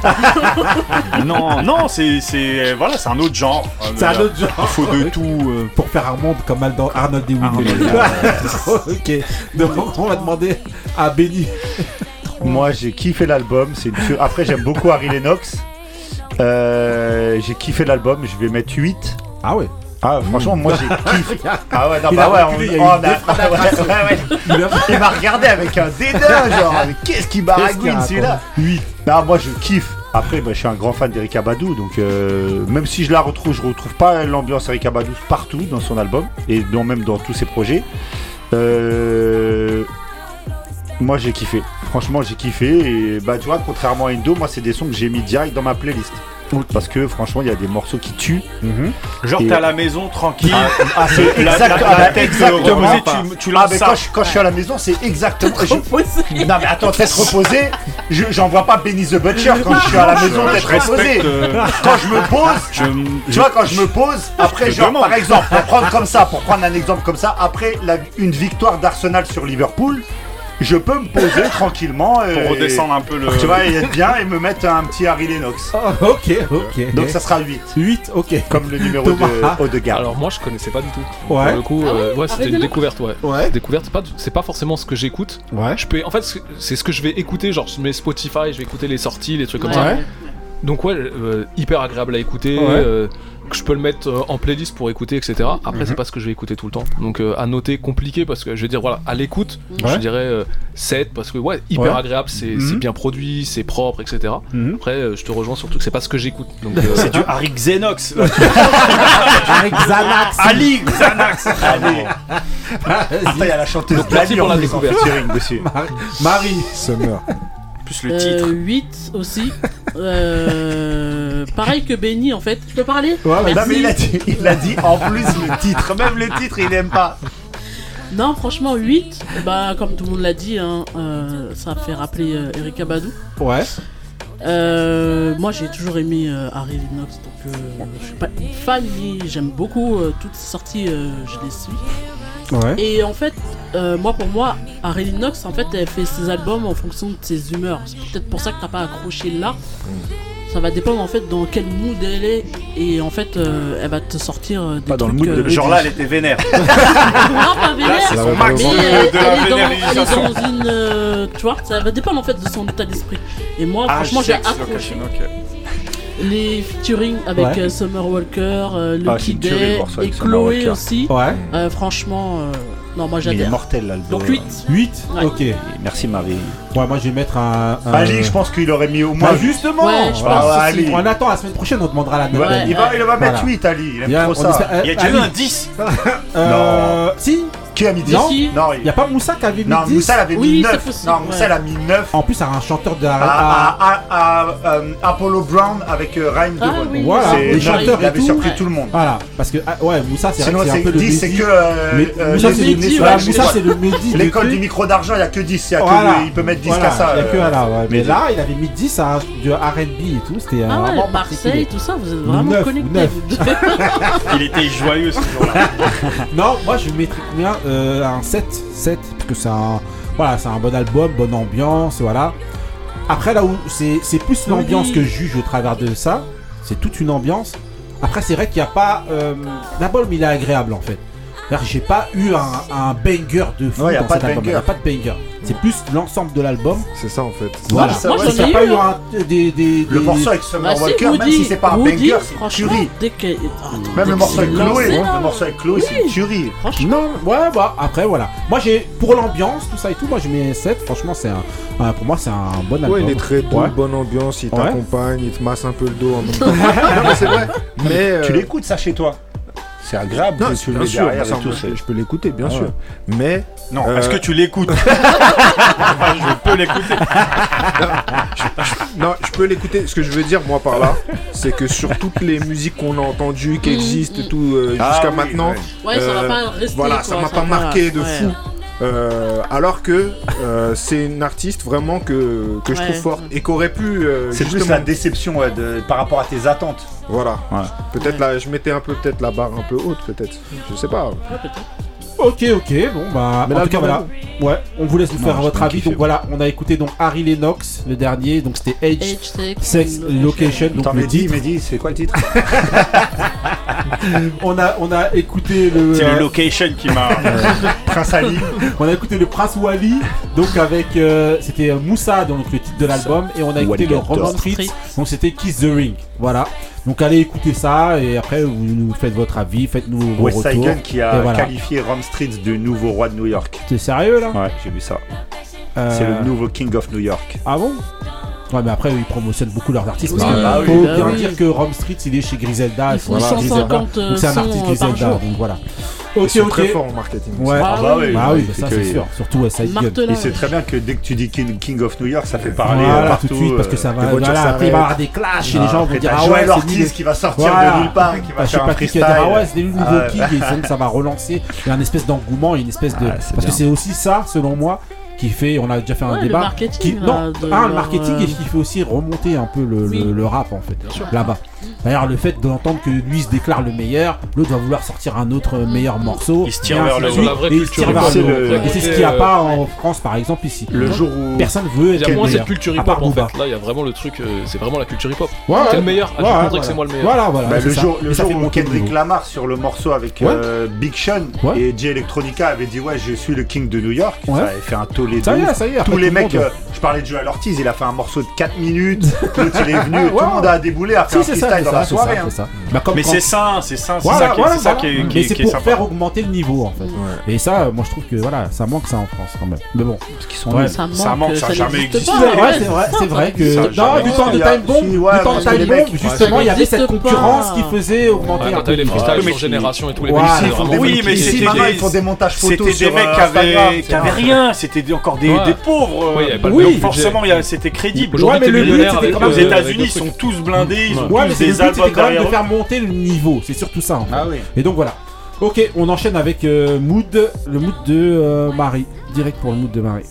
S5: *laughs* non, non, c'est, c'est, voilà, c'est un autre genre.
S1: C'est un autre genre.
S5: Il faut de tout. euh.
S1: Pour faire un monde comme Aldo- Arnold D. *laughs* ok. Donc on va demander à Benny.
S3: Moi, j'ai kiffé l'album. C'est une. Après, j'aime beaucoup Harry Lennox. Euh, j'ai kiffé l'album. Je vais mettre 8.
S1: Ah ouais.
S3: Ah, franchement, moi j'ai *laughs* kiffé. Ah ouais, non,
S1: Il
S3: bah ouais, on, on a-
S1: une déflagration.
S3: ouais, ouais, ouais.
S1: Il
S3: m'a regardé avec un dédain, genre, mais qu'est-ce qui baragouine celui-là?
S1: Oui.
S3: Non, moi je kiffe. Après, bah, je suis un grand fan d'Eric Abadou, donc euh, même si je la retrouve, je retrouve pas l'ambiance Eric Abadou partout dans son album et dans, même dans tous ses projets. Euh, moi j'ai kiffé. Franchement, j'ai kiffé et bah tu vois, contrairement à Indo, moi c'est des sons que j'ai mis direct dans ma playlist. Parce que franchement, il y a des morceaux qui tuent.
S5: Genre,
S3: Et-
S5: t'es à la maison, tranquille.
S3: Ah, ah, c'est
S5: La-
S3: exact-
S5: la-
S3: ah,
S5: la tête
S3: exactement.
S5: reposée, tu, tu
S3: Ah, mais
S5: ça.
S3: quand je, quand je suis à la maison, c'est exactement. je- Non, mais attends, tête reposée, je- j'en vois pas Benny the Butcher quand je suis à la maison, tête reposée.
S5: euh,
S3: Quand je me pose,
S5: Je-
S3: tu vois, quand je me pose, après, genre,
S5: demande.
S3: par exemple, pour prendre comme ça, pour prendre un exemple comme ça, après la- une victoire d'Arsenal sur Liverpool, je peux me poser *laughs* tranquillement.
S5: Pour
S3: et-
S5: redescendre un peu le-
S3: Tu vois, et être bien et me mettre un petit Harry Lennox.
S1: ok, ok.
S3: Donc ça sera 8.
S1: 8, ok.
S3: Comme le numéro de
S1: Thomas.
S3: Odegaard.
S6: Alors moi je connaissais pas du tout.
S1: Ouais.
S6: Pour le coup,
S1: Ah ouais
S6: euh, ouais, c'était une
S1: de-
S6: découverte, ouais.
S1: Ouais.
S6: Découverte, c'est pas, c'est pas forcément ce que j'écoute.
S1: Ouais.
S6: Je peux, en fait, c'est- c'est ce que je vais écouter. Genre, je mets Spotify, je vais écouter les sorties, les trucs comme
S1: Ouais.
S6: ça.
S1: Ouais.
S6: Donc ouais, euh, hyper agréable à écouter.
S1: Ouais.
S6: euh, que je peux le mettre euh, en playlist pour écouter, etc. Après,
S1: Mhm.
S6: c'est pas ce que je vais écouter tout le temps. Donc euh, à noter compliqué parce que je vais dire voilà, à l'écoute,
S1: Ouais.
S6: je dirais euh, 7 parce que ouais, hyper
S1: Ouais.
S6: agréable, c'est
S1: Mhm.
S6: bien produit, c'est propre, etc.
S1: Mhm.
S6: Après, euh, je te rejoins surtout que c'est pas ce que j'écoute. Donc euh,
S5: C'est du Harry Xenox.
S1: Avec *laughs* Xanax.
S5: Ali Xanax. *laughs*
S3: Allez. Attends, il y a la chanteuse
S6: Donc, merci pour la découverte.
S3: dessus. *laughs*
S1: Marie.
S4: Summer.
S5: Plus le titre.
S2: 8 Euh, aussi. Euh, pareil que Benny en fait. Je peux parler
S3: Non, mais
S2: Merci.
S3: il a, dit, il a dit en plus le titre. Même le titre, il aime pas.
S2: Non, franchement, 8, bah, comme tout le monde l'a dit, hein, euh, ça fait rappeler euh, Eric Abadou.
S1: Ouais.
S2: Euh, moi, j'ai toujours aimé euh, Harry Lennox, donc euh, je suis pas une fan, mais j'aime beaucoup toutes ses sorties, je les suis.
S1: Ouais.
S2: Et en fait, moi pour moi, Harry Lennox, en fait, elle fait ses albums en fonction de ses humeurs. C'est peut-être pour ça que t'as pas accroché là. Ça va dépendre en fait dans quel mood elle est et en fait euh, elle va te sortir euh, des
S5: Pas dans le mood
S2: euh,
S5: de- Genre là, elle était vénère. *laughs*
S2: non pas vénère
S5: Là,
S2: mais elle,
S5: de
S2: elle est dans, elle est
S5: vénérisation.
S2: dans une euh, tu vois ça va dépendre en fait de son état d'esprit et moi
S5: Ah,
S2: franchement j'ai accroché les featuring avec
S1: Ouais.
S2: euh, Summer Walker euh,
S3: Ah,
S2: Lucky Day et Chloé aussi
S1: Ouais.
S2: Euh, franchement euh, non moi
S3: Mais il est
S2: j'adore
S3: mortel l'album.
S2: donc 8
S1: 8
S2: Ouais.
S1: Ok.
S3: Merci Marie.
S1: Ouais, moi je vais mettre un. un-
S3: Ali, je pense qu'il aurait mis au moins.
S1: Bah, justement
S2: Ouais, je
S1: Voilà,
S2: pense
S3: aussi.
S1: Ali. On attend la semaine prochaine, on demandera la
S3: Il
S1: note.
S3: va, il va, il va mettre
S1: Voilà.
S3: 8, Ali. Il aime
S1: Bien,
S3: trop ça.
S1: espère-
S5: Il y a déjà
S1: Ali.
S5: eu un 10. *laughs*
S1: Euh. Si
S3: Qui a mis 10
S1: Non. Il y a pas Moussa qui avait mis
S3: Non,
S1: 10
S3: Moussa, avait mis
S2: c'est
S3: 9.
S2: possible,
S3: Non, Moussa, a mis 9.
S1: En plus, c'est un chanteur de.
S3: À,
S1: à-
S3: à- à- à, euh, Apollo Brown avec euh,
S2: Ah
S3: Devon.
S2: oui,
S1: Voilà,
S3: C'est
S1: les chanteurs
S3: Il avait surpris tout le monde.
S1: Voilà, parce que ah, ouais, Moussa, c'est un peu le
S3: 10, c'est
S1: Mehdi.
S3: que. euh, euh,
S1: Moussa, c'est le Mehdi.
S3: L'école du micro d'argent, il n'y a que 10. Il, y a que
S1: Voilà.
S3: le- il peut mettre 10
S1: Voilà,
S3: qu'à ça.
S1: il y a que
S3: euh,
S1: à là, ouais. Mais là, il avait mis 10 à du RB et tout. C'était
S2: ah
S1: euh, vraiment
S2: Marseille tout ça vous êtes vraiment connectés. *laughs* *laughs*
S5: Il était joyeux ce jour-là.
S1: Non, moi je mettrais combien euh, Un 7. 7, parce que c'est un, voilà, c'est un bon album, bonne ambiance, voilà. Après, là où c'est c'est plus l'ambiance
S2: Oui.
S1: que je juge au travers de ça, c'est toute une ambiance. Après, c'est vrai qu'il n'y a pas. Euh, L'album, il est agréable en fait. J'ai pas eu un, un banger de fou
S3: Ouais, y a
S1: dans
S3: pas
S1: cet
S3: de
S1: album. Il n'y
S3: banger.
S1: a pas de banger. C'est plus l'ensemble de l'album.
S4: C'est ça en fait.
S1: Voilà.
S3: ça,
S2: moi,
S3: ouais,
S2: j'en ai
S1: pas
S2: eu,
S1: eu
S2: hein.
S1: un, des, des,
S3: Le
S1: des-
S3: morceau avec Summer
S2: Bah, si,
S3: Walker, même
S2: Woody-
S3: si c'est pas un
S2: Woody,
S3: banger, c'est une
S2: franchement,
S3: tuerie.
S2: dès que attends,
S3: Même
S2: dès
S3: le
S2: qu'il
S3: morceau avec
S2: lancé,
S3: Chloé,
S2: là,
S3: le morceau avec Chloé, c'est une tuerie.
S2: franchement
S1: Non, ouais, bah après voilà. Moi j'ai pour l'ambiance, tout ça et tout, moi je mets 7. Franchement, c'est un, un- pour moi c'est un bon album.
S4: Ouais, il est très doux,
S1: Ouais.
S4: bonne ambiance, il
S1: Ouais.
S4: t'accompagne, il te masse un peu le dos en même *laughs* temps. non, mais c'est vrai. Mais.
S3: Tu
S4: euh,
S3: l'écoutes ça chez toi c'est agréable
S4: Non,
S3: que tu le
S4: bien
S3: mets
S4: sûr,
S3: derrière
S4: ça,
S3: et tout.
S4: moi, je, peux l'écouter, bien
S3: Ah
S4: sûr.
S3: ouais.
S4: Mais.
S5: Non,
S4: euh,
S5: est-ce que tu l'écoutes? Enfin, *laughs* Je peux l'écouter.
S4: Non, je peux l'écouter. Ce que je veux dire, moi, par là, c'est que sur toutes les musiques qu'on a entendues, qui existent et tout, euh,
S3: Ah
S4: jusqu'à
S3: oui,
S4: maintenant,
S2: ouais. Ouais, ça va pas rester,
S4: Voilà,
S2: quoi,
S4: ça m'a
S2: ça
S4: pas marqué de
S2: ouais.
S4: fou. Euh, alors que euh, c'est une artiste vraiment que, que je trouve forte et qu'aurait pu. euh,
S3: C'est plus
S4: justement-
S3: la déception ouais, de- par rapport à tes attentes.
S4: Voilà.
S3: Ouais.
S4: Peut-être là, je mettais un peu peut-être la barre un peu haute, peut-être. Je sais pas.
S1: Ok, ok, bon bah,
S4: Mais
S1: en
S4: là,
S1: tout cas voilà. Ouais, on vous laisse nous faire votre avis. Donc voilà, on a écouté donc Harry Lennox, le dernier, donc c'était Age,
S2: Age, Sex,
S1: Location. Donc
S3: Attends,
S1: le
S3: Mehdi,
S1: titre.
S3: Mehdi, c'est quoi le titre *laughs*
S1: on a on a écouté le.
S5: C'est
S1: euh,
S5: le location qui m'a. *laughs*
S3: Prince Ali.
S1: on a écouté le Prince Wally, donc avec euh, c'était euh, Moussa, donc le titre de l'album, et on a écouté le. Roman Street, donc c'était Kiss the Ring. Voilà. Donc allez écouter ça et après vous nous faites votre avis, faites-nous vos
S3: West
S1: retours.
S3: Gun qui a
S1: voilà.
S3: qualifié Ron Street de nouveau roi de New York.
S1: T'es sérieux là?
S3: Ouais, j'ai vu ça.
S1: Euh,
S3: C'est le nouveau King of New York.
S1: Ah bon? Ouais, mais après, ils promotionnent beaucoup leurs artistes. Parce que
S3: bah oui,
S1: faut
S2: bah
S1: bien
S2: oui.
S1: dire que Rom Street, il est chez Griselda.
S2: Ils
S1: et
S2: font
S1: voilà,
S2: 150
S1: Griselda. Donc c'est un
S2: sons
S1: artiste Griselda. Donc voilà.
S4: Ils
S1: Ok,
S4: sont
S1: ok.
S4: très forts en marketing.
S1: Ouais.
S2: Ah
S3: bah oui,
S1: Bah oui,
S3: c'est
S1: ça c'est sûr. Surtout.
S3: Il sait très bien que dès que tu dis King, King of New York, ça fait parler
S1: Voilà,
S3: euh, partout.
S1: tout de suite, parce que ça
S3: euh,
S1: va. Voilà, après, il va y avoir des clashs et
S3: Ah,
S1: les gens vont dire Ah ouais, c'est
S3: qui va sortir de nulle part et qui va faire un
S1: qui
S3: freestyle.
S1: Ah ouais, c'est des nouveaux
S3: Ah
S1: kicks et donc ça va relancer. Il y a une espèce d'engouement, une espèce de.
S3: Ah, c'est
S1: Parce que c'est aussi ça, selon moi, qui fait. On a déjà fait un
S2: Ouais, le
S1: débat.
S2: marketing,
S1: qui-
S2: là,
S1: Non,
S2: de
S1: un, le marketing
S2: euh,
S1: et qui fait aussi remonter un peu le,
S2: Oui.
S1: le, le rap en fait, là-bas? D'ailleurs, le fait d'entendre que lui se déclare le meilleur, l'autre va vouloir sortir un autre meilleur morceau.
S5: Il se tire vers le haut.
S1: suite,
S6: La vraie
S1: et il.
S3: C'est le-
S1: Et c'est ce qu'il n'y a pas en France, par exemple, ici.
S3: Le jour où.
S1: Personne veut
S6: Il y
S1: être
S6: a
S1: le
S6: moins cette
S1: meilleur,
S6: culture hip-hop en fait. Là, il y a vraiment le truc, euh, c'est vraiment la culture hip-hop.
S1: Ouais,
S6: T'es le meilleur, ah,
S1: Ouais,
S6: je c'est moi le meilleur.
S1: Voilà, voilà.
S3: Bah, le jour, où Kendrick. Lamar sur le morceau avec euh, Big Sean et J Electronica avait dit ouais je suis le king de New York ça avait fait un tollé de
S1: Ça y est,
S3: ouf.
S1: ça y est, après,
S3: tous les mecs euh, je parlais de Joel Ortiz il a fait un morceau de 4 minutes *laughs* l'autre il est venu tout le monde a déboulé à faire Dans la soirée hein.
S1: Bah,
S5: Mais
S1: quand-
S5: c'est ça, c'est ça, c'est
S1: Voilà,
S5: ça qui est-
S1: voilà,
S5: c'est ça
S1: voilà.
S5: qui est- qui
S1: Mais
S5: est
S1: c'est pour
S5: sympa.
S1: faire augmenter le niveau en fait. Et ça, moi je trouve que voilà, ça manque ça en France quand même. Mais bon,
S3: parce qu'ils sont.
S2: Ça manque,
S5: Ça jamais existé.
S1: C'est vrai, c'est vrai, que non, du temps de Time Bomb, du temps de Time Bomb, justement, il y avait cette concurrence qui faisait augmenter un peu
S6: les freestyles sur Génération et tout, les
S1: Voilà,
S6: mecs, c'est
S1: ils font
S6: vraiment-
S3: des
S5: Oui, mais
S3: ici
S5: c'était
S3: ils font des montages photos
S5: C'était des mecs
S3: euh,
S5: qui avaient, qui avaient
S3: etc.
S5: rien, c'était encore des, pauvres.
S6: Le
S1: Oui,
S5: forcément, il y a- c'était crédible.
S6: Aujourd'hui,
S1: Ouais, mais le but,
S6: millionnaire
S1: c'était
S6: avec,
S1: quand même
S5: Aux
S6: euh,
S5: États-Unis, ils sont tous blindés, ils ont
S1: Ouais, mais
S5: tous
S1: c'est le but, c'était quand même de faire monter le niveau. C'est surtout ça. En fait.
S3: ah oui
S1: Et donc voilà. Ok, on enchaîne avec euh, Mood, le mood de euh, Marie. Direct pour le mood de Marie.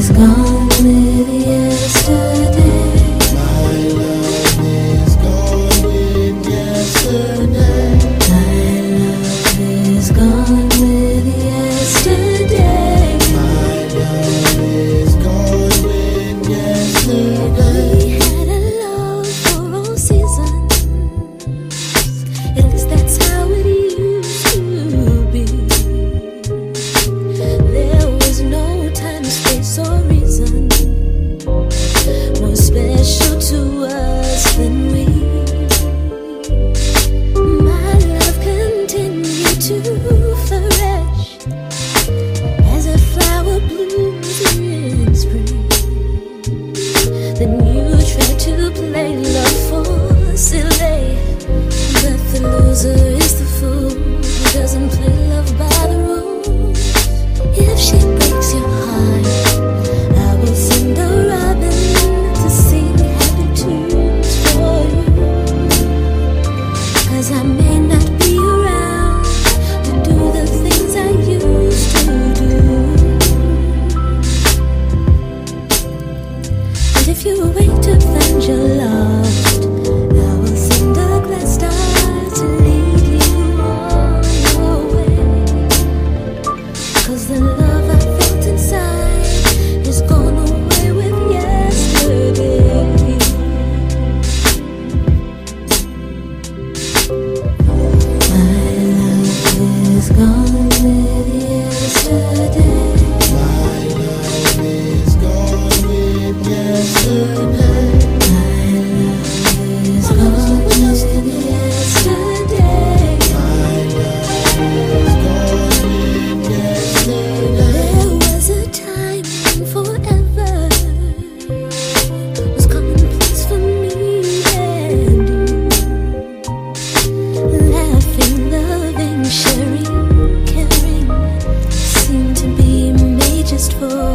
S18: is gone
S1: Oh.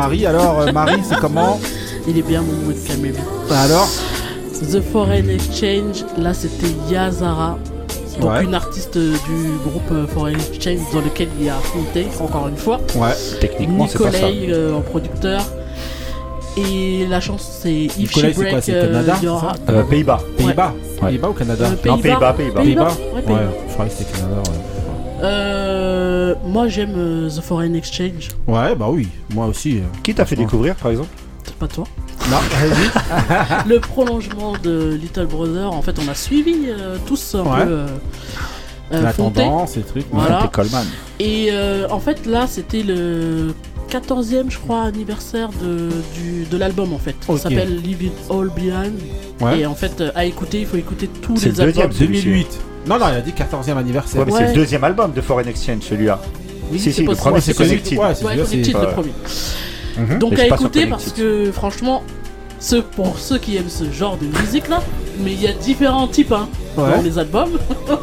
S1: Marie. Alors, euh, Marie, c'est comment
S2: Il est bien mon mood, calmez-vous.
S1: Alors
S2: The Foreign Exchange, là c'était Yazara. Donc
S1: Ouais.
S2: une artiste du groupe euh, Foreign Exchange dans lequel il y a Fonte, encore une fois.
S3: Ouais, techniquement, c'est pas ça.
S2: Euh, en producteur. Et la chanson c'est If She
S1: c'est quoi,
S2: Break
S1: c'est
S2: euh,
S1: Canada,
S2: Heart.
S3: Euh, Pays-Bas.
S1: Pays-Bas
S3: Ouais.
S1: Pays-Bas ou Canada
S2: Euh,
S3: Non,
S2: Pays-Bas.
S3: Pays-Bas, Pays-Bas.
S2: Pays-Bas.
S1: Ouais,
S2: Ouais, Pays-Bas.
S1: je croyais que c'était Canada. Ouais.
S2: Euh, moi j'aime euh, The Foreign Exchange.
S1: Ouais, bah oui, moi aussi. euh,
S3: Qui t'a fait
S1: franchement.
S3: découvrir, par exemple
S2: C'est pas toi.
S1: Non, vas-y. *laughs* *laughs*
S2: le prolongement de Little Brother, en fait, on a suivi euh, tous un
S1: Ouais.
S2: peu euh, euh,
S1: La tendance, les trucs.
S2: Voilà.
S3: C'était Coleman.
S2: Et euh, en fait, là, c'était le 14e, je crois, anniversaire de, du, de l'album, en fait.
S1: Ok.
S2: Ça s'appelle Leave It All Behind.
S1: Ouais.
S2: Et en fait, euh, à écouter, il faut écouter tous
S3: C'est
S2: les
S3: le deuxième,
S2: albums.
S3: celui-ci.
S1: 2008. Non, non, il a dit 14e anniversaire.
S3: Ouais, mais c'est le deuxième album de Foreign Exchange, celui-là.
S2: Oui,
S3: si,
S2: c'est
S3: si, le premier, c'est Connected.
S1: Ouais, c'est
S2: Ouais,
S1: celui-là,
S2: Connected, le premier.
S3: Mhm.
S2: Donc
S3: Mais
S2: à écouter parce que franchement, ceux, pour ceux qui aiment ce genre de musique là, mais il y a différents types hein,
S1: Ouais.
S2: dans les albums.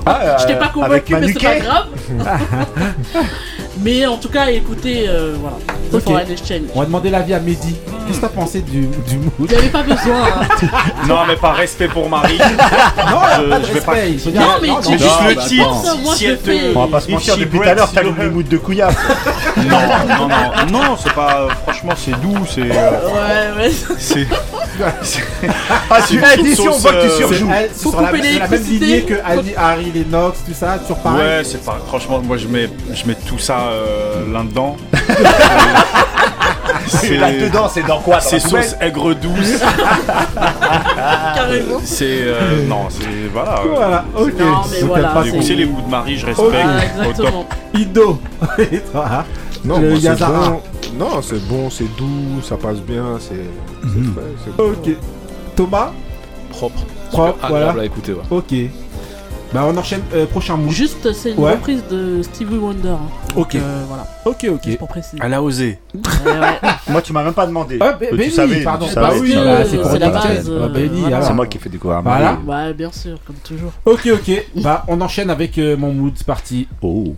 S3: Ah, *laughs*
S2: Je t'ai
S3: euh,
S2: pas
S3: avec
S2: convaincu, mais c'est pas grave. *laughs* *laughs* mais en tout cas, écoutez, euh, voilà, The.
S1: On va demander l'avis à Mehdi. Qu'est-ce que t'as pensé du, du mood
S2: Il n'y avait pas besoin. hein. *laughs*
S5: Non, mais par respect pour Marie. *laughs*
S1: Non,
S5: je,
S1: pas de
S5: je vais pas.
S2: Non, mais tu
S5: Mais juste le titre.
S2: penses, Moi,
S5: Si
S2: je le
S5: te-.
S3: On va pas se mentir, depuis tout à l'heure, t'as
S5: heart.
S3: moods de couillard. *laughs*
S5: Non, non, non, non, c'est pas. Franchement, c'est doux, c'est. euh,
S2: Ouais, ouais.
S5: c'est. *laughs*
S3: Ah, édition, on voit que tu
S5: euh,
S3: surjoues.
S2: Faut
S1: sur la,
S2: couper
S1: c'est la même lignée que Harry, Harry Lennox, tout ça, toujours pareil.
S5: Ouais, c'est pas. Franchement, moi, je mets, je mets tout ça euh, là-dedans. *laughs*
S3: C'est là-dedans, c'est dans quoi?
S5: C'est sauce aigre douce. *laughs*
S2: Carrément.
S5: C'est. euh, non, c'est. Voilà.
S1: Voilà, ok.
S2: Non, mais
S1: Donc,
S2: voilà,
S1: t'as pas
S5: Du
S2: c'est-
S5: coup, c'est les goûts de Marie, je respecte.
S2: Ah,
S5: au top.
S2: exactement.
S1: Et toi,
S4: Non,
S1: Le
S4: moi, c'est
S1: Yazara.
S4: bon. Non, c'est bon, c'est doux, ça passe bien, c'est. c'est
S1: Mhm.
S4: frais, c'est bon.
S1: Ok. Thomas
S6: Propre.
S1: Propre,
S6: Super
S1: voilà.
S6: agréable à écouter, ouais.
S1: Ok. Bah, on enchaîne. euh, prochain mood.
S2: Juste, c'est une
S1: Ouais.
S2: reprise de Stevie Wonder. hein. Donc,
S1: Ok.
S2: euh, voilà,
S1: Ok, ok.
S2: juste pour préciser.
S5: Elle a osé.
S2: Ouais, ouais. *laughs*
S3: Moi, tu m'as même pas demandé.
S1: Ah, bah,
S3: Euh,
S1: bah
S3: tu
S1: oui,
S3: savais,
S1: pardon. Bah
S3: savais,
S1: oui, là,
S3: savais.
S1: c'est pour
S2: la base,
S1: Ah, bah,
S2: euh, voilà.
S3: C'est moi qui ai fait découvrir
S1: Voilà.
S2: Ouais, bien sûr, comme toujours.
S1: Ok, ok. Bah, on enchaîne avec euh, mon mood. C'est parti.
S3: Oh.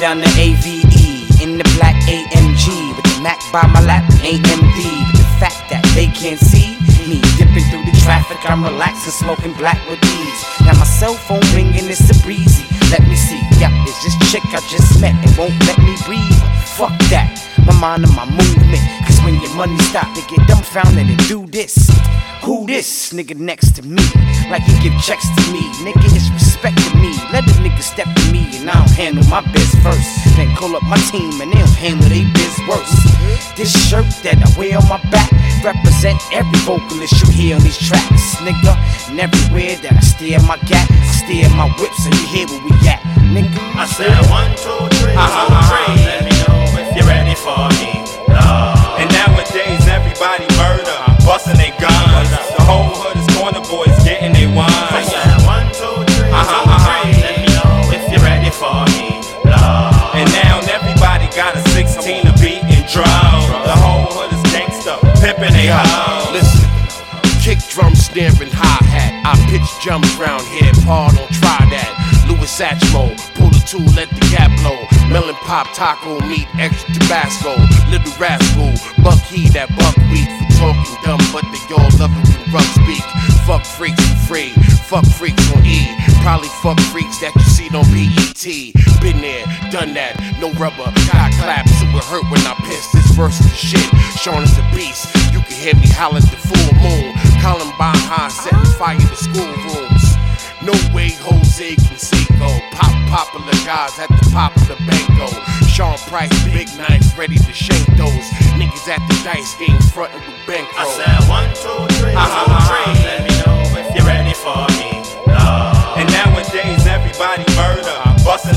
S19: Down the AVE in the black AMG with the Mac by my lap, AMD. But the fact that they can't see me dipping through the traffic, I'm relaxing, smoking black with ease. Now my cell phone ringing, it's a breezy. Let me see, yep, it's this chick I just met and won't let me breathe. Fuck that, my mind and my movement. Cause when your money stop, they get dumbfounded and do this. Who this nigga next to me? Like he give checks to me. Nigga is respecting me. Let the nigga step to me and I don't handle my biz first. Then call up my team and they don't handle they biz worse. This shirt that I wear on my back represent every vocalist you hear on these tracks, nigga. And everywhere that I steer my gap, I steer my whip so you hear where we at, nigga.
S20: I said one, two, three,
S19: Uh-huh,
S20: two,
S19: uh-huh.
S20: three. Let me know if you're ready for me. Lord.
S21: And nowadays everybody murder, busting their guns. The whole hood is corner boys getting their
S20: I
S21: wine.
S20: one, two, three,
S21: Uh-huh, uh-huh.
S20: Let me know if you're ready for me. Lord.
S21: And now everybody got a 16 to beat and drum. The whole hood is gangsta, pimping they hoes.
S22: Listen, kick drum, snare, and hi hat. I pitch jumps round here, Paul don't try that. Louis Satchmo, two, let the gap blow. Melon pop, taco meat, extra Tabasco. Little rascal, buck he that buckwheat for talking dumb, but they all love it when rough speak. Fuck freaks for free, fuck freaks on E. Probably fuck freaks that you see on BET. Been there, done that, no rubber, got claps, it hurt when I piss. This verse is shit, Sean is a beast. You can hear me holler the full moon. Columbine High setting fire to schoolrooms. No way Jose Canseco. Pop popular guys at the pop of the banco. Sean Price, big knife, ready to shank those. Niggas at the dice game frontin' with bankroll.
S20: I said one, two, three, ah, two, three. Let me know if you're ready for me. Lord.
S21: And nowadays everybody murder, busting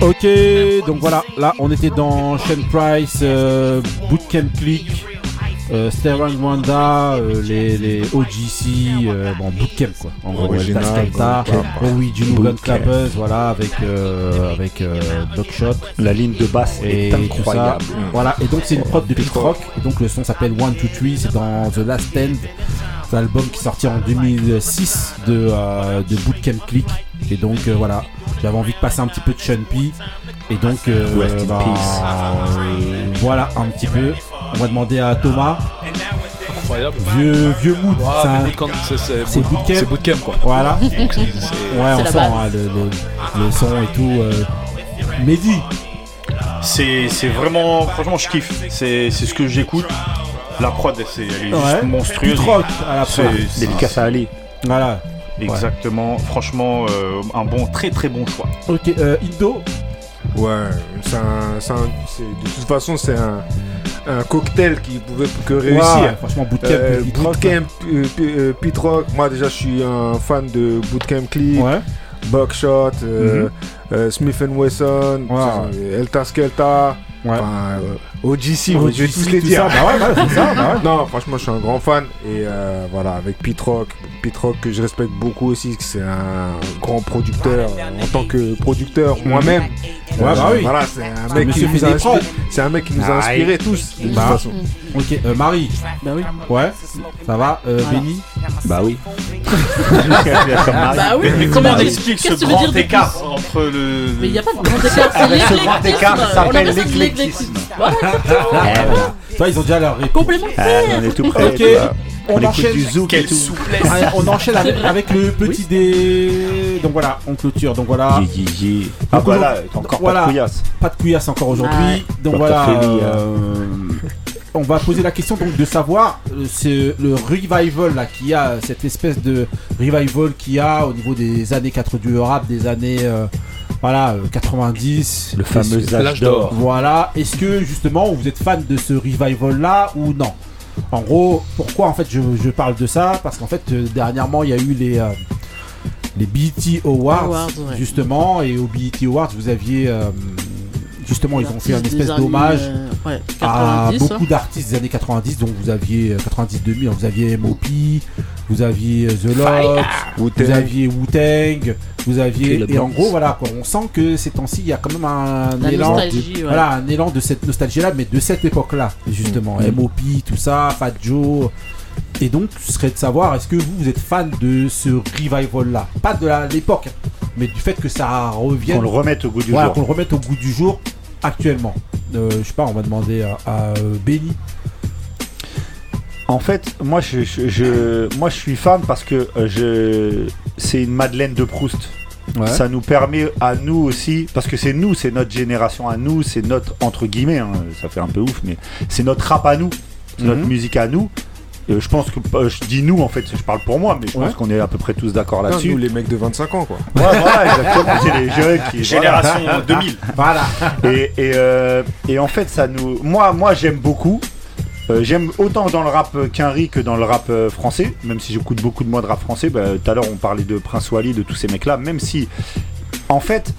S1: Ok, donc voilà, là on était dans Shane Price, euh, Bootcamp Click, euh, Wanda, euh, les, les OGC, euh, bon Bootcamp quoi, en gros,
S4: Original,
S1: Delta oh oui, Juno Gun. Clappers, voilà, avec, euh, avec Buckshot.
S3: La ligne de basse
S1: et
S3: est
S1: tout
S3: incroyable.
S1: Voilà, et donc c'est une prod de Pete Rock, et donc le son s'appelle One Two Three, c'est dans The Last c'est l'album qui est sorti en 2006 de, de Bootcamp Click, et donc euh, voilà, j'avais envie de passer un petit peu de Sean P, et donc euh,
S3: Rest in
S1: bah,
S3: peace.
S1: voilà un petit peu. On va demander à Thomas.
S6: Incroyable.
S1: Vieux, vieux mood. C'est bootcamp.
S6: c'est bootcamp, quoi.
S1: Voilà.
S6: Donc,
S1: ouais, on sent hein, le, le- le son et tout. euh. Mehdi.
S5: C'est c'est vraiment, franchement, je kiffe. C'est c'est ce que j'écoute. La prod, c'est elle est
S1: Ouais.
S5: juste monstrueuse.
S1: Rock à la prod.
S5: c'est-
S3: Dédicace à Ali.
S1: Voilà.
S5: Exactement. Franchement, euh, un bon, très très bon choix.
S1: Ok, euh, Indo.
S4: Ouais, c'est un, c'est un- c'est- de toute façon, c'est un, un cocktail qui pouvait que réussir.
S1: Ouais, franchement, Bootcamp,
S4: Euh,
S1: Pete Rock,
S4: Bootcamp, euh, euh. Moi, déjà, je suis un fan de Bootcamp Click,
S1: Ouais.
S4: Buckshot,
S1: Mhm.
S4: euh, Smith Wesson, euh, Elta Skelta. Enfin, euh, OGC,
S1: OGC,
S4: je vais tous les
S1: tout
S4: dire.
S1: ça, bah ouais, bah, c'est ça, bah ouais.
S4: Non, franchement, je suis un grand fan. Et euh, voilà, avec Pete Rock, Pete Rock que je respecte beaucoup aussi, que c'est un grand producteur. En tant que producteur, moi-même.
S1: Ouais,
S4: euh,
S1: bah oui.
S4: Voilà, c'est un mec qui nous a inspiré. C'est un mec qui nous a inspiré tous, de toute
S1: Bah,
S4: façon.
S1: Ok, euh, Marie.
S2: Bah oui.
S1: Ouais, ça va. Euh, Benny.
S3: Bah oui.
S2: Bah oui,
S5: mais, comment on explique ce
S2: Qu'est-ce que tu veux
S5: grand écart entre le.
S2: Mais il n'y a pas de *laughs* grand écart, c'est
S3: Avec ce grand écart, ça s'appelle l'éclectisme.
S2: Voilà. *laughs* *laughs*
S1: Eh, voilà. Toi, ils ont déjà leur réponse.
S2: Complémentaire.
S3: Ah, on est tout prêt.
S1: Ok. On, enchaîne.
S3: du zouk et tout.
S1: Ouais, on enchaîne avec, avec le petit dé. Donc voilà, on clôture. Donc voilà.
S3: Ah
S1: Donc,
S3: voilà, encore
S1: voilà,
S3: pas de couillasse.
S1: Pas de couillasse encore aujourd'hui. Donc voilà.
S3: hein.
S1: euh, on va poser la question donc de savoir euh, c'est le revival là qu'il y a cette espèce de revival qu'il y a au niveau des années 4 du rap des années euh, voilà euh, 90
S3: Le fameux âge d'or.
S1: voilà est-ce que justement vous êtes fan de ce revival là ou non? En gros pourquoi en fait je, je parle de ça? Parce qu'en fait euh, dernièrement il y a eu les euh, les BET Awards,
S2: Awards, ouais.
S1: justement et au BET Awards vous aviez euh, justement ils ont fait un espèce d'hommage
S2: euh, ouais,
S1: à
S2: 90,
S1: beaucoup
S2: hein.
S1: d'artistes des années 90 donc vous aviez euh, 90 2000 vous aviez M.O.P vous aviez euh, The
S4: Wu-Tang.
S1: vous aviez Wu-Tang vous aviez et en gros voilà quoi on sent que ces temps-ci il y a quand même un
S2: La
S1: élan de,
S2: ouais.
S1: voilà un élan de cette nostalgie là mais de cette époque là justement M.O.P tout ça Fat Joe et donc, ce serait de savoir, est-ce que vous, vous êtes fan de ce revival-là? Pas de la- l'époque, hein, mais du fait que ça revienne.
S3: Qu'on le remette au goût du
S1: Voilà,
S3: jour.
S1: qu'on le remette au goût du jour actuellement. Euh, je sais pas, on va demander à, à, euh, Benny.
S3: En fait, moi je, je- je- moi je suis fan parce que euh, je, c'est une Madeleine de Proust.
S1: Ouais.
S3: Ça nous permet à nous aussi, parce que c'est nous, c'est notre génération à nous, c'est notre entre guillemets, hein, ça fait un peu ouf, mais c'est notre rap à nous, c'est notre
S1: Mhm.
S3: musique à nous. Euh, je pense que euh, je dis nous en fait, je parle pour moi, mais je
S1: Ouais.
S3: pense qu'on est à peu près tous d'accord
S4: Non,
S3: là-dessus.
S4: nous, les mecs de 25 ans, quoi.
S3: Ouais, voilà, exactement. C'est les jeunes qui.
S5: Génération
S3: voilà.
S5: 2000.
S1: Voilà.
S3: Et, et, euh, et en fait, ça nous. Moi, moi j'aime beaucoup. Euh, j'aime autant dans le rap qu'Henry que dans le rap euh, français, même si j'écoute beaucoup de moi de rap français. Bah, Tout à l'heure, on parlait de Prince Wally, de tous ces mecs-là, même si, en fait,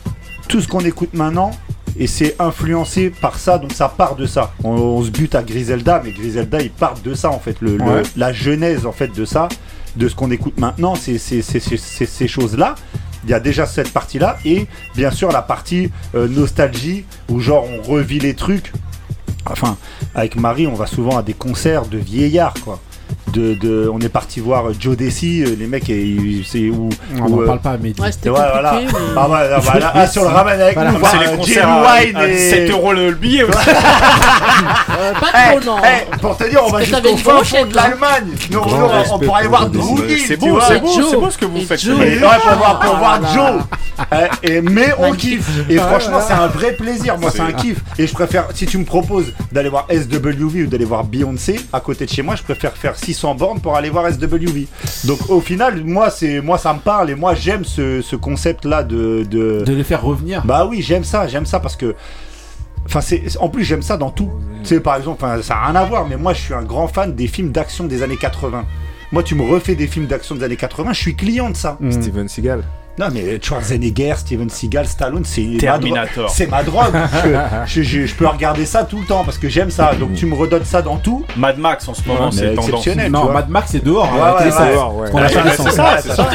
S3: tout ce qu'on écoute maintenant, et c'est influencé par ça, donc ça part de ça. On, on se bute à Griselda, mais Griselda, il part de ça, en fait. Le, le-
S1: Ouais.
S3: la genèse, en fait, de ça, de ce qu'on écoute maintenant, c'est ces choses-là. Il y a déjà cette partie-là, et bien sûr la partie euh, nostalgie, où genre on revit les trucs. Enfin, avec Marie, on va souvent à des concerts de vieillards, quoi. De, de- on est parti voir Joe Desi, euh, les mecs, et, c'est où
S1: On
S3: où,
S1: n'en
S3: euh,
S1: parle pas, mais.
S2: Ouais, c'était
S3: Ouais, voilà.
S2: mais-
S3: Ah ouais, ah bah ah, le ramène avec
S1: Voilà.
S3: nous,
S5: C'est
S3: voir,
S5: les
S3: euh,
S5: concerts à,
S3: Wine
S5: à
S3: et...
S5: 7 euros le, le billet. aussi. *laughs*
S2: Euh, pas trop, non.
S3: pour te dire, on va jusqu'au fond
S2: brochette,
S3: de l'Allemagne. On, pourrait aller voir. Drugin,
S5: C'est beau, c'est beau, c'est beau ce que vous faites.
S3: Ouais, pour voir, pour
S2: Ah.
S3: Joe. Eh, et, mais on kiffe. Et franchement, c'est un vrai plaisir. Moi, c'est un kiff. Et je préfère, si tu me proposes d'aller voir SWV ou d'aller voir Beyoncé à côté de chez moi, je préfère faire 600 bornes pour aller voir SWV. Donc au final, moi, c'est, moi, ça me parle et moi, j'aime ce, ce concept-là de, de,
S1: De les faire revenir.
S3: Bah oui, j'aime ça, j'aime ça parce que. Enfin, c'est en plus j'aime ça dans tout. Tu sais, par exemple, enfin, ça n'a rien à voir, mais moi je suis un grand fan des films d'action des années 80. Moi, tu me refais des films d'action des années 80, je suis client de ça.
S4: Steven Seagal.
S3: Non, mais Schwarzenegger, Steven Seagal, Stallone, c'est ma
S5: Terminator.
S3: C'est ma drogue. je, je- je- je peux regarder ça tout le temps parce que j'aime ça. Donc tu me redonnes ça dans tout.
S5: Mad Max en ce moment,
S3: Ouais,
S5: c'est
S3: exceptionnel,
S1: Non. Mad Max c'est dehors. Les
S3: c'est
S1: sens.
S3: ça, c'est ça.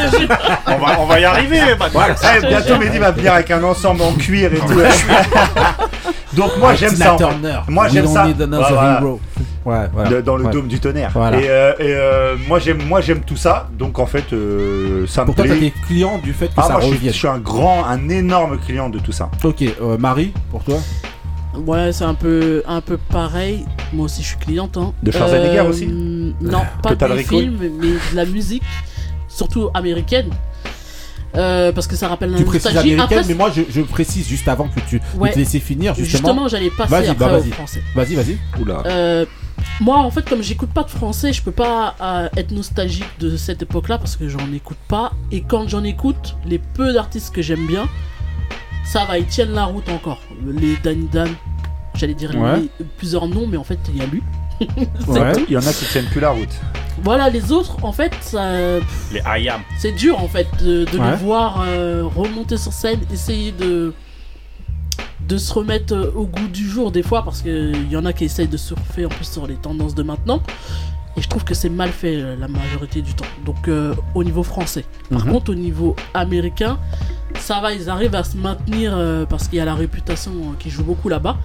S5: on, va, on va y arriver, Mad Max.
S3: Eh, bientôt Mehdi va venir avec un ensemble en cuir et tout. *laughs* Donc moi j'aime ça. Moi j'aime ça. Ouais, voilà. De- dans le
S1: Ouais.
S3: dôme du tonnerre.
S1: Voilà.
S3: Et, euh, et, euh, moi j'aime moi j'aime tout ça. Donc en fait euh, ça me
S1: Pour toi,
S3: plaît.
S1: t'as des clients du fait que
S3: Ah,
S1: ça
S3: moi, je suis,
S1: revienne.
S3: je suis un grand, un énorme client de tout ça.
S1: Ok, euh, Marie, pour toi
S2: Ouais, c'est un peu, un peu pareil. Moi aussi, je suis cliente. Hein.
S3: De Schwarzenegger
S2: Euh,
S3: aussi
S2: Non, *laughs* pas
S3: Total
S2: des
S3: Recall
S2: films, mais de la musique, surtout américaine. Euh, parce que ça rappelle la
S1: Tu
S2: nostalgie.
S1: américaine,
S2: Après,
S1: mais moi je, je précise juste avant que tu
S2: Ouais.
S1: te laisser finir justement.
S2: Justement, j'allais passer
S1: Vas-y,
S2: après
S1: bah,
S2: au
S1: vas-y.
S2: français.
S1: Vas-y, vas-y.
S3: Oula.
S2: Euh, moi, en fait, comme j'écoute pas de français, je peux pas euh, être nostalgique de cette époque-là parce que j'en écoute pas. Et quand j'en écoute, les peu d'artistes que j'aime bien, ça va, ils tiennent la route encore. Les Danny Dan, j'allais dire
S3: Ouais.
S2: les- plusieurs noms, mais en fait, il y a lui. *laughs*
S3: Ouais. Il y en a qui tiennent plus la route.
S2: Voilà, les autres, en fait, ça-
S5: Les I am.
S2: c'est dur en fait de, de
S3: Ouais.
S2: les voir euh, remonter sur scène, essayer de de se remettre euh, au goût du jour des fois parce qu'il y en a qui essayent de surfer en plus sur les tendances de maintenant. Et je trouve que c'est mal fait euh, la majorité du temps. Donc euh, au niveau français. Par
S1: Mhm.
S2: contre au niveau américain ça va ils arrivent à se maintenir euh, parce qu'il y a la réputation qui joue beaucoup là-bas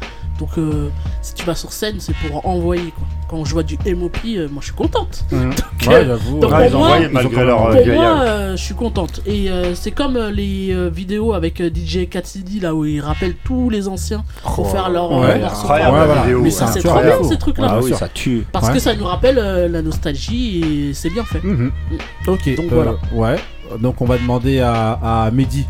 S2: donc euh, si tu vas sur scène c'est pour envoyer quoi quand je vois du MOP euh, moi je suis contente
S3: Mhm. *laughs*
S2: donc,
S1: Ouais,
S2: euh,
S1: j'avoue,
S2: donc
S1: ouais,
S2: pour
S1: ils
S2: moi,
S3: malgré leur,
S2: pour moi, euh, je suis contente. Et euh, c'est comme euh, les euh, vidéos avec euh, DJ Cassidy là où ils rappellent tous les anciens pour
S3: Oh,
S2: faire leur
S3: ouais,
S2: euh, morceau. Voilà. Mais ça, c'est trop bien ces trucs-là.
S3: Ah oui, ça tue.
S2: Parce
S1: Ouais.
S2: que ça nous rappelle euh, la nostalgie et c'est bien fait.
S1: Mhm. Ok,
S2: Donc
S1: euh,
S2: voilà.
S1: Ouais, donc on va demander à, à Mehdi.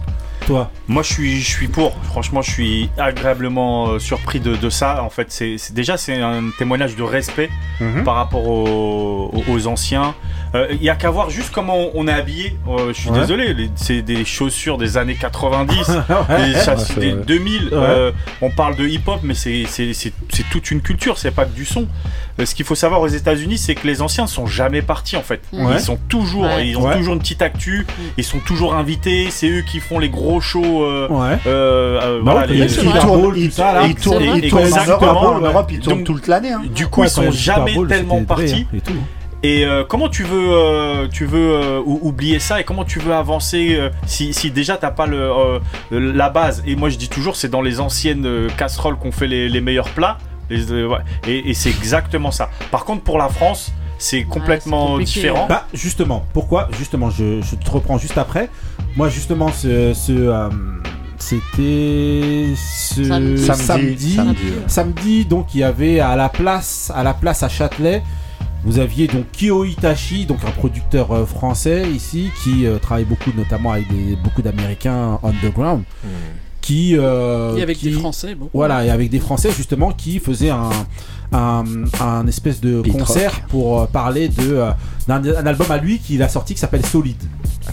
S1: Toi
S5: Moi, je suis, je suis pour. Franchement, je suis agréablement euh, surpris de, de ça. En fait, c'est déjà c'est un témoignage de respect
S3: Mhm.
S5: par rapport aux anciens. Euh, Il y a qu'à voir juste comment on, est habillé. Euh, je suis
S1: Ouais.
S5: désolé, c'est des chaussures des années 90, *laughs*
S1: Ouais.
S5: des, c'est des
S1: vrai.
S5: 2000.
S1: Ouais.
S5: Euh, on parle de hip-hop, mais c'est c'est- c'est- c'est toute une culture. C'est pas que du son. Euh, ce qu'il faut savoir aux États-Unis, c'est que les anciens ne sont jamais partis en fait.
S1: Ouais.
S5: Ils sont toujours,
S1: Ouais.
S5: ils ont
S1: Ouais.
S5: toujours une petite actu. Ils sont toujours invités. C'est eux qui font les gros shows. euh, euh, euh,
S1: Bah
S5: voilà,
S3: ils tournent,
S1: C'est vrai.
S3: ils tournent en. Europe, ils tournent
S5: Donc,
S3: toute l'année. hein.
S5: Du coup,
S1: Ouais,
S5: ils sont jamais tellement partis.
S1: Hein, et
S5: euh, comment tu veux, euh, tu veux euh, ou- oublier ça et comment tu veux avancer euh, si, si déjà t'as pas le, euh, la base? Et moi je dis toujours, c'est dans les anciennes casseroles qu'on fait les, les meilleurs plats. Les, euh, ouais. Et, et c'est exactement ça. Par contre, pour la France, c'est complètement différent.
S1: Bah justement, pourquoi? Justement, je, je te reprends juste après. Moi justement, ce, ce, euh, c'était ce
S3: Samedi.
S1: samedi.
S3: Samedi,
S1: Samedi,
S3: samedi,
S1: donc il y avait à la place, à la place à Châtelet. Vous aviez donc Kyo Itachi, donc un producteur euh, français ici qui euh, travaille beaucoup, notamment avec des, beaucoup d'Américains underground, qui euh,
S2: Et avec
S1: qui-
S2: des Français, beaucoup.
S1: Voilà, et avec des Français justement qui faisaient un, un, un espèce de
S3: Beat
S1: concert
S3: rock.
S1: pour parler de d'un un album à lui qu'il a sorti qui s'appelle Solide,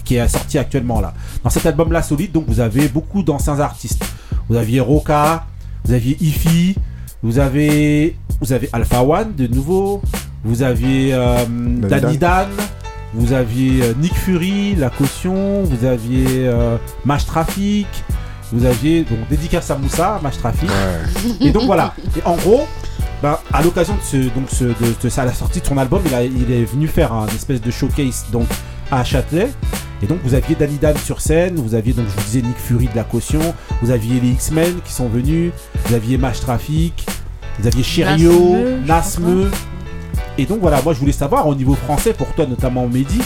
S1: qui est sorti actuellement là. Dans cet album-là, Solide, donc vous avez beaucoup d'anciens artistes. Vous aviez Roca, vous aviez Ify, vous avez vous avez Alpha One de nouveau, vous aviez euh, Danny Dan, vous aviez euh, Nick Fury, La Caution, vous aviez euh, Mash Traffic, vous aviez donc dédicace à Moussa, Mash Traffic. Et donc voilà. Et en gros, bah, à l'occasion de, ce, donc ce, de, de ça, la sortie de son album, il, a- il est venu faire un espèce de showcase donc à Châtelet. Et donc vous aviez Danny Dan sur scène, vous aviez donc je vous disais Nick Fury de la caution, vous aviez les X-Men qui sont venus, vous aviez Mash Traffic, vous aviez Cherio,
S2: Nasmeux, je
S1: Nasmeux. Et donc voilà, moi je voulais savoir au niveau français pour toi notamment Mehdi,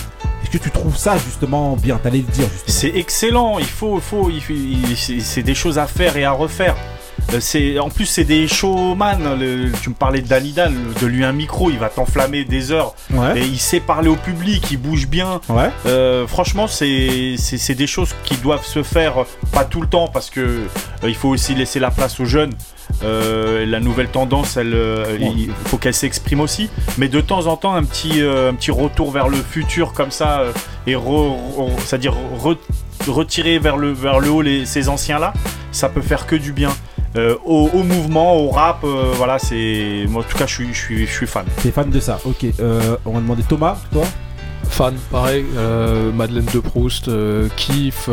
S1: est-ce que tu trouves ça justement bien? T'allais le dire justement.
S5: C'est excellent. Il faut, faut, il faut- il- c'est- des choses à faire et à refaire. Euh, C'est, en plus, c'est des showman. Le- tu me parlais de Danny Dan, de lui un micro, il va t'enflammer des heures.
S1: Ouais.
S5: Et il sait parler au public, il bouge bien.
S1: Ouais.
S5: Euh, franchement, c'est, des choses qui doivent se faire, pas tout le temps, parce que euh, il faut aussi laisser la place aux jeunes. Euh, la nouvelle tendance, elle, euh,
S1: Ouais.
S5: il faut qu'elle s'exprime aussi. Mais de temps en temps, un petit, euh, un petit retour vers le futur comme ça, euh, et re- re- c'est-à-dire re- retirer vers le, vers le haut les, ces anciens-là, ça peut faire que du bien. Euh, au, au mouvement, au rap, euh, voilà, c'est. Moi, en tout cas, je suis, je suis, je suis fan.
S1: T'es fan de ça, ok. Euh, on va demander Thomas, toi?
S6: Fan, pareil, euh, Madeleine de Proust, euh, Kiff.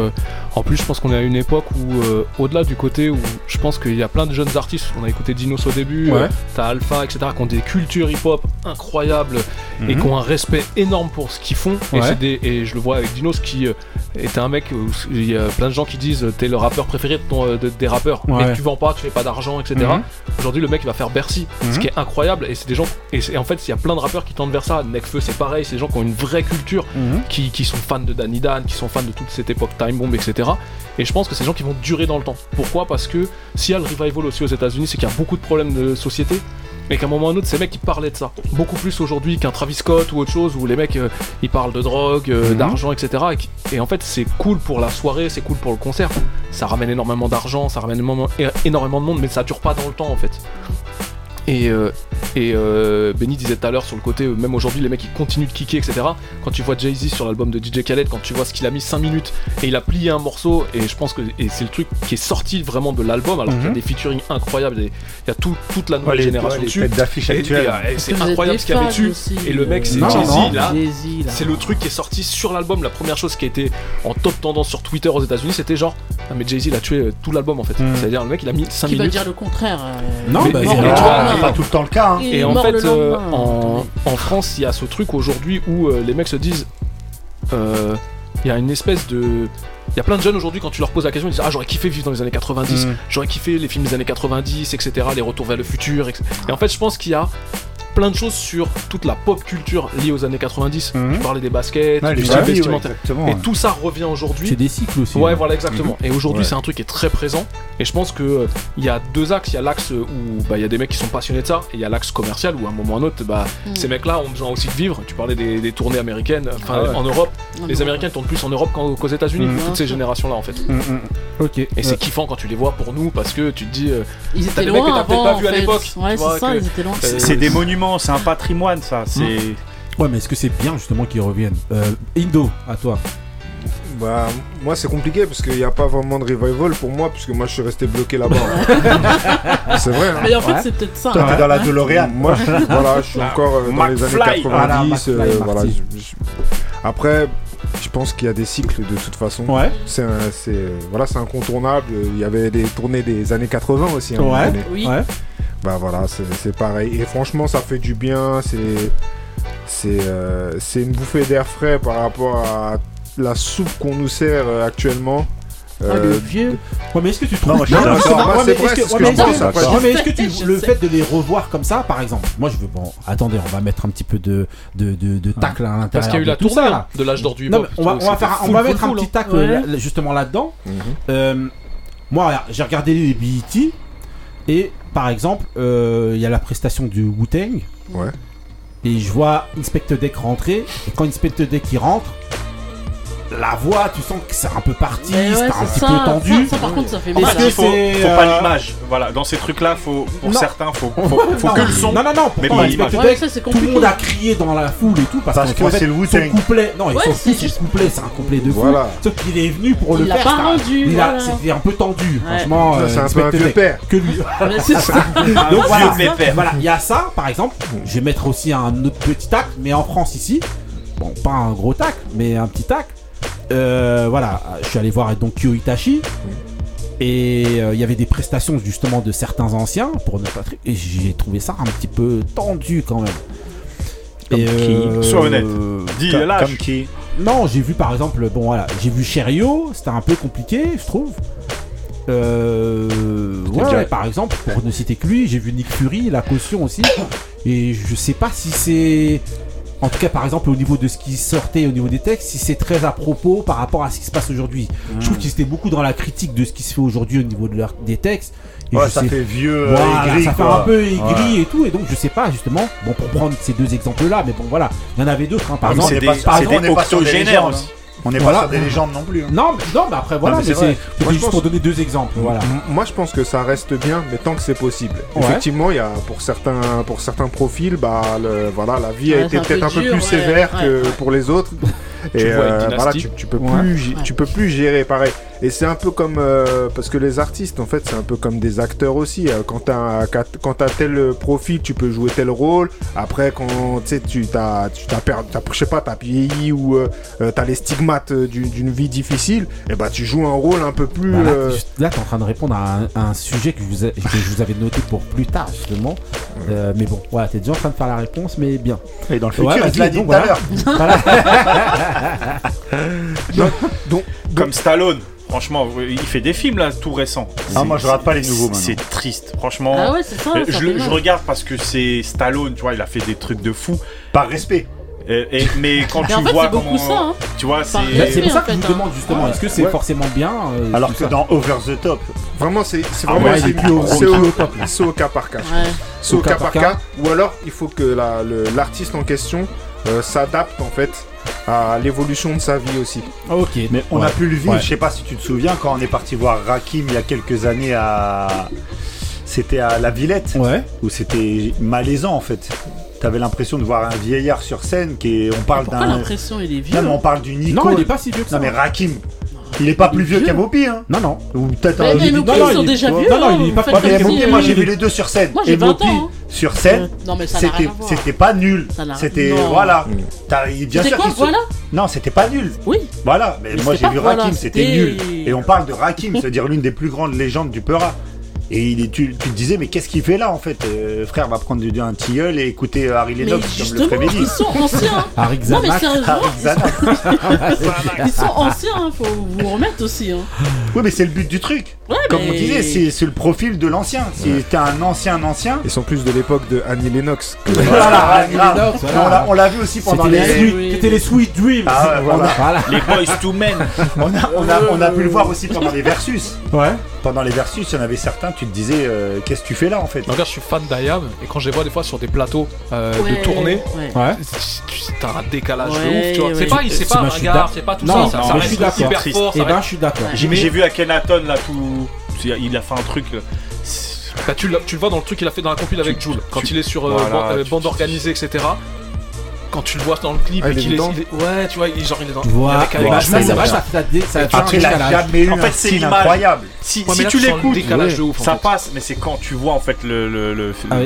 S6: Euh, en plus, je pense qu'on est à une époque où, euh, au-delà du côté où je pense qu'il y a plein de jeunes artistes, on a écouté Dinos au début,
S1: Ouais.
S6: euh, t'as Alpha, etc., qui ont des cultures hip-hop incroyables et
S1: Mhm.
S6: qui ont un respect énorme pour ce qu'ils font. Et,
S1: Ouais.
S6: c'est des- et je le vois avec Dinos qui euh, était un mec où il y a plein de gens qui disent euh, t'es le rappeur préféré de ton, euh, de- des rappeurs,
S1: Ouais.
S6: mais tu vends pas, tu fais pas d'argent, etc.
S1: Mhm.
S6: Aujourd'hui, le mec il va faire Bercy,
S1: Mhm.
S6: ce qui est incroyable. Et c'est des gens, et, en fait, il y a plein de rappeurs qui tendent vers ça. Nekfeu, c'est pareil, c'est des gens qui ont une vraie culture,
S1: Mhm.
S6: qui, qui sont fans de Danny Dan, qui sont fans de toute cette époque Time Bomb, etc. Et je pense que c'est des gens qui vont durer dans le temps. Pourquoi? Parce que s'il y a le revival aussi aux États-Unis, c'est qu'il y a beaucoup de problèmes de société. Et qu'à un moment ou à un autre, ces mecs ils parlaient de ça. Beaucoup plus aujourd'hui qu'un Travis Scott ou autre chose où les mecs euh, ils parlent de drogue, euh,
S1: Mhm.
S6: d'argent, etc. Et, qui- et en fait, c'est cool pour la soirée, c'est cool pour le concert. Ça ramène énormément d'argent, ça ramène énormément, énormément de monde, mais ça dure pas dans le temps en fait. Et, euh, et euh, Benny disait tout à l'heure sur le côté, euh, même aujourd'hui, les mecs ils continuent de kicker, etc. Quand tu vois Jay-Z sur l'album de DJ Khaled, quand tu vois ce qu'il a mis 5 minutes et il a plié un morceau, et je pense que et c'est le truc qui est sorti vraiment de l'album, alors qu'il y a
S3: Mhm.
S6: des featuring incroyables, il y a tout- toute la nouvelle
S3: Ouais, les-
S6: génération
S3: ouais, les
S6: dessus. et c'est incroyable ce qu'il y avait dessus.
S2: aussi,
S6: Et le mec,
S2: euh,
S6: c'est Jay-Z là. C'est le truc qui est sorti sur l'album. La première chose qui a été en top tendance sur Twitter aux États-Unis, c'était genre, ah mais Jay-Z il a tué euh, tout l'album en fait.
S3: Mhm.
S6: C'est-à-dire le mec il a mis 5
S2: Qui va
S6: minutes.
S2: dire le contraire euh,
S1: Non,
S6: Mais-
S1: bah,
S3: pas tout le temps le cas. Hein.
S6: Et en fait,
S2: le
S6: euh, en France, il y a ce truc aujourd'hui où euh, les mecs se disent, euh, il y a une espèce de, il y a plein de jeunes aujourd'hui quand tu leur poses la question, ils disent ah j'aurais kiffé vivre dans les années 90,
S3: Mm.
S6: j'aurais kiffé les films des années 90, etc. Les retours vers le futur. etc. Et en fait, je pense qu'il y a plein de choses sur toute la pop culture liée aux années 90.
S3: Mhm.
S6: Tu parlais des baskets,
S3: Ouais,
S6: du style
S3: ouais,
S6: vestimentaire.
S3: exactement,
S6: et
S3: ouais.
S6: tout ça revient aujourd'hui.
S1: C'est des cycles aussi.
S6: Ouais,
S1: hein.
S6: voilà, exactement. Et aujourd'hui,
S1: Ouais.
S6: c'est un truc qui est très présent. Et je pense que euh, il y a deux axes. Il y a l'axe où bah, il y a des mecs qui sont passionnés de ça, et il y a l'axe commercial où à un moment ou à un autre, bah,
S2: Mm.
S6: ces mecs-là ont besoin aussi de vivre. Tu parlais des, des tournées américaines, enfin
S3: Ah ouais.
S6: en Europe.
S2: En
S6: Les
S2: Europe.
S6: Américains tournent plus en Europe qu'aux États-Unis.
S3: Mm.
S6: Toutes ces générations-là, en fait.
S1: Ok.
S6: Et c'est kiffant quand tu les vois pour nous parce que tu te dis. euh,
S2: Ils
S6: T'as
S2: étaient
S6: des mecs que
S2: loin
S6: t'as peut-être pas vu à l'époque,
S2: Ouais,
S6: tu vois,
S2: c'est ça,
S6: que-
S2: ils étaient loin.
S5: C'est des monuments, c'est un patrimoine, ça. C'est.
S1: Ouais, mais est-ce que c'est bien justement qu'ils reviennent Euh, Indo, à toi.
S4: Bah, moi c'est compliqué parce qu'il n'y a pas vraiment de revival pour moi, puisque moi je suis resté bloqué là-bas. hein. *laughs* c'est vrai. hein.
S2: Mais en fait,
S1: Ouais.
S2: c'est peut-être ça.
S3: Toi,
S2: hein.
S3: t'es dans la DeLorean. *laughs*
S4: Moi je, voilà, je suis encore euh, dans les années
S5: McFly.
S4: 90.
S1: Voilà,
S4: euh,
S1: McFly,
S4: voilà,
S1: Marty.
S4: je- je- Après, je pense qu'il y a des cycles de toute façon.
S1: Ouais.
S4: C'est un- c'est euh, voilà, c'est incontournable. Il y avait des tournées des années 80 aussi. à un moment
S1: Ouais.
S4: donné.
S2: Oui.
S1: Ouais.
S4: Bah voilà, c'est c'est pareil. Et franchement, ça fait du bien. C'est c'est euh, c'est une bouffée d'air frais par rapport à la soupe qu'on nous sert euh, actuellement.
S2: Ah,
S4: Euh,
S2: le vieux.
S1: Ouais, mais est-ce que tu trouves
S3: Non, je suis
S1: Non,
S4: c'est
S1: mais
S4: vrai,
S1: est-ce que-
S4: c'est ce
S1: ouais,
S4: que
S1: mais
S4: je pense,
S1: est-ce que-
S4: après.
S1: ouais, mais est-ce que tu *laughs* le
S2: sais.
S1: fait de les revoir comme ça, par exemple Moi, je veux bon. Attendez, on va mettre un petit peu de de de, de tacle à l'intérieur.
S6: Parce qu'il y a eu la
S1: tout
S6: tournée
S1: ça,
S6: hein, de l'âge d'or du
S1: Non, on va, on va, faire, on va mettre un petit
S6: hein.
S1: tacle
S2: Ouais.
S1: là- là, justement là-dedans.
S4: mhm.
S1: Euh, moi, regarde, j'ai regardé les BET et par exemple, euh, il y a la prestation du Wu-Tang
S4: Ouais.
S1: et je vois Inspector Deck rentrer et quand Inspector Deck rentre, la voix, tu sens que c'est un peu parti,
S2: ouais,
S1: c'est un
S2: c'est
S1: petit
S2: ça.
S1: peu tendu.
S2: Ça, ça, par contre, ça fait
S1: Parce
S5: fait,
S1: que
S5: il faut,
S1: c'est,
S5: faut pas
S1: euh,
S5: l'image. Voilà, dans ces trucs-là, faut, pour
S1: Non.
S5: certains, faut, *laughs* faut, faut
S1: non,
S5: que le son.
S1: Non, non, non,
S5: mais pas l'image.
S2: Ouais, c'est
S1: tout le monde a crié dans la foule et tout parce,
S3: que c'est le
S1: son couplet, non, et
S2: Ouais,
S1: son,
S2: c'est
S1: son
S2: juste-
S1: couplet, c'est un couplet de fou.
S4: Voilà.
S1: Sauf qu'il est venu pour
S2: Il
S1: le faire.
S2: pas rendu,
S1: il a-
S2: voilà.
S1: C'était un peu tendu,
S2: Ouais.
S1: franchement.
S4: Ça,
S1: euh,
S4: c'est un peu un vieux père.
S1: Que lui. *laughs*
S2: C'est. *laughs*
S1: Donc voilà, il y a ça par exemple. Je vais mettre aussi un autre petit tac, mais en France ici, bon, pas un gros tac, mais un petit tac. Euh, voilà, je suis allé voir donc Kyo Itachi. Et euh, il y avait des prestations justement de certains anciens pour ne pas et j'ai trouvé ça un petit peu tendu quand même.
S3: Comme
S1: Et,
S3: qui
S5: Sois honnête. Dis,
S3: Comme-
S5: lâche.
S3: Comme qui
S1: non, j'ai vu par exemple, bon voilà, j'ai vu Cherio, c'était un peu compliqué, je trouve. Euh, ouais,
S3: déjà-
S1: ouais, par exemple, pour ne citer que lui, j'ai vu Nick Fury, la caution aussi. Et je sais pas si c'est. En tout cas, par exemple, au niveau de ce qui sortait, au niveau des textes, si c'est très à propos par rapport à ce qui se passe aujourd'hui. Je trouve qu'ils étaient beaucoup dans la critique de ce qui se fait aujourd'hui au niveau de leur, des textes. Et
S3: Ouais,
S1: je
S3: ça
S1: sais-
S3: fait vieux, euh,
S1: Voilà,
S3: aigri,
S1: ça fait
S3: quoi.
S1: un peu aigri
S3: Ouais.
S1: et tout. Et donc, je sais pas, justement, bon, pour prendre ces deux exemples-là, mais bon, voilà, il y en avait d'autres, hein, par
S3: Ah,
S1: exemple.
S3: c'est
S5: des-
S3: pas-
S1: par
S5: c'est
S1: exemple,
S5: des octogénaires aussi.
S3: On n'est
S1: Voilà.
S3: pas sur des légendes non plus. hein.
S1: Non, mais, non, mais après voilà,
S3: Non, mais
S1: mais
S3: c'est
S1: juste
S4: pense-
S1: pour donner deux exemples. Voilà.
S4: M- Moi, je pense que ça reste bien, mais tant que c'est possible.
S1: Ouais.
S4: Effectivement, il y a pour certains, pour certains profils, bah, le- voilà, la vie a
S2: Ouais,
S4: été peut-être
S2: peu
S4: un peu
S2: dur,
S4: plus
S2: ouais,
S4: sévère
S2: ouais,
S4: que
S2: ouais.
S4: pour les autres. Et euh,
S6: tu
S4: voilà, tu, peux plus, tu peux plus gérer pareil. Et c'est un peu comme euh, parce que les artistes en fait c'est un peu comme des acteurs aussi. Euh, quand t'as quand t'as tel profil, tu peux jouer tel rôle. Après quand tu tu t'as tu t'as perdu, je sais pas, t'as vieilli ou t'as les stigmates d'une vie difficile, et bah tu joues un rôle un peu plus.
S1: Bah là,
S4: euh...
S1: là t'es en train de répondre à un, sujet que, vous que je vous avais noté pour plus tard justement. Mais bon, voilà, t'es déjà en train de faire la réponse, mais bien.
S3: Et dans le futur, tu
S1: l'as
S3: dit tout à l'heure. *laughs* *laughs*
S1: donc,
S5: Comme Stallone. Franchement, il fait des films là, tout récent.
S3: Ah, moi je rate pas les nouveaux.
S5: C'est triste, franchement.
S2: Ah ouais, ça,
S5: euh,
S2: ça
S5: je, regarde parce que c'est Stallone, tu vois, il a fait des trucs de fou.
S3: Par respect.
S5: Et, mais quand tu vois comment, tu vois, c'est
S1: c'est pour ça que je demande justement, est-ce que c'est forcément bien euh,
S3: Alors que dans Over the Top,
S4: vraiment c'est
S1: ah
S4: vraiment
S1: ah
S4: c'est
S1: au,
S4: cas par cas, c'est au, cas, par cas, ou alors il faut que l'artiste en question euh, s'adapte en fait à l'évolution de sa vie aussi.
S1: Ok.
S3: Mais on a pu le vivre. Je sais pas si tu te souviens quand on est parti voir Rakim il y a quelques années à. C'était à La Villette. Où c'était malaisant en fait. T'avais l'impression de voir un vieillard sur scène qui. On parle d'un.
S2: l'impression il est vieux.
S3: Non mais on parle d'une icône.
S1: Non il est pas si vieux que ça.
S3: Non mais Rakim il est pas plus vieux qu'Amopi, hein
S1: Non, non.
S3: Ou peut-être un. Mais
S2: Mopi, ils sont déjà vieux.
S1: Non, non,
S2: hein.
S1: il est pas plus
S3: vieux
S2: qu'Amopi.
S3: Moi, j'ai vu les deux sur scène.
S2: Moi, j'ai 20 ans hein.
S3: sur scène, c'était pas nul. C'était voilà. Bien sûr
S2: quoi, voilà.
S3: Non, c'était pas nul.
S2: Oui.
S3: Voilà, mais, moi j'ai vu Rakim, c'était nul. Et on parle de Rakim, c'est-à-dire l'une des plus grandes légendes du Peura. Et il, tu, tu, te disais, mais qu'est-ce qu'il fait là en fait euh, Frère va prendre un tilleul et écouter Harry Lennox comme le prémédit.
S2: Ils sont anciens. *laughs*
S1: Harry
S2: Non, ils *laughs* *laughs* sont anciens, hein, faut vous remettre aussi. Hein.
S3: Oui, mais c'est le but du truc. Comme on disait, c'est le profil de l'ancien. Si t'es un ancien, un ancien.
S4: Ils sont plus de l'époque de Annie Lennox.
S3: voilà, Annie
S1: Lennox.
S3: On l'a vu aussi pendant
S1: les. C'était les, Sweet Dreams.
S3: Ah, voilà.
S5: Les Boys to Men.
S3: On a, on, a, on a pu le voir aussi pendant les Versus.
S1: Ouais
S3: pendant les versus, il y en avait certains, tu te disais, euh, qu'est-ce que tu fais là en fait
S6: Donc je suis fan d'IAM et quand je les vois des fois sur des plateaux euh,
S2: ouais,
S6: de tournée,
S2: ouais.
S6: t'as un décalage
S2: ouais, de
S6: ouf, tu vois. C'est pas, c'est pas un regard, c'est pas tout
S1: non,
S6: ça,
S1: non,
S6: ça, ça reste hyper fort.
S1: Et ben, je suis d'accord.
S5: Eh
S2: ben,
S5: J'ai vu Akhenaton là tout. Il a fait un truc. Euh,
S6: bah, tu, tu le vois dans le truc qu'il a fait dans la compil avec Jules, quand tu, il est sur euh,
S5: voilà,
S6: euh, bande organisée, etc quand tu le vois dans le clip
S4: ah,
S6: et qu'il est, il est, ouais tu vois il, genre il est dans
S1: vois,
S6: avec un
S1: ça va
S6: ça
S1: ça.
S3: jamais eu
S5: en fait c'est
S3: incroyable.
S5: Si,
S6: ouais,
S5: si
S6: là,
S5: tu l'écoutes ça passe mais c'est quand tu vois en fait le le, le,
S6: ah,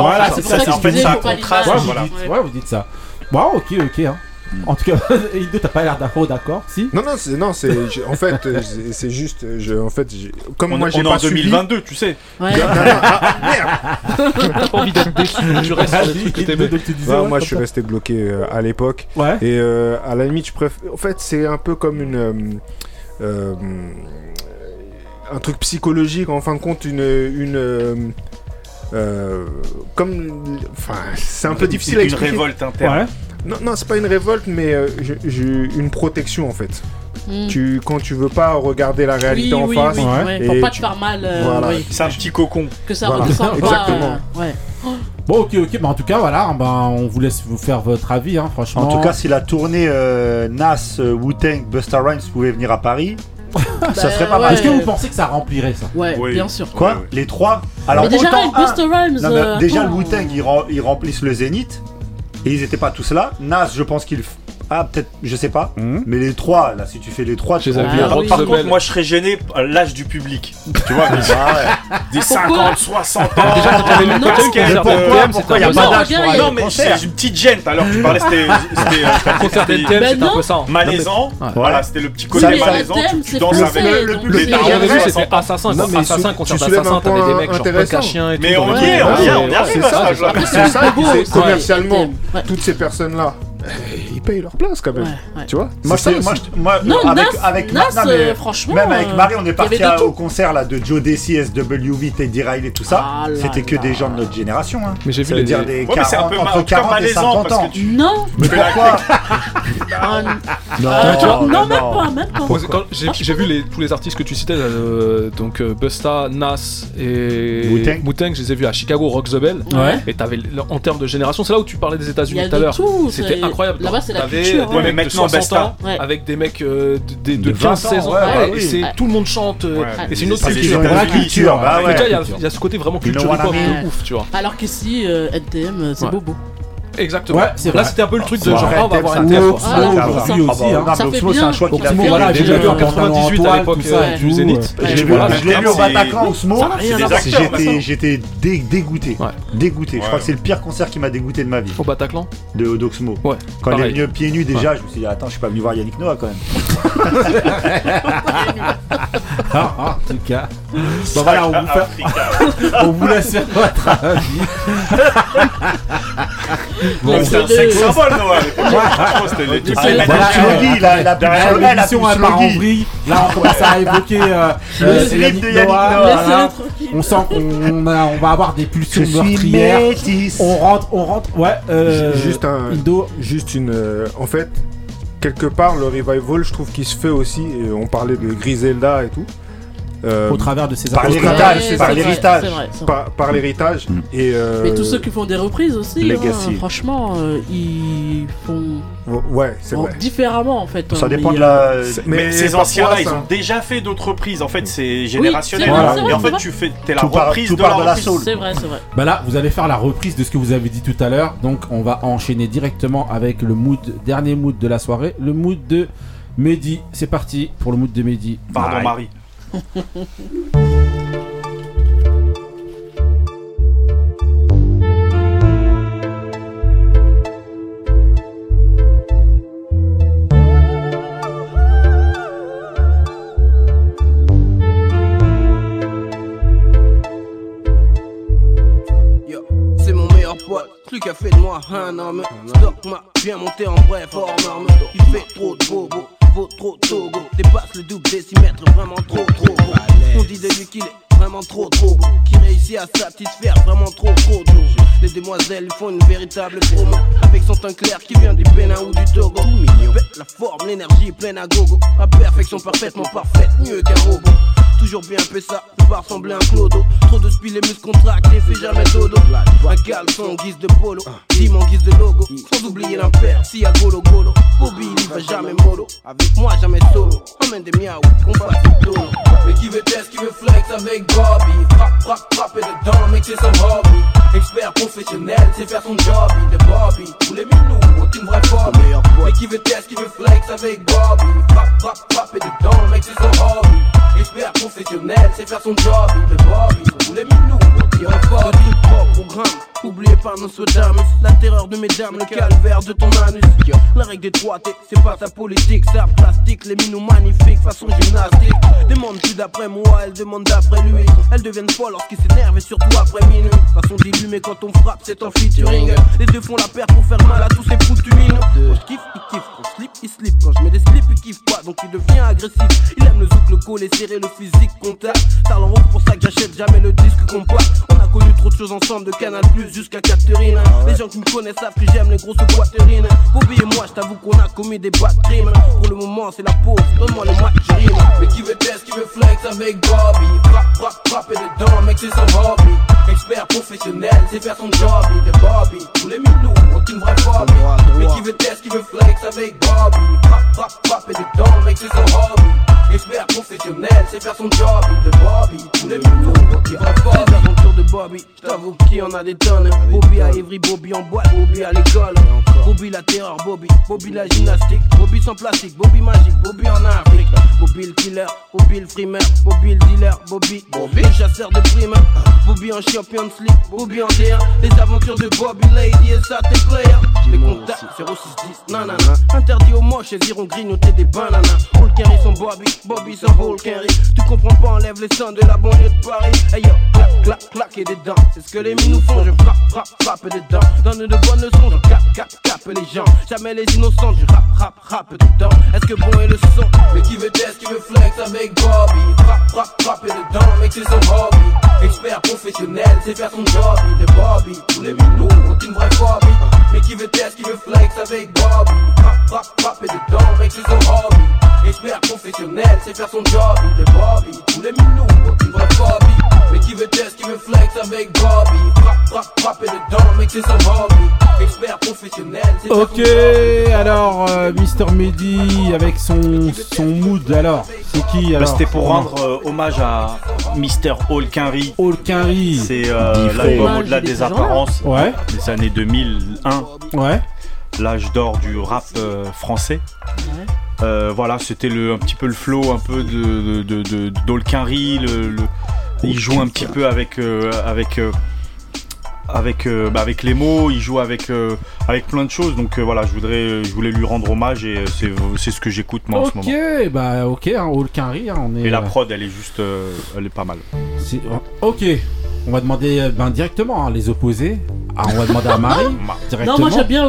S1: voilà
S2: c'est
S1: ça
S2: c'est
S5: en fait
S2: ça
S5: contraste. voilà.
S1: Ouais vous dites ça. Bon ok ok hein. En tout cas, *laughs* Ido, t'as pas l'air d'accord, oh, d'accord, si?
S4: Non, non, c'est, non, c'est, je- en fait, euh, c'est c'est juste, euh, je, en fait, comme
S5: On,
S4: moi, j'ai
S5: on
S4: est
S5: en
S4: suivi-
S5: 2022, tu sais.
S2: Ouais.
S4: Non, non, non, ah, ah merde *laughs*
S6: T'as pas envie d'être déçu, tu ah, restes sur le truc que
S1: tu disais,
S4: bah,
S1: ouais,
S4: Moi, je suis resté bloqué euh, à l'époque.
S1: Ouais.
S4: Et euh, à la limite, je préfère. En fait, c'est un peu comme une. euh, euh, un truc psychologique, en fin de compte, une. une euh, euh, comme, enfin, c'est un peu difficile à expliquer.
S5: Une révolte interne.
S4: Non, non, c'est pas une révolte, mais euh, une protection en fait.
S2: Mm.
S4: Tu, quand tu veux pas regarder la réalité en face,
S2: oui,
S1: ouais.
S2: Pour
S4: Et
S2: pas
S4: tu-
S2: te faire mal, euh,
S5: C'est un petit cocon.
S2: que ça
S4: Voilà.
S2: ressemble pas. *laughs*
S4: Exactement. *gasps*
S1: Bon, ok, ok. Bah, en tout cas, voilà. hein, bah, on vous laisse vous faire votre avis, hein, franchement.
S3: En tout cas, si la tournée euh, Nas, Wu-Tang, Busta Rhymes pouvait venir à Paris, *laughs* Bah,
S1: Est-ce que vous pensez que ça remplirait ça?
S2: Ouais,
S5: Oui.
S2: bien sûr.
S3: Quoi? Les trois? Alors
S2: déjà, euh,
S3: oh. le
S2: attends.
S3: Wu-Tang, remplissent le Zénith. Et ils n'étaient pas tous là. Nas, je pense qu'il ah, peut-être, je sais pas.
S1: Mm -hmm.
S3: Mais les trois, là, si tu fais les trois, tu
S6: ah,
S3: bien.
S6: Oui.
S5: Par contre,
S6: belle.
S5: moi, je serais gêné à l'âge du public. tu vois, *laughs* des,
S3: ah, ouais.
S5: des 50, 60 ans.
S6: Déjà, quand t'avais le
S5: casque,
S6: euh,
S5: pourquoi,
S3: pourquoi
S6: il
S3: y a pas d'âge
S5: Non, mais c'est une petite gêne. Alors, tu parlais, c'était. *laughs* C'était euh,
S6: bah un peu ça.
S5: Malaisant. Voilà, c'était le petit côté malaisant. Tu danses avec le public.
S6: J'avais vu, c'était Assassin. Assassin,
S4: quand
S6: concert d'Assassin, t'avais des mecs genre
S4: à
S6: chien et tout.
S5: Mais on y est, on y hein.
S6: est,
S5: on y arrive
S6: C'est ça,
S4: commercialement, toutes ces personnes-là ils payent leur place quand même. Tu vois?
S3: Moi,
S4: ça,
S3: moi, moi avec,
S2: Nas,
S3: avec même avec Marie, on est parti à, au concert là, de Joe Desi, SW8, Teddy Riley, tout ça. C'était que des gens de notre génération. Hein.
S6: Mais j'ai vu les...
S3: dire des
S5: 40, un peu
S3: entre 40 et 50 ans.
S2: Non *laughs*
S3: Mais pourquoi *laughs* Non, non,
S2: même pas,
S6: J'ai vu tous les artistes que tu citais, euh, donc euh, Busta, Nas et
S3: Mouteng,
S6: je les ai vus à Chicago, Rock the Bell. Et en termes de génération, c'est là où tu parlais des États-Unis tout à l'heure. C'était
S3: qu'ils
S6: culture.
S3: ont la culture, bah
S6: Mais
S3: ouais.
S6: déjà, il y a- il y, a ce côté vraiment culture hip-hop de ouf, tu vois.
S2: Alors qu'ici, euh, NTM, euh, c'est bobo.
S6: Exactement.
S1: Ouais, c'est
S6: Là, c'était un peu le truc de genre, on va avoir un fait
S3: Oxmo, c'est
S6: bien.
S3: un choix qu'il a fait.
S6: voilà,
S3: Il
S6: j'ai vu en
S3: déjà
S6: 98 à l'époque, euh, du
S1: tout,
S6: Zénith.
S1: ouais.
S3: Je l'ai vu, au Bataclan, Ousmo.
S6: Ça a rien à voir.
S3: C'est- J'étais, j'étais dé- dégoûté. Dégoûté. Je crois que c'est le pire concert qui m'a dégoûté de ma vie.
S6: Au Bataclan
S3: De d'Oxmo.
S6: Ouais.
S3: Quand il est venu pieds nus déjà, je me suis dit, attends, je suis pas venu voir Yannick Noah quand même. *laughs*
S1: Ah, en tout cas. Bon voilà, on vous, fait... *laughs* on vous laisse faire votre avis. *laughs*
S5: Bon, c'est un sex symbole, Noah. *laughs* Franchement, c'était le type.
S1: Voilà,
S3: Voilà,
S1: euh,
S3: Sloggy, il a- il a plus
S1: derrière l'émission, elle part en vrille. Là, on commence à évoquer euh,
S3: Le
S1: euh,
S3: slip de Yannick.
S1: On sent qu'on a- on va avoir des pulsions meurtrières. On rentre, on rentre. Ouais. Euh,
S4: Juste un. Juste une. euh, en fait, quelque part, le revival, je trouve qu'il se fait aussi. on parlait de Griselda et tout. Euh,
S1: Au travers de ses
S3: Par l'héritage, par l'héritage.
S4: Par, par l'héritage. Et. euh,
S2: Mais tous ceux qui font des reprises aussi, hein, franchement, euh, ils font,
S4: Ouais, c'est
S2: font
S4: vrai.
S2: différemment en fait.
S3: Ça
S2: hein,
S3: dépend
S2: mais,
S3: de la.
S5: Mais,
S4: Mais
S5: ces anciens-là, ils ont déjà fait d'autres reprises. En fait, c'est générationnel.
S2: c'est vrai, c'est vrai,
S5: et en fait, tu fais, t'es la reprise
S3: tout
S5: de
S3: part
S5: la
S3: de la
S5: reprise.
S3: soul.
S2: C'est vrai, c'est vrai.
S1: Bah là, vous allez faire la reprise de ce que vous avez dit tout à l'heure. Donc, on va enchaîner directement avec le mood, dernier mood de la soirée, le mood de Mehdi. C'est parti pour le mood de Mehdi.
S5: Pardon. Marie.
S9: C'est mon meilleur celui qui a fait de moi un homme. Stock m'a bien monté en hors norme. Il fait trop de bobo, vaut trop de togo. Dépasse le double décimètre, vraiment trop trop beau. On dit de lui qu'il est vraiment trop trop beau. Qui réussit à satisfaire vraiment trop trop nous. Les demoiselles font une véritable promo. Avec son teint clair qui vient du Bénin ou du Togo. La forme, l'énergie pleine à gogo. À perfection parfaitement parfaite, mieux qu'un robot. Toujours bien fait ça, ressembler à un clodo. Trop de spi, les muscles contractés, fait jamais dodo. Un caleçon en guise de polo, dim en guise de logo. Sans oublier l'impair, si à golo golo. Bobby, il va jamais mollo. Avec moi, jamais solo. Emmène des miaou, qu'on fasse du. Mais qui veut test, qui veut flex avec Bobby. Frappe, frappe, frappe et dedans, mec, c'est son hobby. Expert professionnel, c'est faire son job. Il est Bobby, tous les minous, aucune vraie phobie. Mais qui veut test, qui veut flex avec Bobby? Frappe, frappe, frappe et dedans, mec, c'est son hobby. Expert professionnel, c'est faire son job. Il est Bobby, tous les minous, aucune vraie phobie. Tout propre programme, oublié par nos sodames. La terreur de mesdames, le calvaire de ton anus. La règle des 3 T, c'est pas sa politique, c'est plastique. Les minous magnifiques, façon gymnastique. Demande plus d'après moi, elle demande d'après lui. Elles deviennent folles lorsqu'ils s'énervent et surtout après minuit. Façon début, mais quand on frappe, c'est en featuring. Les deux font la paire pour faire mal à tous ces foutus minous. Quand je kiffe, il kiffe. Quand je slip, il slip. Quand je mets des slips, il kiffe pas, donc il devient agressif. Il aime le zouk, le col et serrer le physique contact. Talent rouge pour ça que j'achète jamais le disque compact. On a connu trop de choses ensemble, de Canal Plus jusqu'à Catherine. Les gens qui me connaissent savent que j'aime les grosses poitrines. Bobby et moi, je t'avoue qu'on a commis des bad crimes. Pour le moment, c'est la pause. Donne-moi le match. Mais qui veut test, qui veut flex avec Bobby? Frappe, frappe, frappe et dedans, mec, c'est son hobby. Expert professionnel, c'est faire son job. Il est Bobby, tous les minous, aucune vraie phobie. Mais qui veut test, qui veut flex avec Bobby. Frappe, frappe, frappe et dedans, mec, c'est son hobby. Expert professionnel, c'est faire son job. Il est Bobby, tous les aventures de Bobby, je t'avoue qu'il en a des tonnes. Bobby à Evry, Bobby en boîte, Bobby à l'école. Bobby la terreur, Bobby, Bobby la gymnastique, Bobby sans plastique, Bobby magique, Bobby en Afrique. Bobby le killer, Bobby le frimeur, Bobby le dealer, Bobby, Bobby? le chasseur de primes. Bobby en Champions League, Bobby en D1. Les aventures de Bobby Lady et ça t'es player. Les contacts 0610, nanana. Interdit aux moches, elles iront grignoter des bananas. Hulk Henry sans Bobby, Bobby sans Hulk Henry. Tu comprends pas, enlève les sons de la banlieue de Paris. Hey yo, clac, clac, clac et des dents. C'est ce que les minous font, je frappe, frappe, frappe des dents. Donne de bonnes leçons, je cap, cap, cap les gens. Jamais les innocents, je rap, rap, rap dedans. Est-ce que bon est le son? Mais qui veut test, qui veut flex avec Bobby? Frappe, frappe, frappe dedans, mec, c'est son hobby? Expert professionnel, c'est faire son job. Il est Bobby, tous les minous, aucune vraie phobie. Mais qui veut test, qui veut flex avec Bobby? Frappe, frappe, frappe dedans, mec, c'est son hobby? Expert professionnel, c'est faire son job. Il est Bobby, tous les minous, aucune vraie phobie. Mais qui veut test, qui veut flex avec Bobby? Frappe, frappe, frappe et dedans, mec, c'est son hobby. Expert professionnel,
S1: Ok, alors euh, Mister Mehdi avec son, son mood, alors c'est qui
S5: Bah,
S1: alors
S5: C'était pour rendre euh, hommage à Mr. Holkinry.
S1: Holkinry.
S5: C'est euh,
S1: Dit
S5: l'album
S1: Frey.
S5: au-delà des
S1: là.
S5: apparences.
S1: Ouais.
S5: Des années 2001.
S1: Ouais.
S5: L'âge d'or du rap euh, français. Euh, voilà, c'était le, un petit peu le flow un peu de, de, de, de- d'Holkinry, le, le- il joue un petit peu avec euh, avec euh, avec euh, bah, avec les mots, il joue avec euh, avec plein de choses. Donc euh, voilà, je voudrais je voulais lui rendre hommage et c'est c'est ce que j'écoute moi en ce
S1: Ok,
S5: moment.
S1: bah ok, hein, hein, on est.
S5: Et la prod, elle est juste, euh, elle est pas mal.
S1: c'est- Ok, on va demander ben, directement hein, les opposés. Ah, on va demander à Marie *laughs* directement.
S2: Non, moi j'aime bien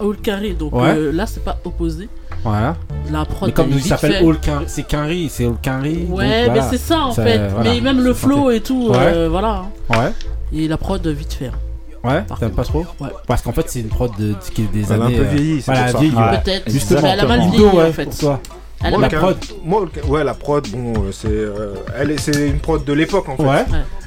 S2: All Carré, donc
S1: Ouais.
S2: euh, là c'est pas opposé.
S1: Voilà.
S2: La prod,
S1: Mais comme il s'appelle c'est Kinry, c'est Holkinry. donc
S2: Ouais,
S1: voilà.
S2: mais c'est ça en fait.
S1: voilà.
S2: Mais même le flow et tout,
S1: Ouais.
S2: euh, voilà.
S1: Ouais.
S2: Et la prod vite fait.
S1: Ouais, t'aimes pas trop
S2: Ouais.
S1: Parce qu'en fait, c'est une prod de, qui est des
S4: Elle a un
S1: années.
S4: peu
S1: euh,
S4: vieilli, c'est
S1: voilà.
S2: Peut-être.
S1: Justement,
S2: Mais elle a mal vieilli, en fait.
S1: pour toi.
S2: Elle a
S4: Moi,
S2: mal-
S4: le prod, ouais, la prod, bon, euh, c'est, euh, elle c'est une prod de l'époque en fait.
S1: Ouais.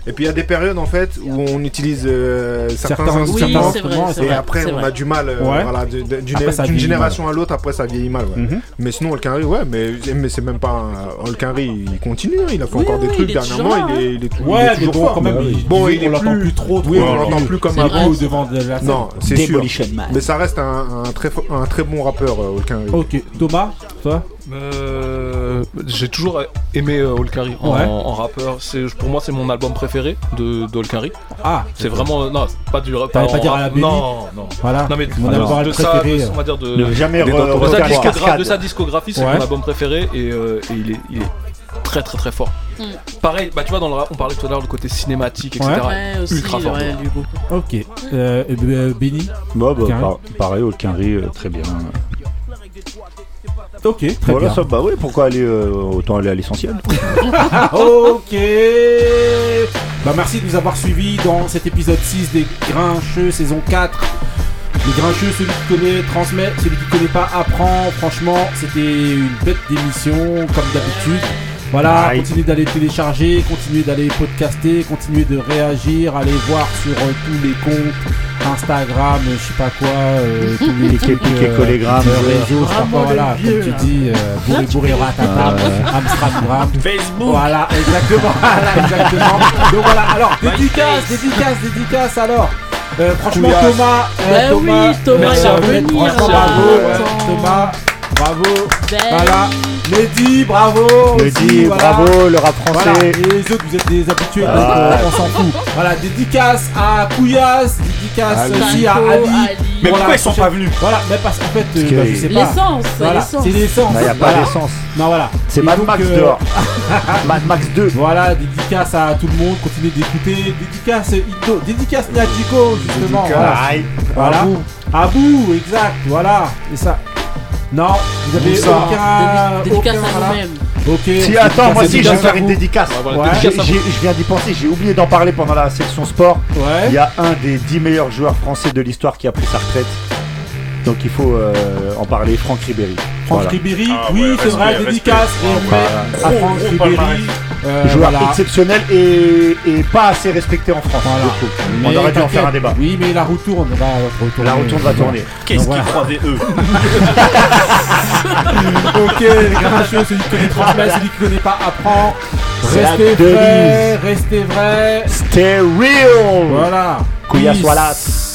S4: Et puis il y a des périodes en fait où on utilise euh, certains,
S1: Certains-
S4: instruments
S1: Oui, vrai,
S4: et
S1: vrai,
S4: après on a du mal, euh,
S1: Ouais.
S4: voilà, d'une génération à l'autre, après ça vieillit mal. ouais.
S1: Mhm.
S4: Mais sinon, Holkinry, ouais, mais, mais c'est même pas un il continue, hein, il a fait
S1: Oui,
S4: encore
S1: oui,
S4: des trucs
S1: il
S4: dernièrement, il est, il est, tou-
S1: Ouais,
S4: il est
S1: mais
S4: toujours
S1: bon,
S4: fort.
S1: quand même, il-
S4: bon,
S1: il- on l'entend
S4: plus,
S1: trop,
S4: oui, on l'entend plus comme avant.
S1: devant la.
S4: Non, c'est sûr. Mais ça reste un, très, fo- un très bon rappeur, Holkinry.
S1: Ok, Thomas, toi?
S6: Euh, j'ai toujours aimé euh, en,
S1: Ouais.
S6: en rappeur. C'est pour moi c'est mon album préféré de d'Holkari.
S1: Ah,
S6: c'est vraiment non, c'est pas du rap.
S1: T'allais pas dire à
S6: rap-
S1: la
S6: Non, non.
S1: Voilà,
S6: Non mais
S1: mon
S6: alors,
S1: album
S6: de ça,
S1: préféré.
S6: de- on va dire de,
S3: Ne jamais
S6: de, sa discogra- de sa discographie, c'est
S1: Ouais.
S6: mon album préféré et, euh, et il est il est très très très fort.
S2: Mm.
S6: Pareil, bah tu vois dans le rap, on parlait tout à l'heure du côté cinématique, etc.
S2: Ouais, aussi,
S6: Ultra fort.
S2: ouais, lui, beaucoup.
S1: Ok, euh, euh, Benny
S3: Bah, bah, par- pareil, euh, très bien.
S1: Ok, très
S3: voilà,
S1: bien.
S3: ça, bah oui, pourquoi aller euh, autant aller à l'essentiel *laughs*
S1: ok Bah merci de nous avoir suivis dans cet épisode 6 des Grincheux saison 4. Les Grincheux, celui qui connaît transmet, celui qui connaît pas apprend. Franchement, c'était une bête d'émission comme d'habitude. Voilà,
S3: Aïe.
S1: continuez d'aller télécharger, continuez d'aller podcaster, continuez de réagir, allez voir sur euh, tous les comptes Instagram, euh, je sais pas quoi, euh, *laughs* tous les trucs, euh, réseaux, je sais pas quoi, voilà, comme tu dis, euh, bourré bourré ratata,
S3: Euh.
S1: Amstramgram.
S5: Facebook.
S1: Voilà, exactement. *laughs* Voilà, exactement. Donc voilà, alors, dédicace, dédicace, dédicace alors. Euh, franchement. Thomas, euh,
S2: Ben
S1: Thomas,
S2: oui, Thomas,
S1: Franchement,
S2: là.
S1: bravo. Thomas, bravo.
S2: Ben
S1: Voilà, Mehdi, bravo.
S3: Mehdi,
S1: voilà.
S3: bravo, le rap
S1: Voilà,
S3: français.
S1: et les autres, vous êtes des habitués, donc
S3: Ah.
S1: euh, on s'en fout. Voilà, dédicace à Couillasse, dédicace aussi à Ali.
S2: Ali.
S5: Mais pourquoi ils sont pas venus
S1: Voilà, mais parce qu'en fait, euh,
S3: Parce que-
S1: bah, je sais pas.
S2: L'essence,
S1: Voilà,
S2: l'essence.
S1: c'est l'essence.
S3: Bah, y a pas
S1: Voilà.
S3: d'essence.
S1: Non, voilà.
S3: C'est
S1: Et
S3: Mad
S1: donc,
S3: Max
S1: euh,
S3: dehors. *laughs* Mad Max 2.
S1: Voilà, dédicace à tout le monde, continuez d'écouter. Dédicace Ito, dédicace justement.
S3: Dédicace.
S1: Voilà.
S3: Aïe.
S1: Voilà.
S3: Abou.
S1: Abou, exact, voilà. C'est ça. Non, vous avez aucun.
S2: Dédi- dédicace
S1: aucun,
S2: à nous-mêmes.
S1: Ok.
S3: Si, attends, moi aussi, je vais faire une dédicace.
S6: voilà,
S1: Ouais.
S3: J'ai-
S6: dédicace
S3: Je viens d'y penser, j'ai oublié d'en parler pendant la section sport.
S1: Ouais.
S3: Il y a un des 10 meilleurs joueurs français de l'histoire qui a pris sa retraite. Donc il faut euh, en parler, Franck Ribéry.
S1: Franck
S3: Voilà.
S1: Ribéry,
S5: Ah
S1: oui,
S5: ouais,
S1: c'est vrai,
S5: respect,
S1: dédicace,
S5: respect.
S1: respect
S3: Voilà.
S1: à Franck Ribéry. Euh,
S3: Joueur
S1: voilà.
S3: exceptionnel et, et pas assez respecté en France.
S1: Voilà.
S3: On aurait dû en faire un débat.
S1: Oui, mais la roue tourne, on va retourner.
S3: La retourne va tourner.
S5: Qu'est-ce qu'ils
S1: voilà.
S5: croyaient eux *laughs*
S1: ok, les grincheux, celui qui connaît transmet, celui qui connaît pas apprend. Restez vrai, restez vrai.
S3: Stay real
S1: Voilà.
S3: Couillasse
S1: Peace.
S3: Wallace.